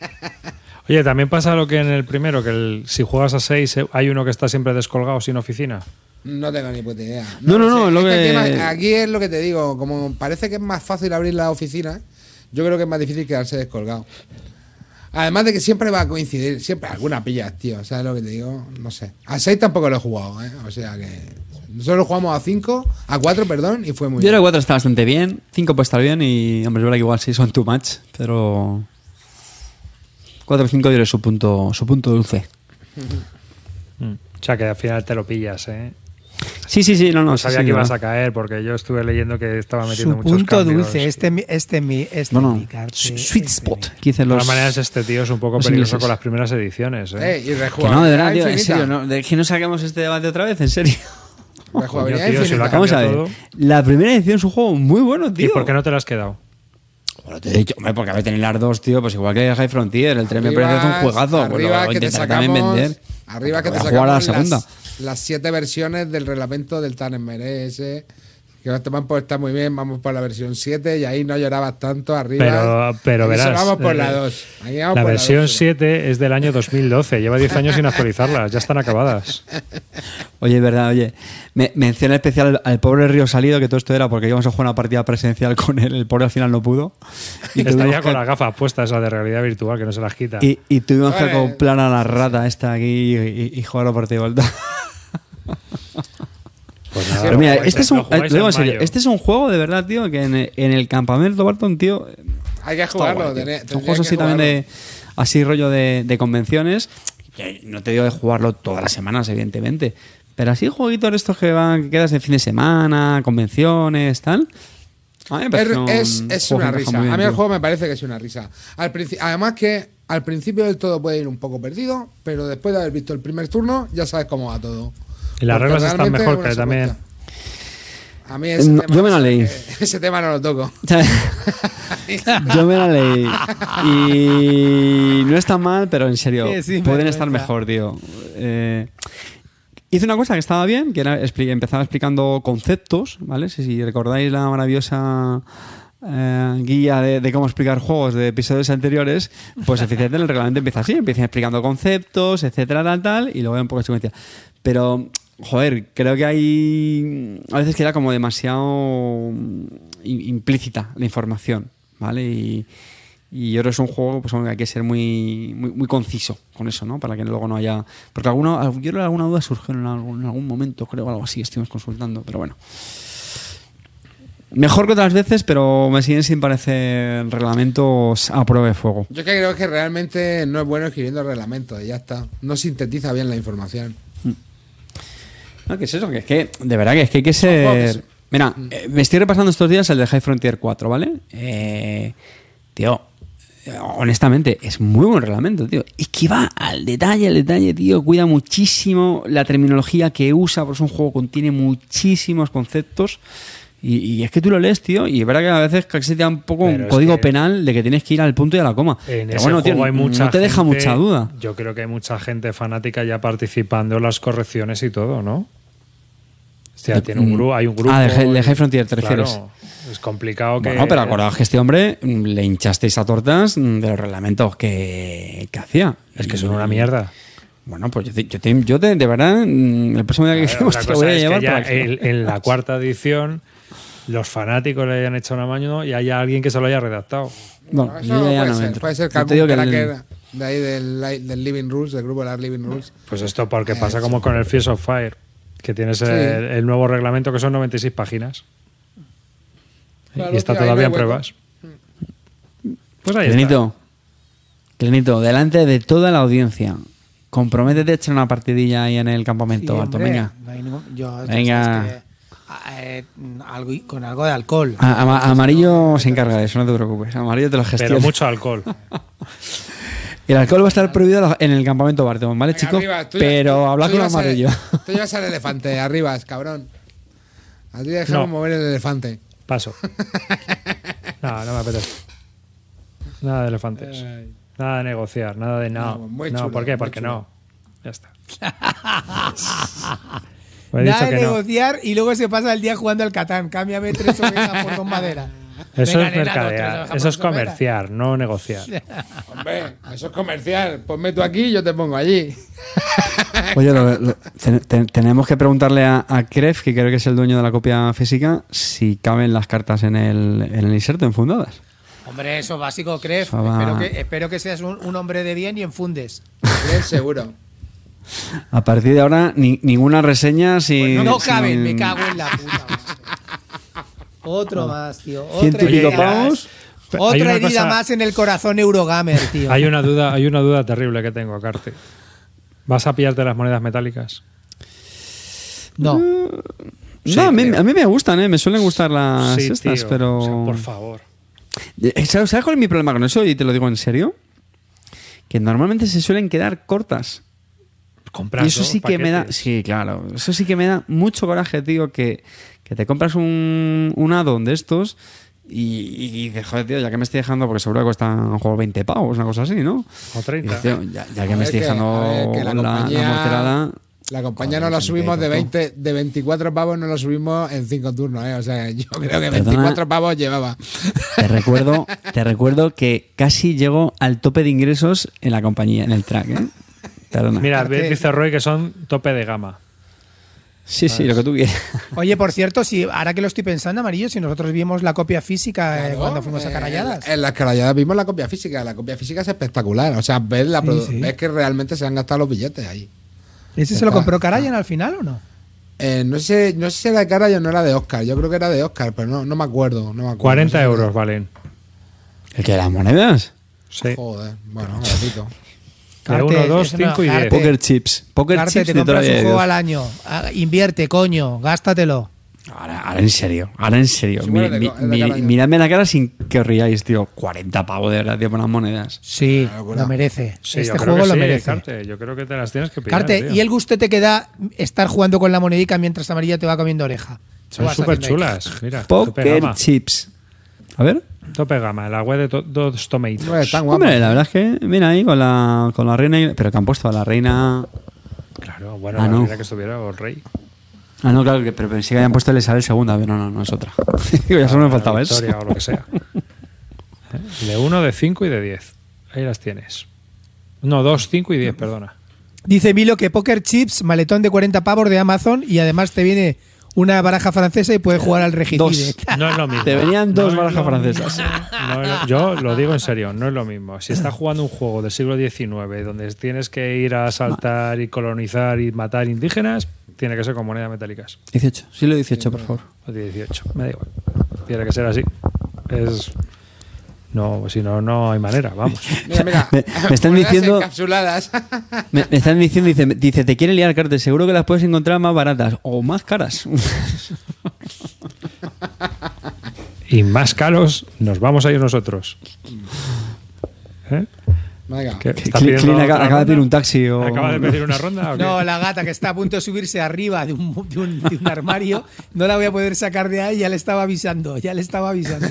Oye, también pasa lo que en el primero, que el- si juegas a seis eh, hay uno que está siempre descolgado sin oficina. No tengo ni puta idea. No, no, no, es que- tema- aquí es lo que te digo, como parece que es más fácil abrir la oficina, yo creo que es más difícil quedarse descolgado. Además de que siempre va a coincidir, siempre alguna pillas, tío, ¿sabes lo que te digo? No sé. A 6 tampoco lo he jugado, ¿eh? O sea que nosotros jugamos a 5, a 4, perdón, y fue muy Yo creo que bien. 4 está bastante bien, 5 puede estar bien y, hombre, es verdad que igual 6 son too much, pero 4 o 5 yo creo que es su punto, su punto dulce. Mm. O sea, que al final te lo pillas, ¿eh? Sí, sí, sí, no, no. No sabía sí, que no. ibas a caer porque yo estuve leyendo que estaba metiendo Su muchos punto cambios. dulce, este mi, este mi, este mi carte, su- sweet este spot. De los... todas maneras, este tío es un poco los peligroso ingleses. con las primeras ediciones. ¿eh? Y Que no, de verdad, tío, en serio, no, de que no saquemos este debate otra vez, en serio. Rejugabilidad Coño, tío, si lo ha Vamos a ver, todo. la primera edición es un juego muy bueno, tío. ¿Y por qué no te lo has quedado? Bueno, te he dicho, hombre, porque a ver, tener las dos, tío, pues igual que High Frontier, el 3 me parece un juegazo, pues arriba lo que te sacamos- vender. Arriba que te Voy a jugar a la segunda. las, las siete versiones del reglamento del Tannen ese. Que te van por estar muy bien, vamos por la versión 7 y ahí no llorabas tanto arriba. Pero, pero verás. vamos por eh, la 2. Ahí vamos La por versión dos. 7 es del año 2012. Lleva 10 años sin actualizarlas. Ya están acabadas. Oye, es verdad, oye. Me, menciona especial al, al pobre Río Salido, que todo esto era porque íbamos a jugar una partida presencial con él. El pobre al final no pudo. Y ya con que- las gafas puestas, esa de realidad virtual, que no se las quita. y, y tuvimos que acoplar a la rata esta aquí y, y jugarlo por y vuelta. Pues nada, Pero mira, jugáis este en- es, un, digo en en serio, este es un juego de verdad, tío, que en, en el campamento Barton, tío, Hay que jugarlo. guay, tío. tené- Son juegos así también de así rollo de, de convenciones. que No te digo de jugarlo todas las semanas, evidentemente. Pero así jueguitos de estos que van, que quedas de fin de semana, convenciones, tal. A mí me parece Es, un es, es juego una risa. bien, a mí el tío. juego me parece que es una risa. Al Además que al principio del todo puede ir un poco perdido, pero después de haber visto el primer turno ya sabes cómo va todo. Y las reglas están mejor que también. A mí ese No, tema, yo me la leí. Ese tema no lo toco. Yo me la leí. Y no está mal, pero en serio, Sí, sí, pueden me estar mejor, tío. Eh, hice una cosa que estaba bien, que era empezaba explicando conceptos, ¿vale? Si, si recordáis la maravillosa eh, guía de, de cómo explicar juegos de episodios anteriores, pues eficientemente el reglamento empieza así, empieza explicando conceptos, etcétera, tal, tal, y luego hay un poco de secuencia. Pero, joder, creo que hay a veces que era como demasiado mm, im- implícita la información, ¿vale? Y, yo creo que es un juego pues, que hay que ser muy, muy, conciso con eso, ¿no? Para que luego no haya... Porque alguno, yo creo que alguna duda surgió en algún, algún momento, creo, algo así, estuvimos consultando, pero bueno. Mejor que otras veces, pero me siguen sin parecer reglamentos a prueba de fuego. Yo que creo que realmente no es bueno escribiendo reglamentos y ya está. No sintetiza bien la información. No, ¿qué es eso? Que es que, de verdad, que es que hay que ser. Mira, eh, me estoy repasando estos días el de High Frontier 4, ¿vale? Eh, tío, honestamente, es muy buen reglamento, tío. Es que va al detalle, al detalle, tío. Cuida muchísimo la terminología que usa, porque es un juego que contiene muchísimos conceptos. Y, y es que tú lo lees, tío, y es verdad que a veces casi te da un poco Pero un código penal de que tienes que ir al punto y a la coma. En Pero ese bueno, tío, hay mucha no te deja gente- mucha duda. Yo creo que hay mucha gente fanática ya participando en las correcciones y todo, ¿no? Hostia, De- tiene un grupo, hay un grupo. Ah, de de High Frontier, ¿te Claro, refieres? es complicado que. Bueno, pero acordaos que este hombre mm, le hinchasteis a tortas mm, de los reglamentos que, que hacía. Es que son una mierda. Bueno, pues yo te, yo te- yo te- de verdad, mm, el próximo día que quedemos te voy a es que llevar ya para en la cuarta edición los fanáticos le hayan hecho una mano y haya alguien que se lo haya redactado. Bueno, Eso yo ya puede, no ser, entro. puede ser que algún que el- de ahí del, del Living Rules, del grupo de las Living Rules. Pues esto porque pasa como con el Fierce of Fire, que tienes Sí. el, el nuevo reglamento que son 96 páginas. Claro, y está todavía en no hay hueco. pruebas. Pues ahí está. Clenito, Clenito, delante de toda la audiencia, comprométete a echar una partidilla ahí en el Sí, campamento, hombre, venga. no yo- Venga. Eh, algo, con algo de alcohol. A- amarillo se encarga de eso, no te preocupes. Amarillo te lo gestiona. Pero mucho alcohol. El alcohol va a estar prohibido en el campamento Barton, ¿vale, chicos? Pero habla con amarillo. Tú llevas al elefante, arriba, cabrón. A ti dejamos No. mover el elefante. Paso. No, no me apetece. Nada de elefantes. Nada de negociar, nada de no. No, muy no, chulo, ¿por qué? muy Porque chulo. no. Ya está. Pues Nada de no. negociar y luego se pasa el día jugando al Catán. Cámbiame tres ovejas por dos maderas. Eso Venga, es mercadear, eso es comerciar, no negociar. Hombre, eso es comercial. Ponme tú aquí y yo te pongo allí. Oye, lo- lo- te- te- tenemos que preguntarle a, a Kref, que creo que es el dueño de la copia física, si caben las cartas en el, en el inserto enfundadas. Hombre, eso básico. Eso va. Espero que, espero que seas un, un hombre de bien y enfundes. Seguro. A partir de ahora, ni- ninguna reseña sin. Pues no sin- caben, me cago en la puta. Otro más, tío. Ciento y pico pavos. Otra herida cosa- más en el corazón Eurogamer, tío. Hay una duda, hay una duda terrible que tengo, Carte. ¿Vas a pillarte las monedas metálicas? No. No, a, mí, a mí me gustan, ¿eh? me suelen gustar las Sí, estas, tío. pero. O sea, por favor. Eh, ¿Sabes sabes cuál es mi problema con eso? Y te lo digo en serio. Que normalmente se suelen quedar cortas. Compras y eso sí que me da. Sí, claro. Eso sí que me da mucho coraje, tío. Que, que te compras un, un addon de estos y, y dices, joder, tío, ya que me estoy dejando, porque seguro que cuestan a lo mejor 20 pavos, una cosa así, ¿no? O Y 30. dices, tío, ya, ya que me estoy que- dejando que la, la la compañía- morterada. La compañía Joder, no la subimos de cortó. 20, de 24 pavos, no lo subimos en 5 turnos, ¿eh? O sea, yo creo que Perdona. 24 pavos llevaba. Te recuerdo, te recuerdo que casi llego al tope de ingresos en la compañía, en el track, ¿eh? Perdona. Mira, dice Roy que son tope de gama. sí, sí, lo que tú quieras. Oye, por cierto, si ahora que lo estoy pensando, Amarillo, si nosotros vimos la copia física eh, cuando fuimos a eh, Carayadas. En, las carayadas vimos la copia física. La copia física es espectacular. O sea, ves, la Sí, produ- sí. ves que realmente se han gastado los billetes ahí. ¿Ese se lo compró Carayan al final o no? Eh, no, sé, no sé si era de Carayan o no era de Oscar. Yo creo que era de Oscar, pero no, no me acuerdo. No me acuerdo. 40 No sé. euros valen. ¿El que las monedas? Sí. Joder, bueno, gatito. De Carte, 1, 2, eso no, 5 y Carte. 10. Poker chips. Poker Carte, chips te de la compras un de juego al año. Ah, Invierte, coño, gástatelo. Ahora, ahora en serio, ahora en serio. Sí, Mi- de de ya. miradme la cara sin que os riáis, tío. 40 pavos de verdad, tío, por unas monedas. Sí, Una locura. lo merece. Sí, este juego que lo sí, merece. Carte. Yo creo que te las tienes que pillar. Carte, tío. ¿y el gusto te queda estar jugando con la monedica mientras Amarilla te va comiendo oreja? Son súper chulas. Mira, Poker chips. A ver. Tope gama. La web de to- dos tomatoes. No. Hombre, la verdad es que, mira ahí con la, con la reina. Pero que han puesto a la reina. Claro, bueno, Ah, la no. reina que estuviera o rey. Ah, no, claro, que, pero pensé que habían puesto el Isabel segunda, pero no, no, no es otra. Digo, ya solo me faltaba eso. O lo que sea. ¿Eh? De 1, de 5 y de 10. Ahí las tienes. No, 2, 5 y 10, perdona. Dice Milo que Poker Chips, maletón de 40 pavos de Amazon y además te viene una baraja francesa y puedes jugar al regicide. Dos. No es lo mismo. Te venían dos barajas francesas. No lo- yo lo digo en serio, no es lo mismo. Si estás jugando un juego del siglo XIX donde tienes que ir a asaltar y colonizar y matar indígenas, tiene que ser con monedas metálicas. 18, sí lo 18, por favor. O 18, me da igual. Tiene que ser así. Es. No, si no, no hay manera, vamos. Mira, mira. Me- me están diciendo- encapsuladas. Me, me están diciendo, dice, dice, te quiere liar cartas, seguro que las puedes encontrar más baratas o más caras. Y más caros nos vamos a ir nosotros. ¿Eh? Venga. ¿Qué? ¿Está Clean- pidiendo Clean acaba- de pedir un taxi o- ¿Acaba de pedir una ronda? o qué? No, la gata que está a punto de subirse arriba de un, de un- de un armario, no la voy a poder sacar de ahí, ya le estaba avisando, ya le estaba avisando.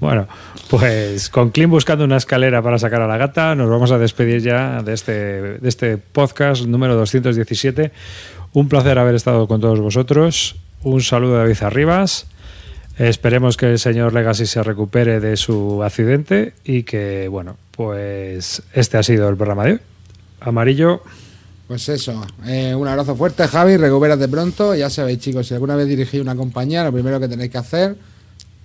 Bueno, pues con Clean buscando una escalera para sacar a la gata, nos vamos a despedir ya de este, de este podcast número 217. Un placer haber estado con todos vosotros. Un saludo de David Arribas. Esperemos que el señor Legacy se recupere de su accidente y que, bueno, pues este ha sido el programa de hoy. Amarillo, Pues eso, eh, un abrazo fuerte, Javi, recupérate pronto. Ya sabéis, chicos, si alguna vez dirigís una compañía, lo primero que tenéis que hacer,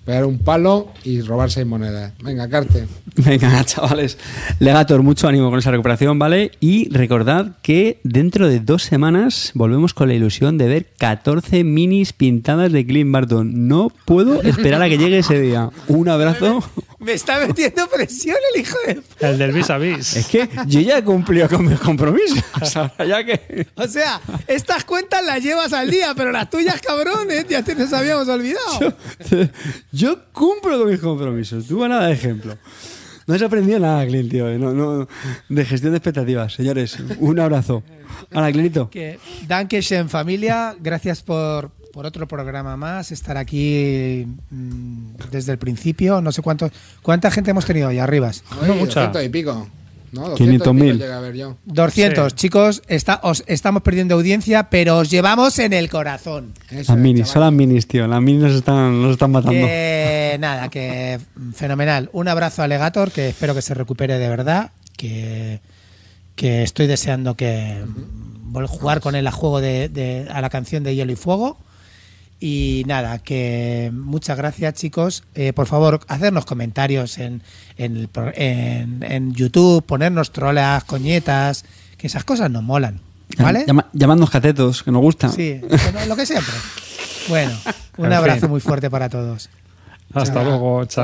pegar un palo y robar seis monedas. Venga, Carte. Venga, chavales. Legator, mucho ánimo con esa recuperación, ¿vale? Y recordad que dentro de dos semanas volvemos con la ilusión de ver 14 minis pintadas de Clint Barton. No puedo esperar a que llegue ese día. Un abrazo. Me está metiendo presión el hijo de... el del vis a vis. Es que yo ya he cumplido con mis compromisos. Ahora ya que. O sea, estas cuentas las llevas al día, pero las tuyas, cabrones, ya te nos habíamos olvidado. Yo cumplo con mis compromisos. Tú nada de ejemplo. No has aprendido nada, Clint, tío. No, no, de gestión de expectativas. Señores, un abrazo. Ahora, Clinito. Que Dankeschön familia, gracias por, por otro programa más, estar aquí mm, desde el principio. No sé cuántos, cuánta gente hemos tenido ahí arribas. Oye, mucha. 200 y pico. No, 200 500 y pico mil. llega a ver yo. 200, Sí. chicos, está, os estamos perdiendo audiencia, pero os llevamos en el corazón. Eso Las minis, son las minis, tío. Las minis nos están, nos están matando. Que nada, que fenomenal. Un abrazo a Legator, que espero que se recupere de verdad, que, que estoy deseando que vol- jugar con él a juego de, de- a la canción de Hielo y Fuego. Y nada, que muchas gracias chicos. Eh, por favor, hacernos comentarios en, en, el en- en YouTube, ponernos trolas, coñetas, que esas cosas nos molan. ¿Vale? Llama- llamadnos catetos, que nos gusta. Sí, lo que siempre. Bueno, un En abrazo fin. muy fuerte para todos. Hasta Chao. luego, chao.